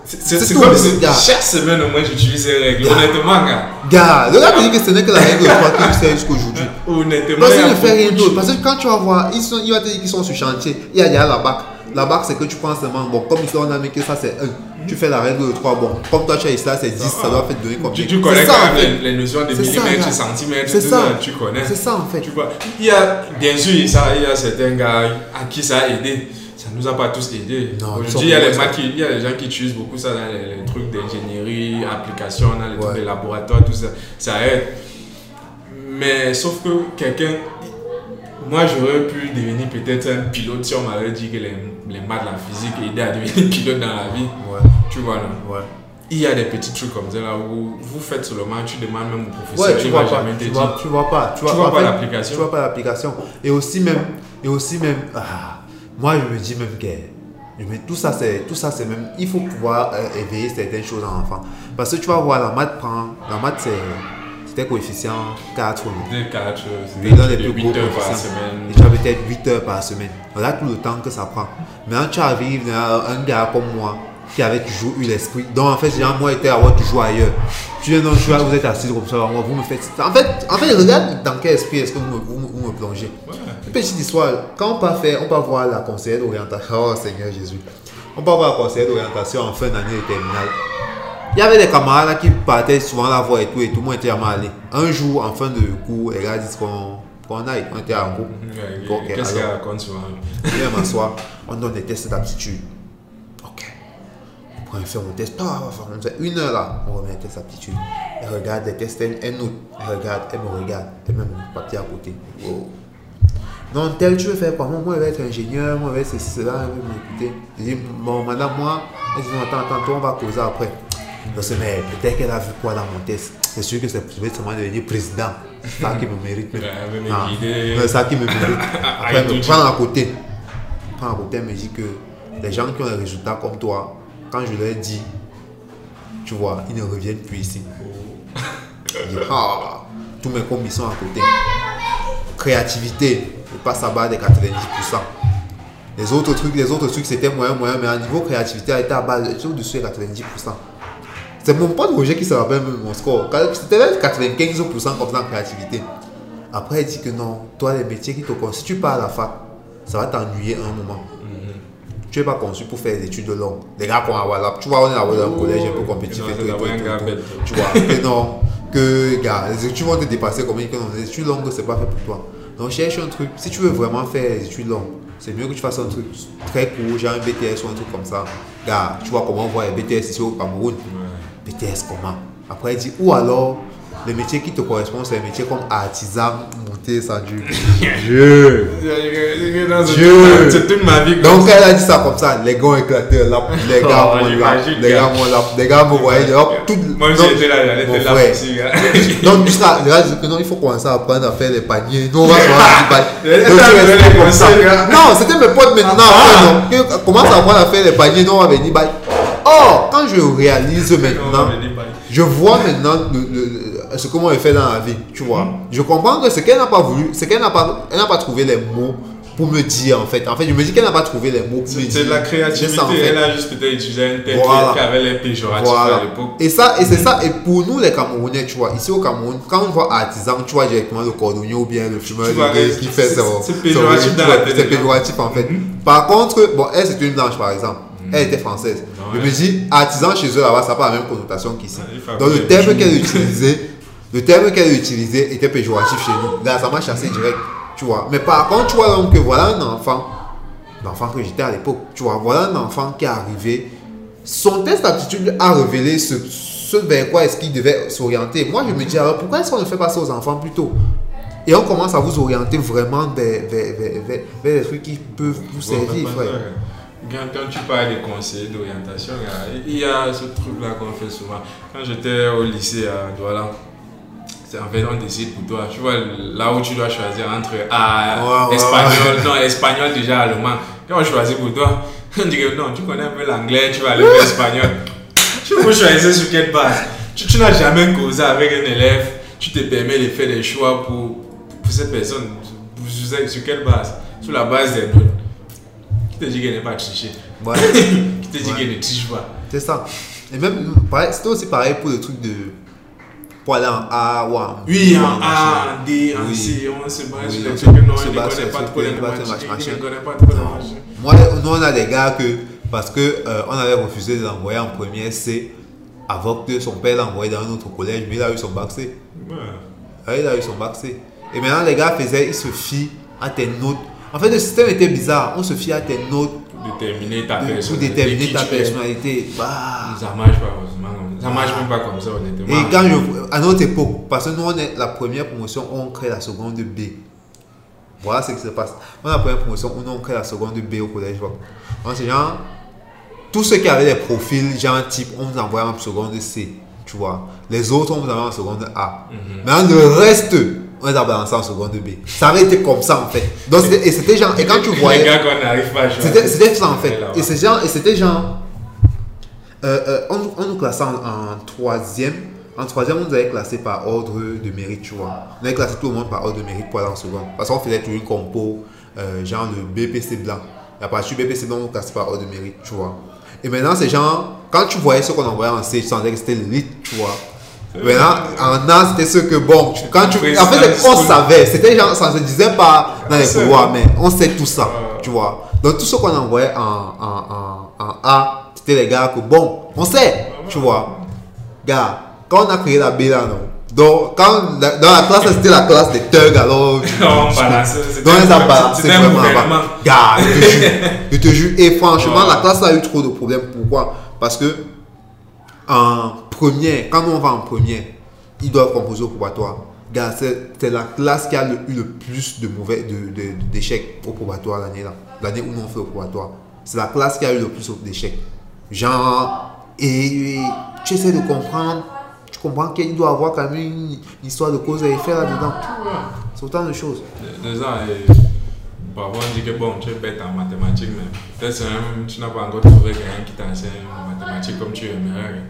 C'est comme si chaque semaine au moins j'utilise ces règles. Honnêtement, gars. Gars, le gars te dit que ce n'est que la règle de 3 que je sais jusqu'aujourd'hui. Honnêtement. Parce qu'il ne fait rien d'autre. Parce que quand tu vas voir, ils sont, il va te dire qu'ils sont sur chantier. Il y a, il y a la bac. La bac, c'est que tu prends seulement, bon, comme ici on a mis que ça c'est 1. Tu fais la règle de 3. Bon, comme toi tu as ici là c'est 10, ça doit faire donner combien Tu, tu connais quand même les, notions de millimètres, centimètres, c'est ça. tu connais. C'est ça en fait. Tu vois, il y a, bien sûr, il y a certains gars à qui ça a aidé ça nous a pas tous aidé. Aujourd'hui, il y a les il y a des gens qui utilisent beaucoup ça dans les, trucs d'ingénierie, application, dans les trucs de laboratoire, tout ça. Ça aide. Mais sauf que quelqu'un, moi j'aurais pu devenir peut-être un pilote si on m'avait dit que les, les maths, la physique aidaient à devenir pilote dans la vie. Tu vois là. Il y a des petits trucs comme ça là où vous faites seulement, tu demandes même au professeur, ouais, tu vois pas, tu vois, tu vois pas, tu vois, vois pas l'application. Tu vois pas l'application. Et aussi même, et aussi même, ah, moi, je me dis même que tout ça, c'est tout ça, c'est même. Il faut pouvoir euh, éveiller certaines choses en enfant. Parce que tu vas voir, la maths prend. La maths, c'est. C'était coefficient 4. 4, c'est 8 heures par semaine. Et tu as peut-être 8 heures par semaine. Voilà tout le temps que ça prend. Maintenant, tu arrives, un gars comme moi, qui avait toujours eu l'esprit. Donc en fait, genre, moi, j'étais à avoir toujours ailleurs. Tu viens dans le vous êtes assis comme ça, vous me faites. En fait, en fait regarde dans quel esprit est-ce que vous me, vous, me plongez. Une petite histoire. Quand on part faire, on part voir la conseillère d'orientation. Oh Seigneur Jésus. On part voir la conseillère d'orientation en fin d'année de terminale. Il y avait des camarades là, qui partaient souvent la voix et tout, et tout le monde était à aller. Un jour, en fin de cours, les gars disent qu'on aille. On était en groupe. Qu'est-ce qu'elle raconte souvent Je viens m'asseoir. On donne des tests d'aptitude on fait mon test, on fait une heure là, on remet un test aptitude. Elle regarde les tests, elle note, elle regarde, elle me regarde, elle met mon papier à côté. Non, tel, tu veux faire quoi? Moi, je vais être ingénieur, moi, je vais être ceci, cela, elle veut m'écouter. Je dis, bon, madame, moi, elle dit, non, attends, attends, toi, on va causer après. Dis, mais peut-être qu'elle a vu quoi dans mon test. C'est sûr que c'est seulement devenir président. C'est ça qui me mérite. C'est ça qui me mérite. *laughs* Après, elle me prend à côté. Prend à côté, elle me dit que les gens qui ont des résultats comme toi, quand je leur dis, tu vois, ils ne reviennent plus ici. ah, tous mes commis sont à côté. Créativité, je passe à bas des 90%. Les autres trucs, les autres trucs, c'était moyen, moyen, mais à niveau créativité, a été à base, au-dessus de 90%. C'est mon pote Roger qui se rappelle mon score. C'était 95% comme ça en créativité. Après, il dit que non, toi, les métiers qui te tu pars à la fac, ça va t'ennuyer un moment tu n'es pas conçu pour faire des études longues. Les gars qu'on a là, tu vois, on est dans un collège un peu compétitif et tout, Tu vois, que non, que gars, les études vont te dépasser comme que non, les études longues, c'est pas fait pour toi. Donc cherche un truc, si tu veux vraiment faire des études longues, c'est mieux que tu fasses un truc très court, genre un BTS ou un truc comme ça. Gars, tu vois comment on voit les BTS ici au Cameroun. BTS comment Après, il dit, ou alors, les métiers qui te correspondent, c'est les métiers comme artisan, bouteille, *laughs* ça Dieu. Dieu. Dieu. C'est toute ma vie. Donc, elle a dit ça comme ça, les gars ont éclaté, là, *laughs* les gars oh, là, les gars m'ont là, les gars me voyaient, tout. Moi, j'étais là, j'étais *laughs* là aussi, Donc, que non, il faut commencer à apprendre à faire les paniers. Nous, on va faire des paniers. Non, c'était mes potes maintenant. Ah. Commence à apprendre à faire les paniers, nous, on va venir, Or, quand je réalise maintenant, je vois maintenant le- le- le- ce que moi j'ai fait dans la vie, tu vois. Je comprends que ce qu'elle n'a pas voulu, c'est qu'elle n'a pas, elle n'a pas trouvé les mots pour me dire en fait. En fait, je me dis qu'elle n'a pas trouvé les mots pour me dire. C'est de la créativité. ça, en fait. Elle a juste peut-être utilisé un terme Voilà. qui avait les péjoratifs Voilà. à l'époque. Et ça, et c'est ça, et pour nous les Camerounais, tu vois, ici au Cameroun, quand on voit artisan, tu vois directement le cordonnier ou bien le fumeur c'est- qui fait son. c'est péjoratif dans la C'est péjoratif en fait. Mhm. Par contre, bon, elle c'est une blanche par exemple. Elle était française. Je me dis, artisan chez eux là-bas, ça n'a pas la même connotation qu'ici. Ouais, Donc le terme qu'elle utilisait, le terme qu'elle utilisait était péjoratif chez nous. Là, ça m'a chassé direct, tu vois. Mais par contre, tu vois donc que voilà un enfant, l'enfant que j'étais à l'époque, tu vois, voilà un enfant qui est arrivé. Son test d'aptitude a révélé ce, ce vers quoi est-ce qu'il devait s'orienter. Moi, je me dis, alors pourquoi est-ce qu'on ne fait pas ça aux enfants plus tôt? Et on commence à vous orienter vraiment vers, vers, vers, vers- vers des trucs qui peuvent vous servir, frère. Quand, tu parles des conseillers d'orientation, il y a ce truc-là qu'on fait souvent. Quand j'étais au lycée à Douala, c'est en fait on décide pour toi. Tu vois, là où tu dois choisir entre ah, Ouais, ouais, espagnol, non, espagnol déjà allemand. Quand on choisit pour toi, *laughs* on dit que non, tu connais un peu l'anglais, tu vas aller vers l'espagnol. Tu peux choisir sur quelle base Tu, tu n'as jamais causé avec un élève, tu te permets de faire des choix pour, pour cette personne. Sur quelle base? Sur la base des notes. Qui te dit qu'elle n'est pas trichée Ouais. Qui te dit Ouais. qu'elle ne triche pas C'est ça. Et même, pareil, c'était aussi pareil pour le truc de. Pour aller en A ou en Oui, en. A, en D, en. C, on se Oui, sur les trucs non, on ne connaît pas trop les ne connaît pas trop machins. Moi, nous, on a des gars que. Parce que euh, on avait refusé de l'envoyer en première C, avant que son père l'envoyait dans un autre collège, mais il a eu son bac C. Ouais. Il a eu son bac C. Et maintenant, les gars faisaient, ils se fient à tes notes. En fait, le système était bizarre. On se fie à tes notes Pour déterminer ta de- pour personnalité. déterminer ta personnalité. Bah. Ça marche pas, heureusement. Ça marche même pas comme ça, honnêtement. Et quand je, à notre époque, parce que nous, on est la première promotion, on crée la seconde B. Voilà ce qui se passe. On est la première promotion, on crée la seconde B au collège. Donc, c'est genre, tous ceux qui avaient des profils, genre type, on vous envoie en seconde C. Tu vois. Les autres, on vous envoie en seconde A. Mhm. Maintenant, le reste, on les a balancés en seconde B. Ça avait été comme ça, en fait. Donc, c'était- et c'était genre, et quand tu Les voyais. gars qu'on n'arrive pas à choisir. C'était c'était ça en fait. Et c'est genre, et c'était genre, euh, euh, on, on nous classait en, en troisième. En troisième, on nous avait classé par ordre de mérite, tu vois. On avait classé tout le monde par ordre de mérite pour aller en seconde. Parce qu'on faisait toujours une compo, euh, genre le BPC blanc. Et à partir du BPC blanc, on nous classait par ordre de mérite, tu vois. Et maintenant, c'est genre, quand tu voyais ce qu'on envoyait en C, tu sentais que c'était l'élite, tu vois. Maintenant, en A, c'était ce que, bon, quand tu. En fait, on savait. C'était genre, ça se disait pas dans les vrai. mais on sait tout ça, tu vois. Donc, tout ce qu'on envoyait en, en, en, en A, c'était les gars que, bon, on sait, tu vois. Gars, quand on a créé la B là, non. Donc, quand, la- dans la classe, c'était la classe des thugs, alors. *laughs* On balançait, c'était Donc, peu- balancé vraiment. Gars, je te jure. *laughs* je te jure. Et franchement, la classe a eu trop de problèmes. Pourquoi? Parce que, en première, quand on va en première, ils doivent composer au probatoire. C'est la classe qui a eu le plus de mauvais de- de- d'échecs au probatoire l'année là. L'année où nous on fait au probatoire. C'est la classe qui a eu le plus d'échecs. Genre, et, et tu essaies de comprendre, tu comprends qu'il doit avoir quand même une, histoire de cause à effet là-dedans. C'est autant de choses. Et parfois on dit que bon, tu es bête en mathématiques, mais peut-être même, tu n'as pas encore trouvé quelqu'un qui t'enseigne en mathématiques comme tu aimerais.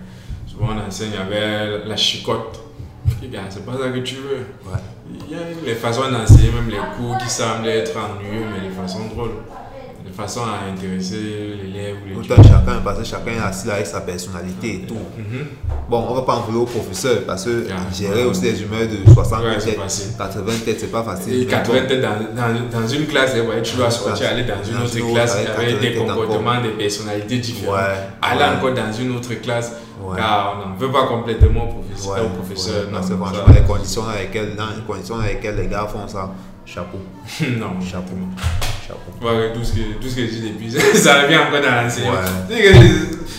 Souvent on enseigne avec la chicotte. C'est pas ça que tu veux. Ouais. Il y a les façons d'enseigner, même les cours qui semblent être ennuyeux, mais de façon drôle. De façon à intéresser l'élève ou l'étudiant. Chacun, parce que chacun est assis là avec sa personnalité et tout. Mhm. Bon, on va pas en vouloir au professeur parce que Yeah. gérer aussi des humeurs de 60 Ouais, c'est têtes, facile. 80 têtes, c'est pas facile. Et Mais 80 bon, têtes dans, dans, dans une classe, et ouais, tu dois sortir, aller dans une Dans autre une classe avec avec 80 des comportements, des personnalités différentes. Ouais, aller encore dans une autre classe, car on n'en veut pas complètement au professeur. Non, c'est franchement les conditions dans lesquelles les gars font ça. Chapeau, *laughs* non, chapeau, chapeau. Ouais, tout ce que, tout ce que je dis depuis, *laughs* ça revient encore dans l'enseignement. Ouais.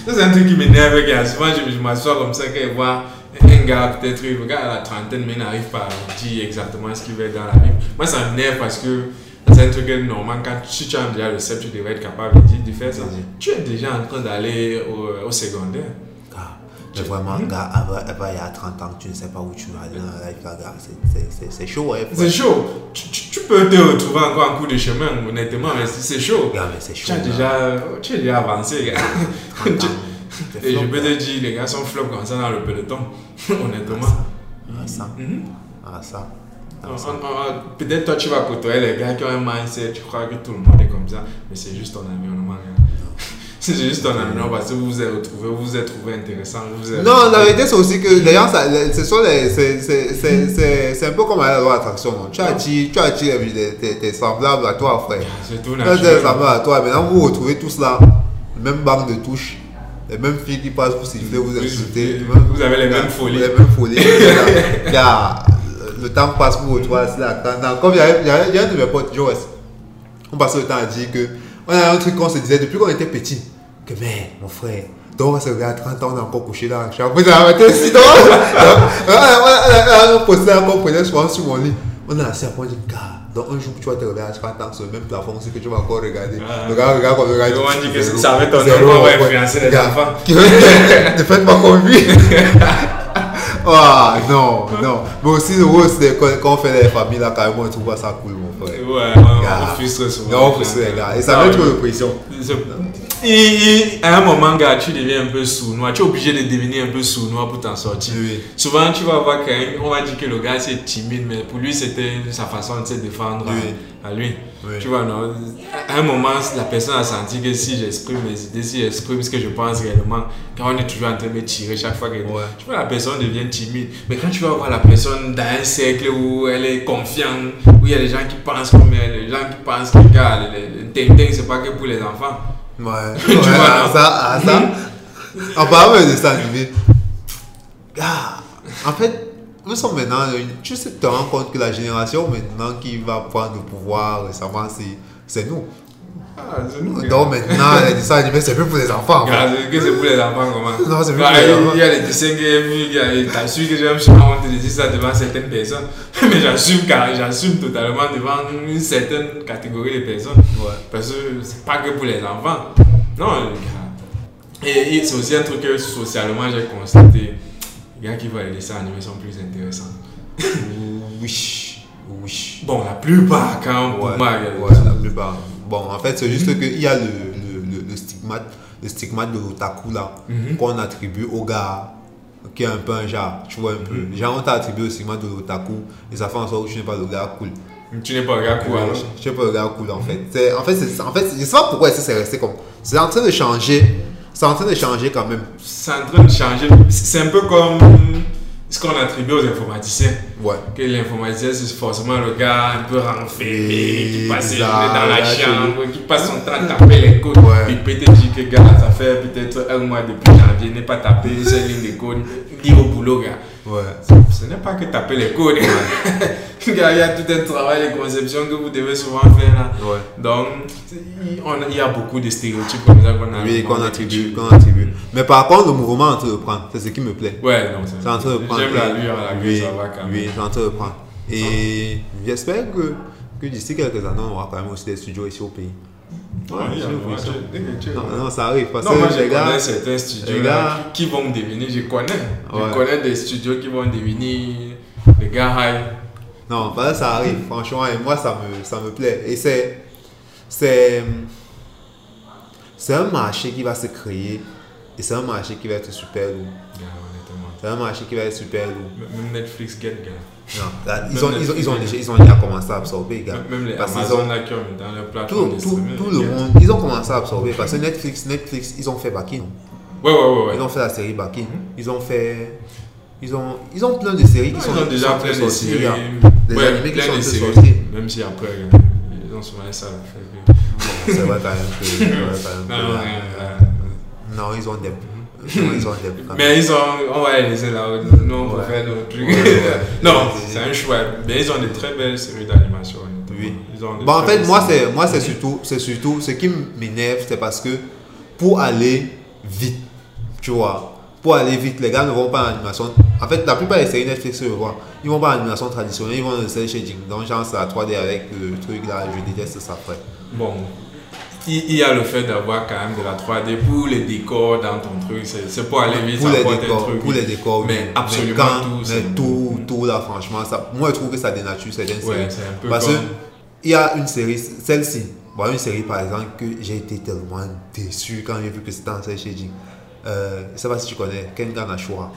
C'est un truc qui m'énerve. Souvent, je, je m'assois comme ça, quand je vois un gars, peut-être, il regarde à la trentaine, mais il n'arrive pas à dire exactement ce qu'il veut dans la vie. Moi, ça m'énerve parce que c'est un truc normalement, quand si tu as déjà le CEP, tu devrais être capable de, dire- de faire ça. Tu es déjà en train d'aller au, au secondaire. Gars, Mais vraiment, gars, avant, avant, il y a 30 ans, tu ne sais pas où tu vas aller dans la life, gars. C'est- chaud, ouais. C'est chaud. Tu, tu- tu peux te retrouver encore en cours de chemin, honnêtement, mais c'est chaud. Gars, mais c'est chaud. Tu as gars. déjà, tu es déjà avancé, gars. 30 *laughs* ans. Des Et je peux te dire, les gars sont flops comme ça dans le peloton, *laughs* honnêtement. Ah, ça. Mhm. Ah, ça. Ah, ça. on- on- Peut-être toi tu vas côtoyer les gars qui ont un mindset, tu crois que tout le monde est comme ça, mais c'est juste ton environnement. gars. *laughs* C'est juste ton environnement parce que vous vous êtes retrouvés, vous vous êtes trouvé intéressant. Vous êtes Non, la vérité, c'est aussi que d'ailleurs, c'est- un peu comme à la loi d'attraction. Tu attires, tu attires tes, semblables à toi, frère. C'est tout Tu attires tes naturel. semblables à toi. Maintenant, vous retrouvez tous là, le même banque de touches, les mêmes filles qui passent pour siffler, vous Vous- insulter. vous avez les mêmes folies. Les mêmes folies. Car- le temps passe pour dans- Comme il y a, un de mes potes, Joe, on passait le temps à dire que on a un truc qu'on se disait depuis qu'on était petit. Que mais mon frère, donc on se regarder à 30 ans, on est encore couché là. Je suis en train d'arrêter si *laughs* donc. On poster qu'on prenait souvent sur mon lit. On a assis après, on dit, gars, donc un jour tu vas te regarder à 30 ans sur le même plafond, c'est que tu vas encore regarder. Ah. Regarde, regarde, comme regarde. Et on dit que ça va être ton enfant, va influencer les Gars, enfants. *laughs* Ne faites pas comme lui. *laughs* Ah non, non. Mais aussi, le rôle, c'est quand, on fait les familles là, même, on trouve pas ça cool, mon frère. Ouais, on, Gars. frustre souvent. Non, on frustre les gars. Et ça Ah, met ouais. trop de pression. Et- à un moment, gars, tu deviens un peu sournois. Tu es obligé de devenir un peu sournois pour t'en sortir. Oui. Souvent, tu vas voir quelqu'un, on va dire que le gars c'est timide, mais pour lui, c'était sa façon de se défendre à- Oui. à, lui. Oui. Tu vois, non? À un moment, la personne a senti que si j'exprime mes idées, si j'exprime ce que je pense réellement, quand on est toujours en train de me tirer chaque fois que. Ouais. Tu vois, la personne devient timide. Mais quand tu vas voir la personne dans un cercle où elle est confiante, où il y a des gens qui pensent comme elle, des gens qui pensent que, gars, le, le, le ting-ting, c'est pas que pour les enfants. Ouais. *laughs* Tu Ouais, vois, *laughs* ah, ça, ah, ça. En parlant de ça, animé. Ah, en fait, nous sommes maintenant. Tu sais, te rends compte que la génération maintenant qui va prendre le pouvoir récemment, c'est nous. Ah, Donc maintenant, les dessins animés, c'est plus pour les enfants. C'est- que c'est pour les enfants, comment *laughs* Non, c'est plus Bah, pour les enfants. Il y a les dessins que j'ai vus, il y a- t'as su que j'aime souvent on te dit ça devant certaines personnes. *laughs* Mais j'assume car j'assume totalement devant une certaine catégorie de personnes. Ouais. Parce que c'est pas que pour les enfants. Non, gars. Et, et c'est aussi un truc que socialement j'ai constaté. Les gars qui voient les dessins animés sont plus intéressants. Oui. Oui. Bon, la plupart, quand pour Ouais, ouais, la plupart. Bon, en fait, c'est juste qu'il y a le, le, le, le stigmate, le stigmate de l'otaku là, Mhm. qu'on attribue au gars qui est un peu un genre, tu vois un peu. Mhm. Genre, on t'a attribué le stigmate de l'otaku et ça fait en sorte que tu n'es pas le gars cool. Tu n'es pas un gars cool, alors. Je sais pas le gars cool en fait. C'est- En fait, c'est, en fait, je sais pas pourquoi c'est resté comme. C'est en train de changer. C'est en train de changer quand même. C'est en train de changer. C'est un peu comme ce qu'on attribue aux informaticiens. Ouais. Que l'informaticien, c'est forcément le gars un peu renfermé, qui passe dans la chambre, qui passe son temps à taper les codes. Ouais. Puis peut-être dire que gars, ça fait peut-être un mois depuis janvier, n'est pas tapé ces lignes de code, dire au boulot, gars. Ouais. Ce n'est pas que taper les codes. *laughs* Gars, il y a tout un travail de conception que vous devez souvent faire là. Ouais. Donc, on il y a beaucoup de stéréotypes comme ça qu'on a. Oui, qu'on attribue, qu'on attribue. Mais par contre, le mouvement est en train de prendre. C'est ce qui me plaît. Ouais, non, C'est en train de prendre. J'aime la lueur à la oui, ça va quand même. Oui, c'est en train de prendre. Et j'espère que, que d'ici quelques années, on aura quand même aussi des studios ici au pays. Ouais, ouais, Non, non, ça arrive. Parce Non, moi je les gars. connais certains studios les là, gars- qui, vont devenir, je connais. Ouais. Je connais des studios qui vont devenir des gars high. Non, que ça arrive, franchement, et moi, ça me, ça me plaît. Et c'est. C'est. C'est un marché qui va se créer. Et c'est un marché qui va être super lourd. C'est un marché qui va être super lourd. Même Netflix get, gars. Non, là, ils, ont, ils, ont, ils, ont déjà, ils ont déjà commencé à absorber, gars. Même les Parce Amazon ont- là qui ont mis dans leur plateforme tout, le monde, ils ont commencé à absorber. Parce que Netflix, Netflix ils ont fait Baki, non? Ouais, ouais, ouais. ouais. Ils ont fait la série Baki. Ils ont fait. Ils ont, ils ont plein de séries qui Ils sont ont déjà sont plein de séries. Des Ouais, animés qui plein sont de un peu séries. sortis. Même si après, ils ont souvent ça. fait que- C'est vrai quand même que. c'est vrai quand même *laughs* Non, que- non, rien, Non, ils ont des. Ils ont des. Mais ils ont, on va les laisser là, nous on va faire nos trucs. *laughs* Non, c'est un choix. Mais ils ont de très belles séries d'animation. Oui. Ils ont Bon, en fait, moi, c'est moi, c'est surtout, c'est surtout, ce qui m'énerve, c'est parce que pour aller vite, tu vois, pour aller vite, les gars ne vont pas en animation. En fait, la plupart des séries Netflix, je vois, ils vont pas en animation traditionnelle, ils vont dans le cel shading. Donc, genre, c'est la 3D avec le truc là, je déteste ça, frère. Bon, il, y a le fait d'avoir quand même de la 3D pour les décors dans ton truc. C'est pour aller vite, Pour ça les décors, truc. pour les décors. Mais absolument quand- tout, mais c'est- tout, tout là, franchement, ça, moi, je trouve que ça dénature certaines Ouais, séries. c'est un peu Parce comme. que il y a une série, celle-ci, bon, une série par exemple que j'ai été tellement déçu quand j'ai vu que c'était en cel shading. Euh, je sais pas si tu connais Kengan Ashura.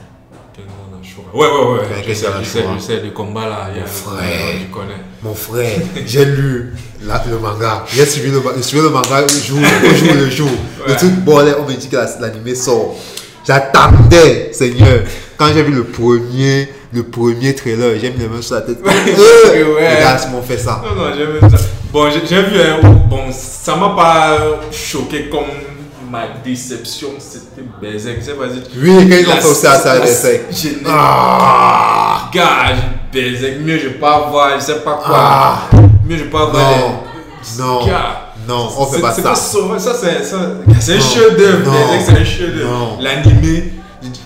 Ashura. Ouais, ouais, ouais. Je sais, je sais, Ashura. je sais, le combat là. a- frère. Je connais. Mon frère, *laughs* j'ai lu la- le manga. J'ai suivi le, le manga le jour, le jour, le jour. Le Ouais. truc, bon, là, on me dit que la- l'animé sort. J'attendais, Seigneur. Quand j'ai vu le premier, le premier trailer, j'ai mis les mains sur la tête. *laughs* Euh, Ouais. Les gars m'ont fait ça. Non, non, j'ai vu ça. Bon, j'ai j'ai vu, hein, bon, ça m'a pas choqué comme ma déception, c'était Berserk. Je sais pas si tu- Oui, quand ils ont fait ça, je n'ai- Ah! Gars, Berserk, mieux je pas voir, je sais pas quoi. Ah! Mieux je pas voir. Non, les- non, non, on fait c'est- pas ça. sauvage, ça c'est ça, c'est un chef-d'œuvre. Berserk, c'est un chef-d'œuvre. L'animé,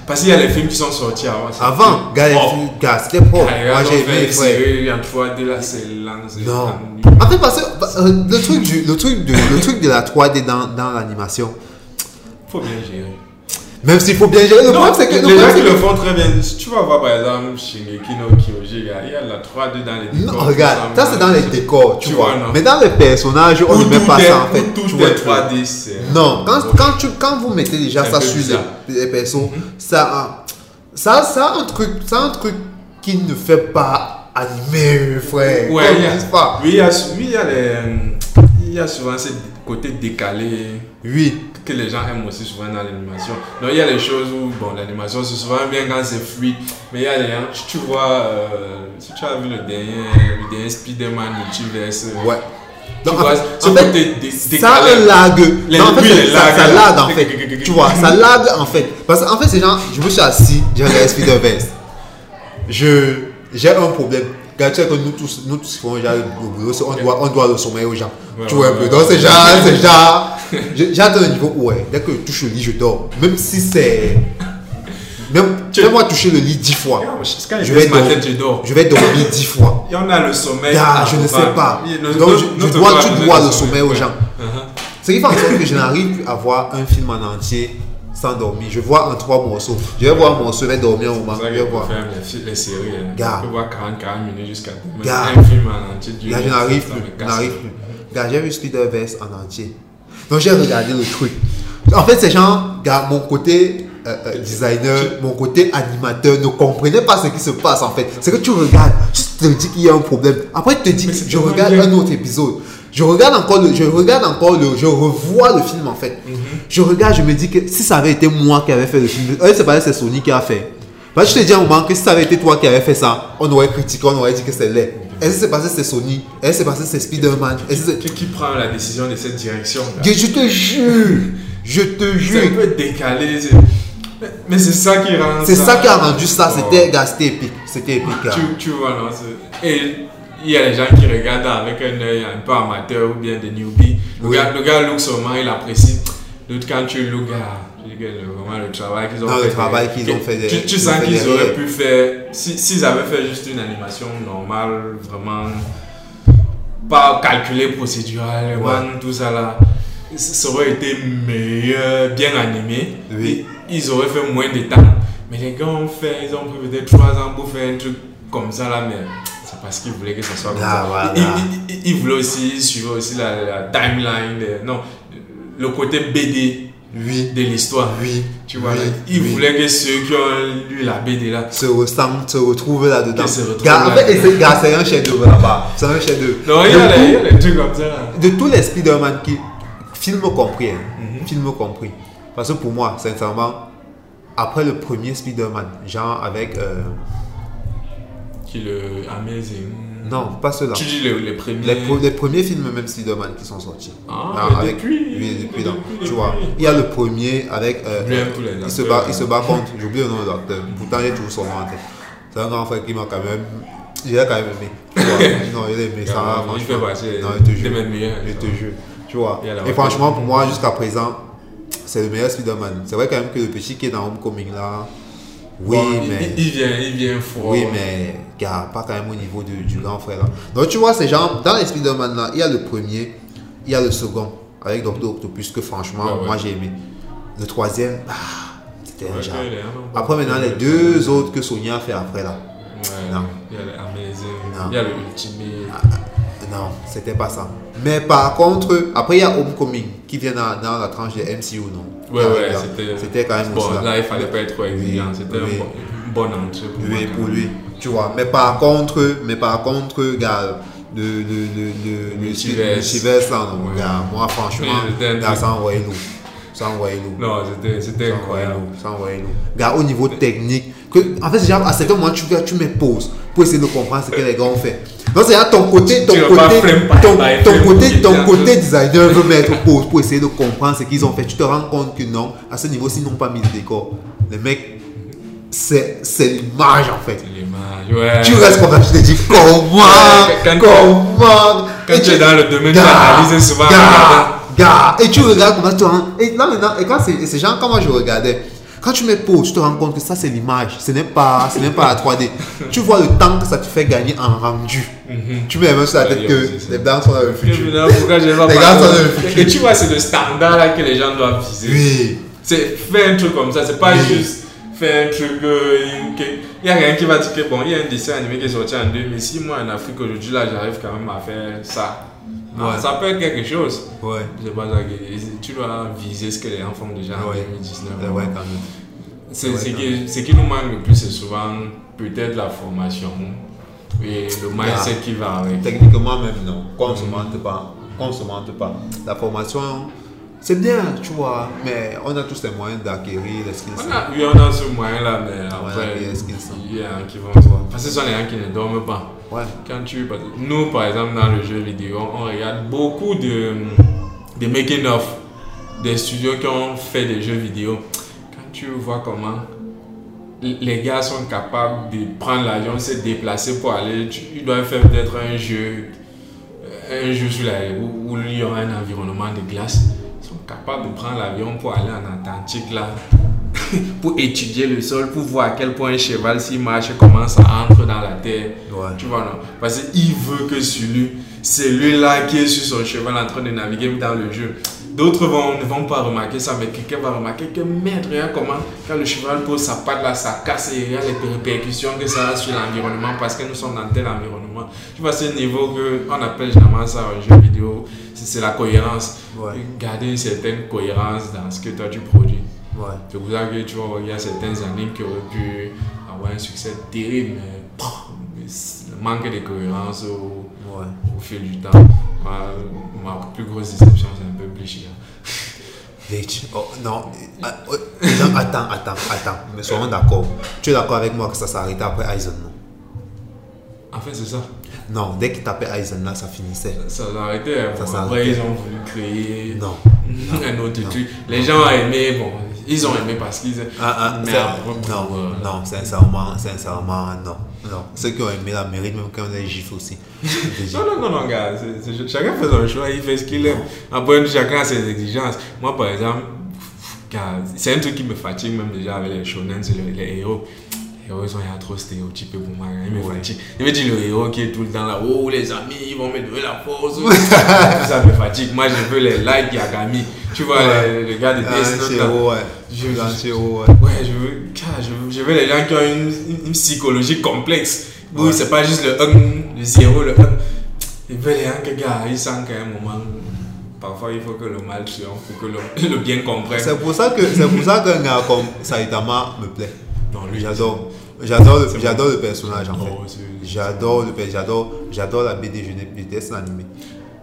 parce qu'il y a les films qui sont sortis avant. Avant, gars, c'était propre. Moi, j'ai fait aimé, frère. en 3D là, c'est lent. Non. En fait, parce que euh, le truc, du, le, truc de, le truc de la 3D dans, dans l'animation, Faut bien gérer. même s'il faut bien gérer, le Non, problème c'est que. le les gens qui le font très bien. Si tu vas voir par exemple Shingeki no Kyoji, il y a la 3D dans les Non, décors. regarde, tout ça c'est dans les décors, tu, Tu vois. vois, non. Mais dans les personnages, on ne met tout pas ça en fait. où tu Tout vois est le truc. 3D, c'est. Non, quand, quand, tu, quand vous mettez déjà ça sur les, les persos, ça, a- ça, ça a un truc, ça un truc qui ne fait pas animé, frère. Ouais, Comme il y a- ils disent pas? Oui, il y a, oui, il y a les. Il y a souvent ce côté décalé Oui, que les gens aiment aussi souvent dans l'animation. Donc il y a les choses où, bon, l'animation c'est souvent bien quand c'est fluide, mais il y a les gens, tu, tu vois, euh, si tu as vu le dernier, le dernier Spider-Man Multiverse, ouais. tu Donc, vois, en ce fait, côté ça un lag. Les- Non, en fait, ça, ça lag en fait. tu vois, ça lag en fait. Parce qu'en fait, c'est genre, je me suis assis, j'ai regardé Spider-Verse. Je, j'ai un problème. Quand tu sais que nous tous, nous tous on doit, on doit le sommeil aux gens. Ouais, tu vois un peu. Donc c'est genre, *laughs* c'est genre, atteint un niveau où, ouais, dès que je touche le lit, je dors. Même si c'est, même, Tu- fais-moi toucher le lit dix fois. Quand Je vais dormir. tête, je dors. Je vais dormir dix fois. Et on a le sommeil. Gars, je ne sais pas. Donc, je, je dois, tu dois le sommeil aux gens. Ce qui fait en sorte que je n'arrive plus à voir un film en entier sans dormir. Je vois en trois morceaux. Je vais voir un morceau, je vais dormir un moment. Je vais voir. faire les, les séries. hein. Gars. On peut voir 40, 40 minutes jusqu'à Gars. un film en entier. Là, je n'arrive plus. Je n'arrive plus. Gars, j'ai vu Spider-Verse en entier. Donc, j'ai regardé le truc. En fait, ces gens, gars, mon côté euh, euh, designer, mon côté animateur ne comprenait pas ce qui se passe en fait. C'est que tu regardes, tu te dis qu'il y a un problème. Après, tu te dis, je regarde bien. un autre épisode. Je regarde encore le, je regarde encore le, je revois le film en fait. Mhm. Je regarde, je me dis que si ça avait été moi qui avais fait le film, euh, c'est pas c'est Sony qui a fait. Que je te dis à un moment que si ça avait été toi qui avais fait ça, on aurait critiqué, on aurait dit que c'est laid. Est-ce que c'est parce que c'est Sony? Est-ce que c'est parce que c'est Spider-Man? Qui, qui prend la décision de cette direction je, je te jure, je te C'est un jure. peu décalé. Mais, mais c'est ça qui rend C'est ça qui a rendu Oh. ça, c'était gars, c'était épique. C'était épique. Tu, tu vois, non Et il y a les gens qui regardent avec un œil un peu amateur ou bien des newbies. Le, Oui. gars, le gars look seulement, il apprécie. D'autres, quand tu look, ah, le- vraiment le travail qu'ils ont Non, fait. le travail qu'ils ont fait Tu, sens qu'ils auraient pu faire. si- S'ils avaient fait juste une animation normale, vraiment. Pas calculée procéduralement, Ouais. tout ça là. Ça aurait été meilleur, bien animé. Oui. Ils ils auraient fait moins de temps. Mais les gars ont fait, ils ont pris peut-être 3 ans pour faire un truc comme ça là, mais c'est parce qu'ils voulaient que ça soit comme Ah, ça. voilà. Ils voulaient aussi, suivaient aussi la, la timeline, de- non, le côté BD Oui, de l'histoire. oui. Tu vois, oui, oui. voulaient que ceux qui ont lu la BD là. se ressemblent, se retrouvent là-dedans. En fait, c'est- un chef-d'œuvre là-bas. C'est un chef-d'œuvre. Non, il y, a les, il y a les trucs comme ça là. de tous les Spider-Man qui. Film compris, hein. Mhm. Film compris. Parce que pour moi, sincèrement, après le premier Spider-Man, genre avec. euh, Qui le Amazing. non, pas ceux-là. Tu dis les, les premiers. Les, premiers films, même Spider-Man, qui sont sortis. Ah, mais depuis, Oui, depuis, donc, depuis, tu vois. Il y a le premier avec. euh, J'aime euh, tous les il, se bat, il se bat contre. J'oublie le nom de l'acteur. Pourtant, j'ai toujours son nom en tête. C'est un grand frère qui m'a quand même. J'ai quand même aimé. Tu vois. *laughs* non, il a aimé ça. Il fait franchement. partie Non, je te jure. mêmes meilleurs. Je te jure. Tu vois. Il Et franchement, pour moi, jusqu'à présent, c'est le meilleur Spider-Man. C'est vrai quand même que le petit qui est dans Homecoming là. Oui, Bon, mais. Il, il vient, il vient fort. Oui, mais, gars, pas quand même au niveau du, du grand frère là. Donc, tu vois, ces gens, dans les Spider-Man là, il y a le premier, il y a le second, avec Doctor Octopus, que franchement, Ouais, ouais. moi j'ai aimé. Le troisième, ah, c'était un Ouais, genre. un peu- Après, maintenant, les deux autres que Sony a fait après là. Ouais, Non. Il y a le Amazing, il y a le Ultimate. Non, c'était pas ça. Mais par contre, après, il y a Homecoming qui vient dans, dans la tranche de MCU, non? Ouais, Dans- ouais, c'était. C'était quand même Bon, aussi là, il fallait pas être trop exigeant. C'était un oui. bon- une bonne entrée pour Oui, pour lui, tu vois. Mais par contre, mais par contre, gars, le, le, Multiverse. multiverse, là, non, Ouais. gars, moi, franchement, un gars, ça envoyait lourd. Ça envoyait lourd. Non, c'était incroyable. Ça envoyait lourd. Gars, au niveau technique, que, en fait, à certains moments, tu, tu mets pause pour essayer de comprendre ce que les gars ont fait. Donc, c'est à ton côté, ton Tu côté, ton, ton côté, ton côté designer veut mettre pause pour essayer de comprendre ce qu'ils ont fait. Tu te rends compte que non, à ce niveau, s'ils n'ont pas mis le décor, les mecs, c'est c'est l'image en fait. L'image, ouais. Tu restes comme ça, tu te dis comment, Ouais, comment? Quand Et tu es dans le domaine, tu analyses souvent gars, gars, et tu regardes comment tu te rends. Et là maintenant, et quand c'est c'est genre quand moi je regardais, quand tu mets pause, tu te rends compte que ça c'est l'image, ce n'est pas, ce pas la 3D. tu vois le temps que ça te fait gagner en rendu. Tu mets même sur la tête que les blancs sont dans le futur. Les parlé gars sont de- dans le futur. Et tu vois, c'est le standard là que les gens doivent viser. Oui. C'est faire un truc comme ça, c'est pas Oui. juste faire un truc. euh, Il y a rien qui va dire que bon, il y a un dessin animé qui est sorti en 2006. Moi en Afrique aujourd'hui, là, j'arrive quand même à faire ça. Ah, Ouais. Ça peut être quelque chose. Ouais. C'est pas tu dois viser ce que les gens font déjà en Ouais. 2019. Ouais, ouais, quand même. C'est ce qui, ce qui nous manque le plus, c'est souvent peut-être la formation et le mindset qui va avec. Techniquement même non. Qu'on ne se mente pas. Qu'on se mente pas. La formation, c'est bien, tu vois, mais on a tous les moyens d'acquérir les skills. On a, oui, on a ce moyen-là, mais après, il y a ce qu'ils sont. il y a qui vont. Parce que ce sont les gens qui ne dorment pas. Quand tu, nous, par exemple, dans le jeu vidéo, on regarde beaucoup de, de making-of des studios qui ont fait des jeux vidéo. Quand tu vois comment les gars sont capables de prendre l'avion, se déplacer pour aller, ils doivent faire peut-être un jeu, un jeu sur où, où il y aura un environnement de glace. Ils sont capables de prendre l'avion pour aller en Atlantique là, *laughs* pour étudier le sol, pour voir à quel point un cheval s'il marche, comment ça entre dans la terre. Ouais. Tu vois, non? Parce qu'il veut que celui, celui-là qui est sur son cheval en train de naviguer dans le jeu. D'autres vont, ne vont pas remarquer ça, mais quelqu'un va remarquer que maître, regarde comment, quand le cheval pose sa patte là, ça casse et regarde les répercussions que ça a sur l'environnement parce que nous sommes dans tel environnement. Tu vois, c'est le niveau que on appelle généralement ça en jeu vidéo, c'est c'est la cohérence. Ouais. Garder une certaine cohérence dans ce que toi tu produis. Ouais. C'est pour ça que tu vois, il y a certains animes qui auraient pu avoir un succès terrible, mais le manque de cohérence au, Ouais. au fil du temps. Ma, ma plus grosse déception, c'est un peu Bleach. là. *laughs* Bitch. Oh, non. Ah, oh, non, attends, attends, attends. Mais soyons d'accord. Tu es d'accord avec moi que ça s'est arrêté après Aizen, non? En fait, c'est ça. Non, dès qu'il tapait Aizen là, ça finissait. Ça s'est arrêté. hein. Ça Bon, après, ils ont voulu créer Non. *laughs* un autre Non. truc. Les gens ont aimé, bon, ils ont aimé parce qu'ils. Ah, ah, non, euh, non, sincèrement, sincèrement, non. Non. Ceux qui ont aimé la mérite, même quand on les gifle aussi. *laughs* Non, non, non, non, gars. chacun fait son choix, il fait ce qu'il aime. Après, chacun a ses exigences. Moi, par exemple, c'est un truc qui me fatigue même déjà avec les shonen, c'est. Les héros, ils sont trop stéréotypés pour moi. hein. Ils me fatiguent. Il me dit le héros qui est tout le temps là, oh, les amis, ils vont me donner la force. *laughs* Tout ça me fatigue. Moi, je veux les light Yagami. Tu vois, Ouais. les, les gars de Ah, Death Note, ouais. Je- haut, ouais. Ouais, je veux, je veux, je veux les gens qui ont une, une- une psychologie complexe. Ouais. c'est pas juste le 1, le 0, le 1. Ils veulent les gens que gars, ils sentent qu'à un moment, parfois il faut que le mal triomphe pour que le, *laughs* le bien comprenne. C'est pour ça que c'est pour ça qu'un gars comme Saitama me plaît. Non, lui, J'adore. J'adore le, j'adore le personnage en fait. J'adore le j'adore j'adore la BD, je déteste l'animé.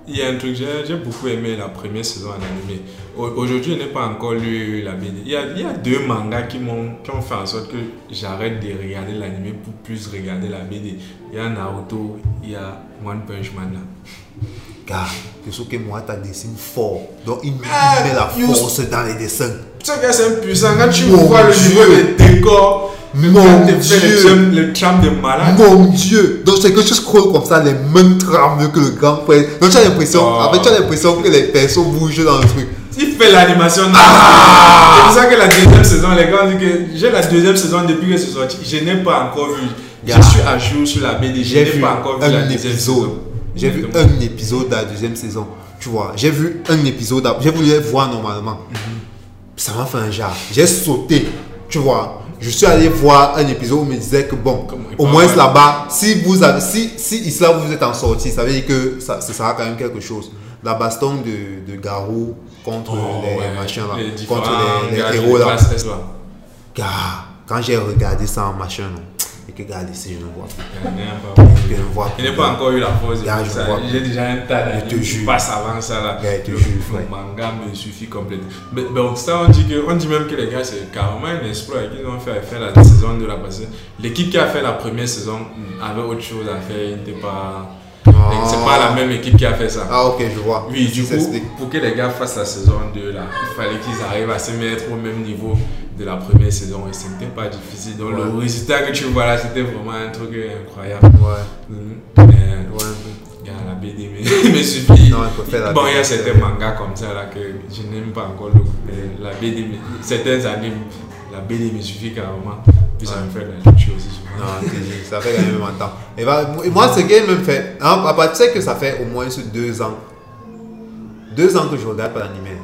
Il y a un truc, j'ai beaucoup aimé la première saison en animé. Au- Aujourd'hui, je n'ai pas encore lu la BD. Il y a, il y a deux mangas qui, m'ont qui ont fait en sorte que j'arrête de regarder l'animé pour plus regarder la BD. Il y a Naruto, il y a One Punch Man là. Car Keisuke Moata dessine fort. Donc il met, Ah, il met la force dans les dessins. Ce gars, c'est un puissant. Quand tu vois le niveau des décors, Mon Dieu. le tram, le tram de malade. Mon dieu! Donc c'est que tu scrolls comme ça, les mains tremblent que le grand fait. Donc tu as l'impression, fait, tu as l'impression que les persos bougent dans le truc. Il fait l'animation. Ah. C'est pour ça que la deuxième saison, les gars que j'ai la deuxième saison depuis que c'est sorti. Je n'ai pas encore vu. Je suis à jour sur la BD. Je n'ai pas encore vu la deuxième saison. J'ai vu un épisode de la deuxième saison. Tu vois, j'ai vu un épisode. J'ai voulu les voir normalement. Mhm. Ça m'a fait un genre. J'ai sauté. Tu vois. je suis allé voir un épisode où on me disait que bon, au moins là-bas, si vous avez, si, si Isla vous êtes en sortie, ça veut dire que ça, ça sera quand même quelque chose. La baston de, de Garou contre Oh, les ouais, machins là, les contre les, héros là. Gars, quand j'ai regardé ça en machin, non, et que gars, ici, je ne vois plus. Je ne vois plus. n'a pas encore eu la pause. Je. J'ai déjà un tas Je d'années te qui jure. passent avant ça. Là. Gars, je te jure, le manga me suffit complètement. Mais bon, ça, on dit, que, on dit même que les gars, c'est carrément un exploit qu'ils ont fait, faire la saison de la passée. L'équipe qui a fait la première saison avait autre chose à faire. Il n'était pas. Ah. C'est pas la même équipe qui a fait ça. Ah, ok, je vois. Oui, du coup, pour que les gars fassent la saison 2, là, il fallait qu'ils arrivent à se mettre au même niveau de la première saison et ce n'était pas difficile. Donc, Ouais. le résultat que tu vois là, c'était vraiment un truc incroyable. Ouais. Mais, Ouais. Gars, la BD me, *laughs* me suffit. Non, il faut faire la bon, il y a certains mangas comme ça là que je n'aime pas encore. mais la BD, certains animes, la BD me suffit carrément. Puis ça me fait la lecture aussi souvent. Non, ça fait quand même un temps. Et, bah, et moi, ce qui me fait. Hein, tu sais que ça fait au moins deux ans. Deux ans que je regarde pas l'anime.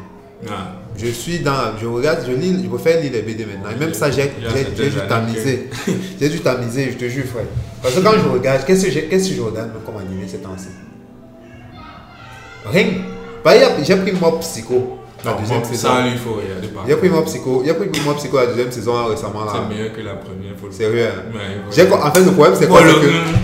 Ah. Je suis dans. Je regarde, je lis, je préfère lire les BD maintenant. Et même ça, j'ai dû tamiser. *laughs* J'ai dû tamiser, je te jure, frère. Parce que quand je regarde, qu'est-ce que, qu'est-ce que je regarde comme animé ces temps-ci? Rien. Bah, j'ai pris moi Psycho, la Non, deuxième saison. ça, lui, il faut regarder par J'ai pris moi Psycho, j'ai pris moi Psycho la deuxième saison récemment. là. C'est meilleur que la première. Faut le Sérieux. hein. Ouais, J'ai- voilà. En fait, le problème, c'est quoi? Que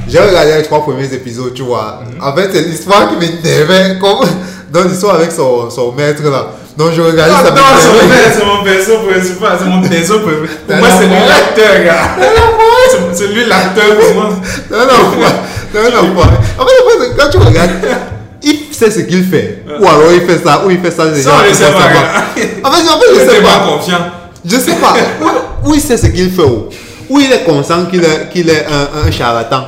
J'ai regardé les trois premiers épisodes, tu vois. En fait, c'est l'histoire qui m'énervait, comme dans l'histoire avec son, son maître là. Donc, je regardais Non, ça non, c'est mon m'énervait. père, c'est mon perso principal, c'est mon perso préféré. Pour moi, c'est lui l'acteur, gars. C'est- lui l'acteur pour moi. Non, non, non, non, non. En fait, en fait, quand tu regardes, il sait ce qu'il fait. Ou alors il fait ça, ou il fait ça. Ça, on sait font pas. En fait, en fait, je sais pas confiant. Je sais pas. Ou, il sait ce qu'il fait. Ou, il est conscient qu'il est, un charlatan?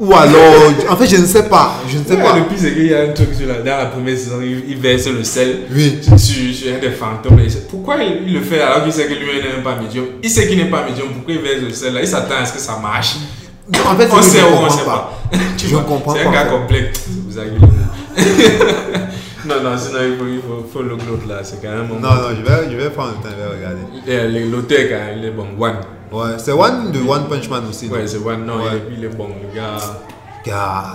Ou alors, en fait, je ne sais pas. Je ne sais pas. Le pire, c'est qu'il y a un truc sur la, dans la première saison, il, il verse le sel Oui. sur, sur un des fantômes. Pourquoi il, il le fait alors qu'il sait que lui n'est pas médium Il sait qu'il n'est pas médium, pourquoi il verse le sel là? Il s'attend à ce que ça marche. En fait, On c'est sait ou on comprends sait pas. Tu Je vois, comprends C'est pas, un gars complexe. Vous avez. Non, non, sinon il faut, il faut, faut le l'autre là. C'est quand même Non, non, je vais, je vais prendre le temps, je vais regarder. Et, L'auteur, quand même, il est bon. One. Ouais, c'est One de One Punch Man aussi. Ouais, c'est One. Non, Ouais. il, est, il est bon, le gars.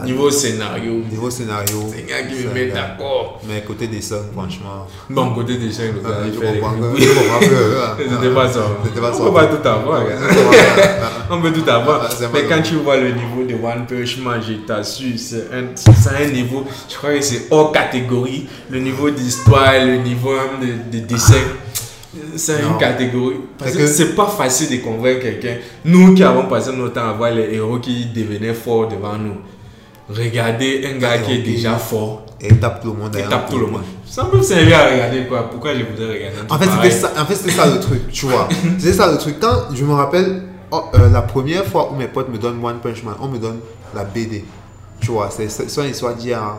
Niveau scénario, niveau scénario. c'est un gars qui me met d'accord. Mais côté dessin, franchement. Bon, côté des chaînes, le gars, il je comprends que- je comprends que. ah, C'était pas ça. C'était pas ça. On peut pas tout avoir, ah, On peut tout avoir. Ah, Mais quand tu vois le niveau de One Punch Man, je t'assure, c'est un, niveau, je crois que c'est hors catégorie. Le niveau d'histoire, le niveau de, de dessin, c'est une catégorie. Parce que c'est pas facile de convaincre quelqu'un. Nous qui avons passé notre temps à voir les héros qui devenaient forts devant nous. Regardez un gars qui est déjà fort Et tape tout le monde. et tape tout le monde. Ça me servir à regarder quoi? Pourquoi je voudrais regarder un En fait, c'était ça, en fait, ça le truc, tu vois. *laughs* C'était ça le truc. Quand je me rappelle, oh, euh, la première fois où mes potes me donnent One Punch Man, on me donne la BD. Tu vois, c'est une histoire a-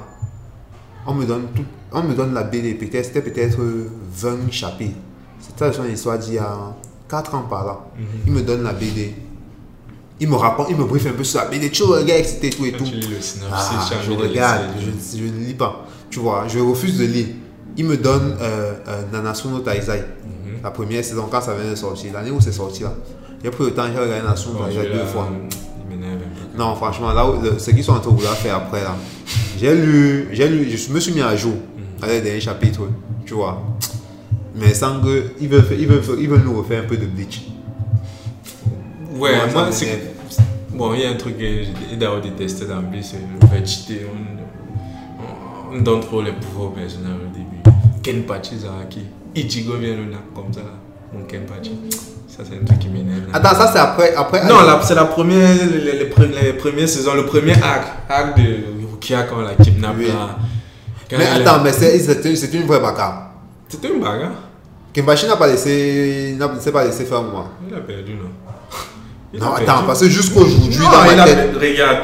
On me donne tout, on me donne la BD, peut-être, c'était peut-être euh, 20 chapitres. C'était une histoire d'il y a 4 ans par là. Mhm. Il me donne la BD. Il me raconte, il me briefe un peu sur la BD. Tu regardes, etc. tout et Quand tout. tu lis le synopsis, Ah, je regarde, je, je ne lis pas. Tu vois, je refuse de lire. Il me donne euh, euh, no Taizai, Mhm. la première saison quand ça vient de sortir, l'année où c'est sorti là. J'ai pris le temps, j'ai regardé Nanatsu no Taizai deux fois. Il. Non, franchement, là, où- ce qu'ils sont en train de vouloir faire après là, j'ai lu, j'ai lu, je me suis mis à jour Mhm. avec les derniers chapitres, tu vois. Mais sans que, ils veulent, faire- ils veulent, faire- ils veulent nous refaire un peu de bleach. Ouais, Moi, moi, c'est. Bon, il y a un truc que j'ai d'abord détesté dans le B, c'est le fait de cheater. On, on donne trop les pouvoirs aux personnages au début. Kenpachi Zaraki. Ichigo vient le là, comme ça, là. Mon Kenpachi. Ça, c'est un truc qui m'énerve. Attends, ça c'est après, après. Non, c'est la première, les, les, les pre- les premières saisons, le premier acte, acte de Rukia quand on la kidnappe Oui. là. Quand Mais attends, mais c'est c'est- c'est une vraie bagarre. C'était une bagarre. Kimbashi n'a pas laissé, n'a pas laissé faire moi. Il a perdu, non? Il Non, perdu. attends, parce que jusqu'aujourd'hui, dans ma a- tête. Regarde,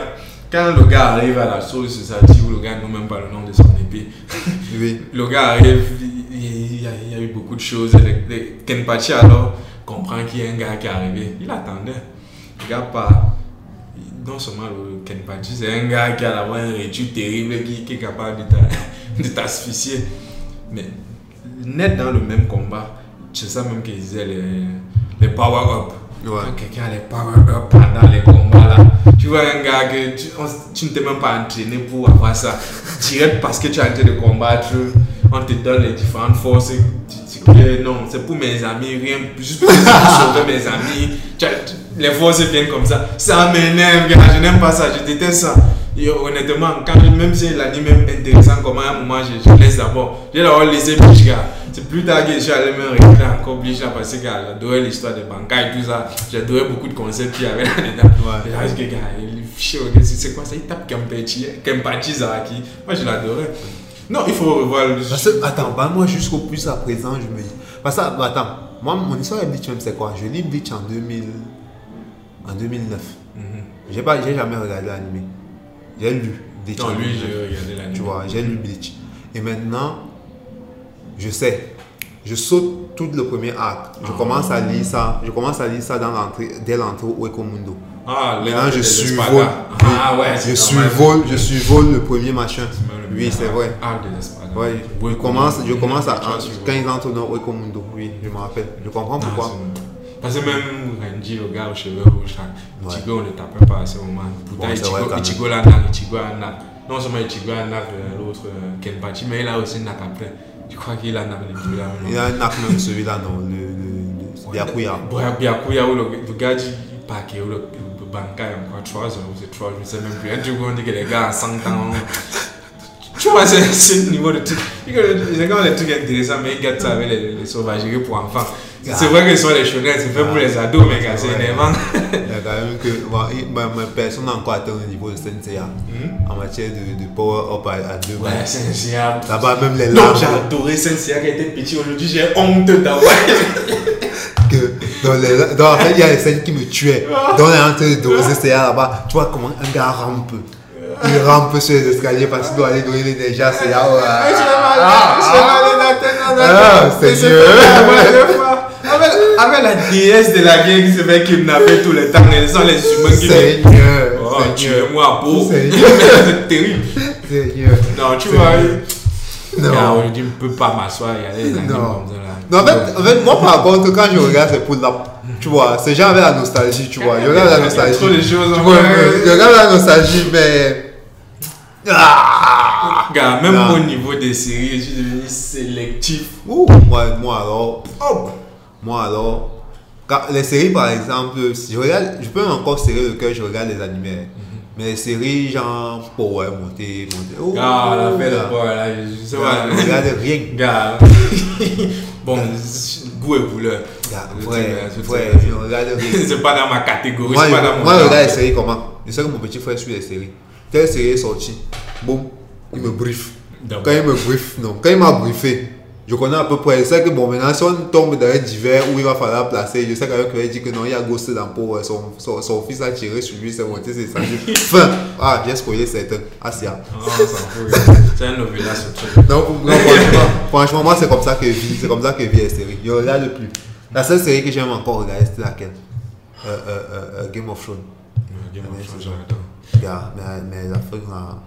quand le gars arrive à la ça dit où le gars n'a même pas le nom de son épée. *laughs* Oui. Le gars arrive, il, y, a, il y a eu beaucoup de choses. Kenpachi alors comprend qu'il y a un gars qui est arrivé. Il attendait. Le gars part. Non seulement le Kenpachi, c'est un gars qui a d'abord un rétu terrible qui, qui est capable de *laughs* t'asphyxier. Mais net dans le même combat, c'est ça même qu'ils disaient les, les power-up. Ouais. Quand quelqu'un a les power-up pendant les combats là, tu vois un gars que tu, on- tu ne t'es même pas entraîné pour avoir ça. Direct parce que tu es en train de combattre, on te donne les différentes forces. Tu, tu crées, non, c'est pour mes amis, rien, juste pour sauver mes amis. As- les forces viennent comme ça. Ça m'énerve, gars, je n'aime pas ça, je déteste ça. Et honnêtement, quand, même si l'anime est intéressant, comme à un moment, je, je laisse d'abord. J'ai d'abord laissé Bleach, gars. C'est plus tard que je suis allé me regarder encore là parce que j'adorais l'histoire de Bankai et tout ça. J'adorais beaucoup de concepts qu'il y avait là-dedans. Ouais. Et là, je gars, il ok, c'est quoi ça? Il tape Kempachi, Zaraki. Moi, je l'adorais. Non, il faut revoir le. Parce que, attends, bah, moi jusqu'au plus à présent, je me dis. Parce que, bah, attends, moi, mon histoire de Bleach, même, c'est quoi? Je lis Bleach en 2000. En 2009. Mhm. J'ai pas, j'ai jamais regardé l'anime. J'ai lu Bleach. Non, lui, 2009. j'ai regardé l'anime. Tu vois, j'ai lu Bleach. Et maintenant, je sais. Je saute tout le premier arc. Je commence à lire ça. Je commence à lire ça dans l'entrée, dès l'entrée au Ecomundo. Ah, les Maintenant, je survole. Ah, ouais, je survole, je survole le premier machin. Oui, c'est vrai. Ah, Espada. Ouais, je commence, je commence à, quand ils entrent dans Ecomundo, oui, je me rappelle. Je comprends Ah, pourquoi. Parce que même Renji, le gars aux cheveux rouges. Ichigo, on ne le tapait pas à ce moment. Pourtant. Ichigo l'a nak, Ichigo a nak. Non seulement Ichigo a nak euh, l'autre euh, Kenpachi, mais il a aussi nak après. Je crois qu'il a nak les deux là. Il y a un arc même celui-là, non, le, le, le Byakuya. Bya- Byakuya, où le, le gars dit Paquet, où le, le Bankai, encore 3 heures, ou c'est 3 je ne sais même plus. Un truc où on dit que les gars à 100 ans. *laughs* Tu vois, c'est c'est le niveau de truc. C'est quand les trucs intéressants, mais ils gâtent ça avec les, les sauvageries pour enfants. C'est vrai que ce sont les shonen, c'est fait pour les ados, mais gars, c'est Ouais. énervant. *laughs* Il y a quand même que bon, ma, personne n'a encore atteint le niveau de Senseiya en matière de, de power up à, à deux Ouais, un- Là-bas, même les larmes j'ai adoré Sensei qui était petit. Aujourd'hui, j'ai honte d'avoir. *laughs* que dans les, dans, en fait, il y a des scènes qui me tuaient. Dans les entre de doser Seiya là-bas, tu vois comment un gars rampe. Il rampe sur les escaliers parce qu'il doit aller donner les déjà Seiya. Ah. Avec, avec la déesse de la guerre qui se fait kidnapper tout le temps, ils sont les humains qui Seigneur. Oh, tuez-moi pour. Seigneur. *laughs* C'est terrible. Seigneur. Non, tu vois. Non. Gars, Aujourd'hui, je ne peux pas m'asseoir aller les animes Non. comme ça. Là. Non, en fait, en fait, moi par contre, quand je regarde ces poules là, tu vois, c'est genre avec la nostalgie, tu vois. Je regarde la Il y a nostalgie. trop de choses Tu en vois, fait. je regarde la nostalgie, mais. Ah Gars, même Non. au niveau des séries, je suis devenu sélectif. Ouh, moi, moi alors. oh, moi alors. Quand- les séries par exemple, si je regarde, je peux encore serrer le cœur, je regarde les animés. Mais les séries genre Power, monter, monter. Oh, Ah, la là. boy, là, je sais pas. Je regarde rien. Gars, *laughs* bon, goût et couleur. Ouais, ouais, je regarde *laughs* rien. C'est pas dans ma catégorie, Moi, c'est je, pas dans mon moi, je regarde les séries comment? Je sais que mon petit frère suit les séries. Telle série est sortie, boum, il me brief. D'abord. Quand il me brief, non, quand il m'a briefé, je connais à peu près. Je sais que bon, maintenant, si on tombe dans un divers où il va falloir placer, je sais qu'il va dire que non, il y a Ghost dans Power, son, son, son fils a tiré sur lui, c'est monté, c'est ça. *laughs* Fin, ah, j'ai spoilé. Ah, c'est. Ah, on s'en fout, gars. C'est un novella, ce truc. Non, non, franchement, franchement, moi, c'est comme ça que je vis, c'est comme ça que je vis les séries. Je regarde plus. La seule série que j'aime encore regarder, c'est laquelle? Euh, euh, euh, euh, Game of Thrones. Game of Thrones. Gars, mais, mais la fin là,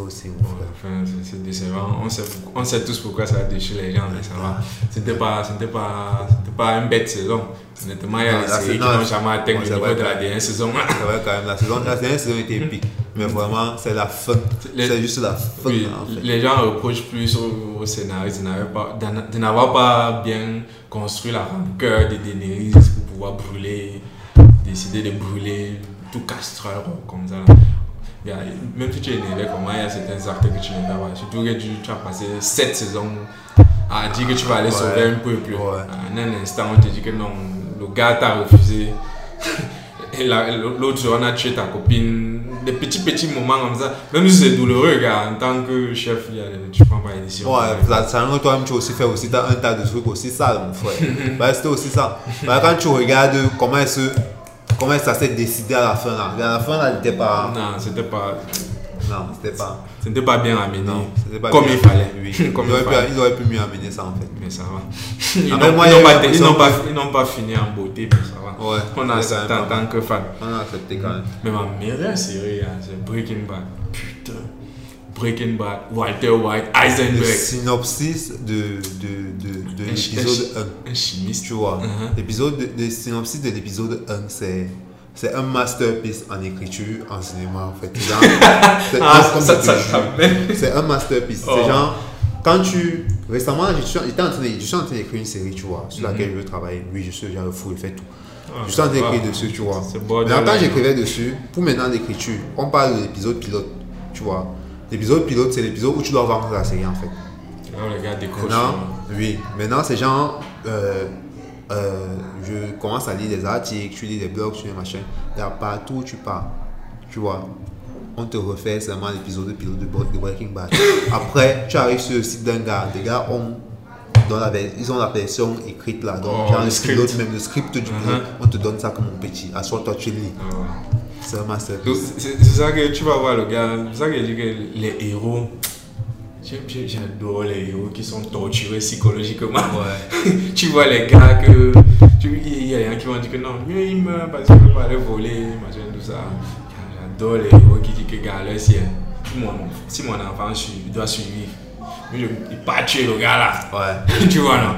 aussi, mon Bon, frère. enfin, c'est- c'est décevant. On sait, on sait tous pourquoi ça a déchiré les gens, mais ça va. C'était pas, c'était pas, c'était pas une bête saison. Honnêtement, il y a des séries qui n'ont jamais atteint Ouais, le c'est niveau de la dernière saison. C'est vrai quand même, la, saison, la dernière saison était épique. Mais vraiment, c'est la fin. C'est juste la fin. Oui, en fait. les gens reprochent plus au, au scénariste de n'avoir pas, bien construit la rancœur de Daenerys pour pouvoir brûler, décider de brûler tout castreur comme ça. Il y a- même si tu es énervé comme moi, il y a certains actes que tu n'aimes pas. Surtout que tu, tu as passé 7 saisons à dire que tu vas aller Ouais. sauver un peuple. Ouais. En un instant, on te dit que non, le gars t'a refusé. *laughs* Et la- l'autre, on a tué ta copine. Des petits, petits moments comme ça. Même si c'est douloureux, gars, en tant que chef, tu prends pas les décisions. Ouais, ça, ça toi-même tu as aussi fait aussi t'as un tas de trucs aussi sales, mon frère. *laughs* bah, c'était aussi ça. Bah, quand tu regardes comment, se, comment ça s'est décidé à la fin là? À la fin là, n'était pas. Non, c'était pas, Non, c'était pas. c'était pas bien amené. Non, c'était pas Comme bien. il fallait. Oui. Comme ils, il auraient pu, ils auraient pu mieux amener ça en fait. Mais ça va. Ils n'ont pas, pas, pas fini en beauté, mais ça va. Ouais. On a accepté en tant que fan. On a accepté quand même. Mais ma meilleure série, hein, c'est Breaking Bad. Putain. Breaking Bad, Walter White, Le Heisenberg. synopsis de, de, de, de l'épisode un 1. chi- Un chimiste. Tu vois, Mhm. l'épisode de, le synopsis de l'épisode 1, c'est. C'est un masterpiece en écriture, en cinéma, en fait. C'est genre- *laughs* Ah. C'est un masterpiece. Oh. C'est genre, quand tu. Récemment, je suis, j'étais en train de- je suis en train d'écrire une série, tu vois, sur laquelle je veux travailler. Oui, je suis déjà fou, il fait tout. Je suis en train d'écrire dessus, tu vois. C'est Mais quand j'écrivais dessus, pour maintenant l'écriture, on parle de l'épisode pilote, tu vois. L'épisode pilote, c'est l'épisode où tu dois vendre la série, en fait. Là, le gars décroche. Maintenant, oui, maintenant c'est genre, euh, euh, je commence à lire des articles, tu lis des blogs, tu lis des machins. Là, partout où tu pars, tu vois, on te refait seulement l'épisode pilote de Bre- de Breaking Bad. *laughs* Après, tu arrives sur le site d'un gars, des gars ont, dans la, ils ont la version écrite là, donc Oh, genre le script. pilote, même le script du pilote, Mhm. on te donne ça comme un petit. À soi, toi tu lis. Ah. C'est un masterpiece. C'est ça que tu vas voir le gars. C'est ça que je dis que les héros. J'adore les héros qui sont torturés psychologiquement. *laughs* tu vois les gars que. Il y a des gens qui vont dire que non, mieux il meurt parce qu'il ne peut pas aller voler, machin, tout ça. J'adore les héros qui disent que gars, là, si, si mon, si mon enfant doit suivre, mais je il pas tuer le gars là. Ouais. *laughs* tu vois, non?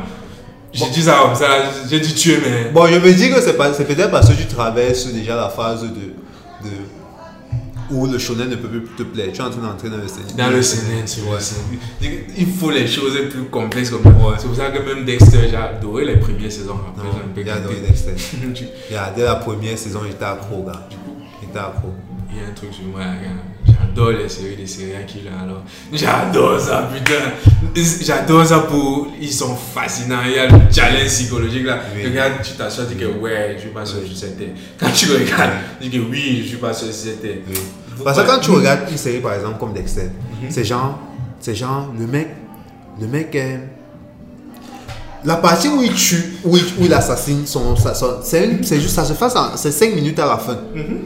J'ai dit ça comme ça, j'ai dit tuer, mais. Bon, je me dis que c'est pas- c'est peut-être parce que tu traverses déjà la phase de où le shonen ne peut plus te plaire. Tu es en train d'entrer dans le seinen. Dans le Ouais. vrai. c'est- Il faut les choses plus complexes comme ça. C'est pour ça que même Dexter, j'ai adoré les premières saisons. Après, j'ai un peu adoré. Dexter. *laughs* Tu- Il y a- Dès la première saison, j'étais accro, gars. J'étais accro. Il y a un truc sur moi, gars. J'adore les séries, les séries qui là alors. J'adore ça, putain. J'adore ça pour. Ils sont fascinants. Il y a le challenge psychologique là. Oui. Regarde, tu t'assois, tu dis que ouais, je suis pas sûr sur cette terre. Quand tu regardes, tu dis que oui, je suis pas sûr sur cette terre. Oui. Parce que quand tu regardes une série, par exemple, comme Dexter, c'est genre, c'est genre, le mec, le mec est. La partie où il tue, où il, où il assassine son. c'est juste, ça se passe en. C'est 5 minutes à la fin.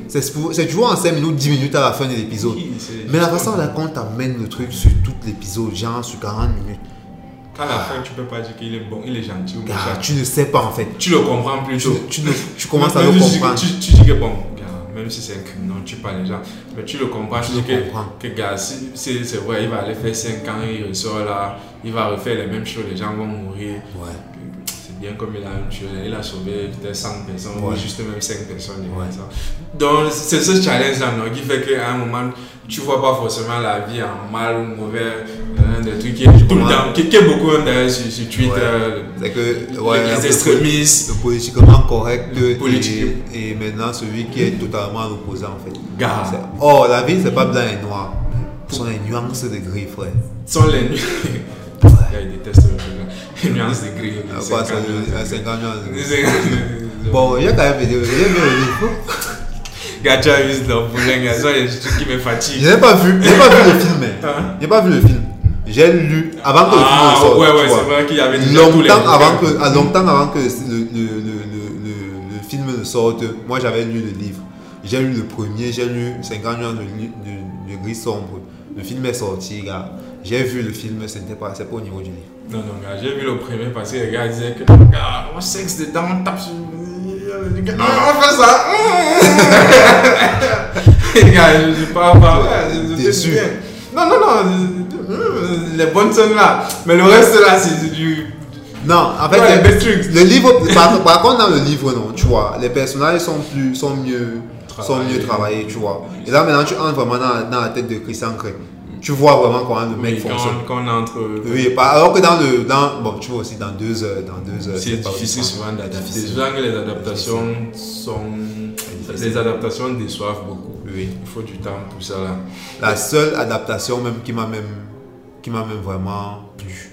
C'est pour- C'est toujours en 5 minutes, 10 minutes à la fin de l'épisode. Oui, Mais la façon là, quand t'amène le truc sur tout l'épisode, genre sur 40 minutes, Quand à la fin, tu peux pas dire qu'il est bon, il est gentil ou tu ne sais pas en fait. Tu le comprends plus Tu, tu, commences à le comprendre. Tu, dis que bon, même si c'est un criminel, tu pas les gens, mais tu le comprends. Tu dis que, comprends. que gars, si, si c'est vrai, il va aller faire 5 ans, il ressort là, il va refaire les mêmes choses, les gens vont mourir. Ouais. C'est bien comme il a tué, il a sauvé peut-être 100 personnes, Ouais. ou juste même 5 personnes. Ouais. Donc, c'est ce challenge-là qui fait qu'à un moment, tu vois pas forcément la vie en mal ou mauvais, hein, des trucs qui est tout le comprends. temps, qui, qui est beaucoup d'ailleurs sur, sur Twitter, Ouais. C'est que ouais, les le- extrémistes. le politiquement correct Le politique- et, et maintenant celui qui est totalement à l'opposé en fait. Gars. C'est- Oh, la vie c'est pas blanc et noir. Ce sont les nuances de gris, frère. sont les. Gars, le jeu là. Les nuances de gris. Les quoi ça 50 veut- à nuances de 50 nuances de gris. gris. Les 50 nuances de gris. Bon, il y a quand même des. Gars, tu as vu ce il a des trucs qui me Je fatiguent. n'ai pas vu, j'ai pas vu le film. mais. Hein? J'ai pas vu le film. J'ai lu avant que le film Ah, sorte. ouais, ouais, c'est vrai qu'il y avait déjà tous les longtemps avant que, à longtemps avant que le, le, le, le, film ne sorte, moi j'avais lu le livre. J'ai lu le premier, j'ai lu 50 nuances de, gris sombre. Le film est sorti, gars. J'ai vu le film, ce n'était pas, c'est pas au niveau du livre. Non, non, gars, j'ai vu le premier parce que les gars disaient que, gars, on sexe dedans, on tape sur. Non, on fait ça. *laughs* Les gars, je pas. pas je- je- Déçu. bien. Non, non, non. Euh, Les bonnes scènes là. Mais le reste là, c'est du. Non, en fait, Ouais, le, les best tricks. le livre, par, par contre, dans le livre, non, tu vois, les personnages sont plus, sont mieux, sont Travaillés. mieux travaillés, tu vois. Et là, maintenant, tu entres vraiment dans, dans la tête de Christian Grey. Tu vois vraiment comment le mec Oui, fonctionne. quand, on entre. Oui, pas- alors que dans le, dans, bon, tu vois aussi dans deux heures, dans deux heures, C'est difficile souvent d'adapter. Souvent que les adaptations sont. Les adaptations déçoivent beaucoup. Oui. Il faut du temps pour ça là. La seule adaptation même qui m'a même, qui m'a même vraiment plu,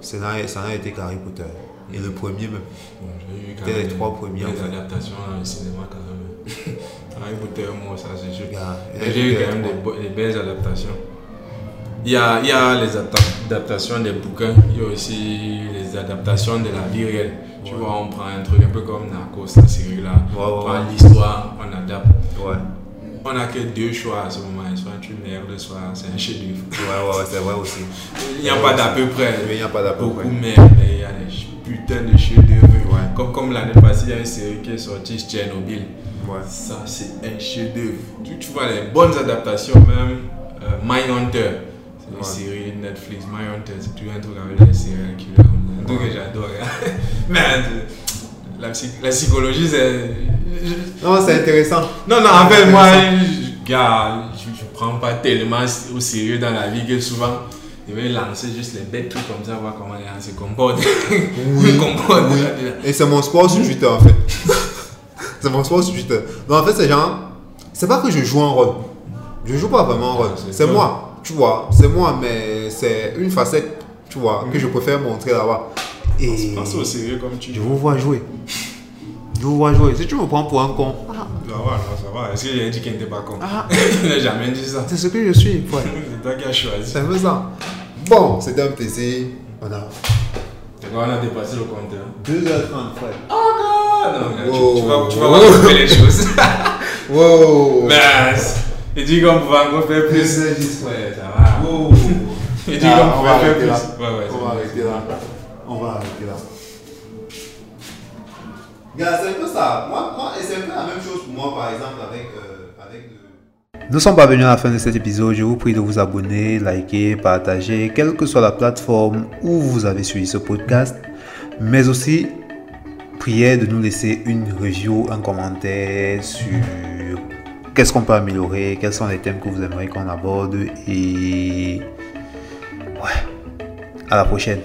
ça n'a été qu'Harry Potter. Et le premier même. Bon, j'ai eu quand les trois premiers, fait. adaptations dans le cinéma quand même. *laughs* Harry Potter, moi, ça c'est sûr. J'ai eu quand même des, belles adaptations. Il y a, il y a les adap- adaptations des bouquins, il y a aussi les adaptations de la vie réelle. Tu Ouais. vois, on prend un truc un peu comme Narcos, la série là. Ouais, on prend l'histoire, on adapte. On n'a que deux choix à ce moment, soit tu merdes, soit c'est un chef-d'œuvre. ouais, ouais, ouais, c'est vrai aussi. Il n'y a pas d'à peu près. Mais il n'y a pas d'à peu Beaucoup près. mais il y a des putains de chefs-d'œuvre. Ouais. Comme, comme l'année passée, il y a une série qui est sortie, Tchernobyl. Ouais. Ça, c'est un chef-d'œuvre. Tu, tu vois, les bonnes adaptations, même euh, Mindhunter. C'est une série Netflix. Mindhunter, c'est toujours un truc avec les séries killers. Un truc que j'adore. hein. *laughs* Mais euh, la, la psychologie, c'est. Non, c'est intéressant. Non, non, en fait, moi, je, gars, je, je prends pas tellement au sérieux dans la vie que souvent, je vais lancer juste les bêtes trucs comme ça, voir comment les gens se comportent. Oui. *laughs* comportent. Oui. Et c'est mon sport sur Twitter en fait. *laughs* c'est mon sport sur Twitter. Non, en fait, c'est genre. C'est pas que je joue un rôle. Je joue pas vraiment un rôle. C'est moi, tu vois. C'est moi, mais c'est une facette, tu vois, que je préfère montrer là-bas. Et. Au sérieux comme tu Je vous vois jouer. Je vous vois jouer. Si tu me prends pour un con, Ça va, non, ça va. Est-ce qu'il a dit qu'il n'était pas con? Ah. *laughs* Il n'a jamais dit ça. c'est ce que je suis. Ouais. *laughs* C'est toi qui as choisi. C'est un peu ça. Bon, c'était un plaisir. On a D'accord, on a dépassé le compteur? 2h30, frère. Ah non, non, Wow. tu, tu vas, tu vas voir couper les choses. *laughs* Wow. Mais il dit qu'on pouvait encore faire plus. 2h10, Ouais, ça va. Wow. Il dit Ah, qu'on on va pouvait faire plus. Ouais, ouais, c'est On va arrêter là. On va arrêter c'est un peu ça. Moi, et c'est un peu la même chose pour moi, par exemple, avec, euh. Nous sommes parvenus à la fin de cet épisode. Je vous prie de vous abonner, liker, partager, quelle que soit la plateforme où vous avez suivi ce podcast. Mais aussi, priez de nous laisser une review, un commentaire sur qu'est-ce qu'on peut améliorer, quels sont les thèmes que vous aimeriez qu'on aborde. Et ouais, à la prochaine.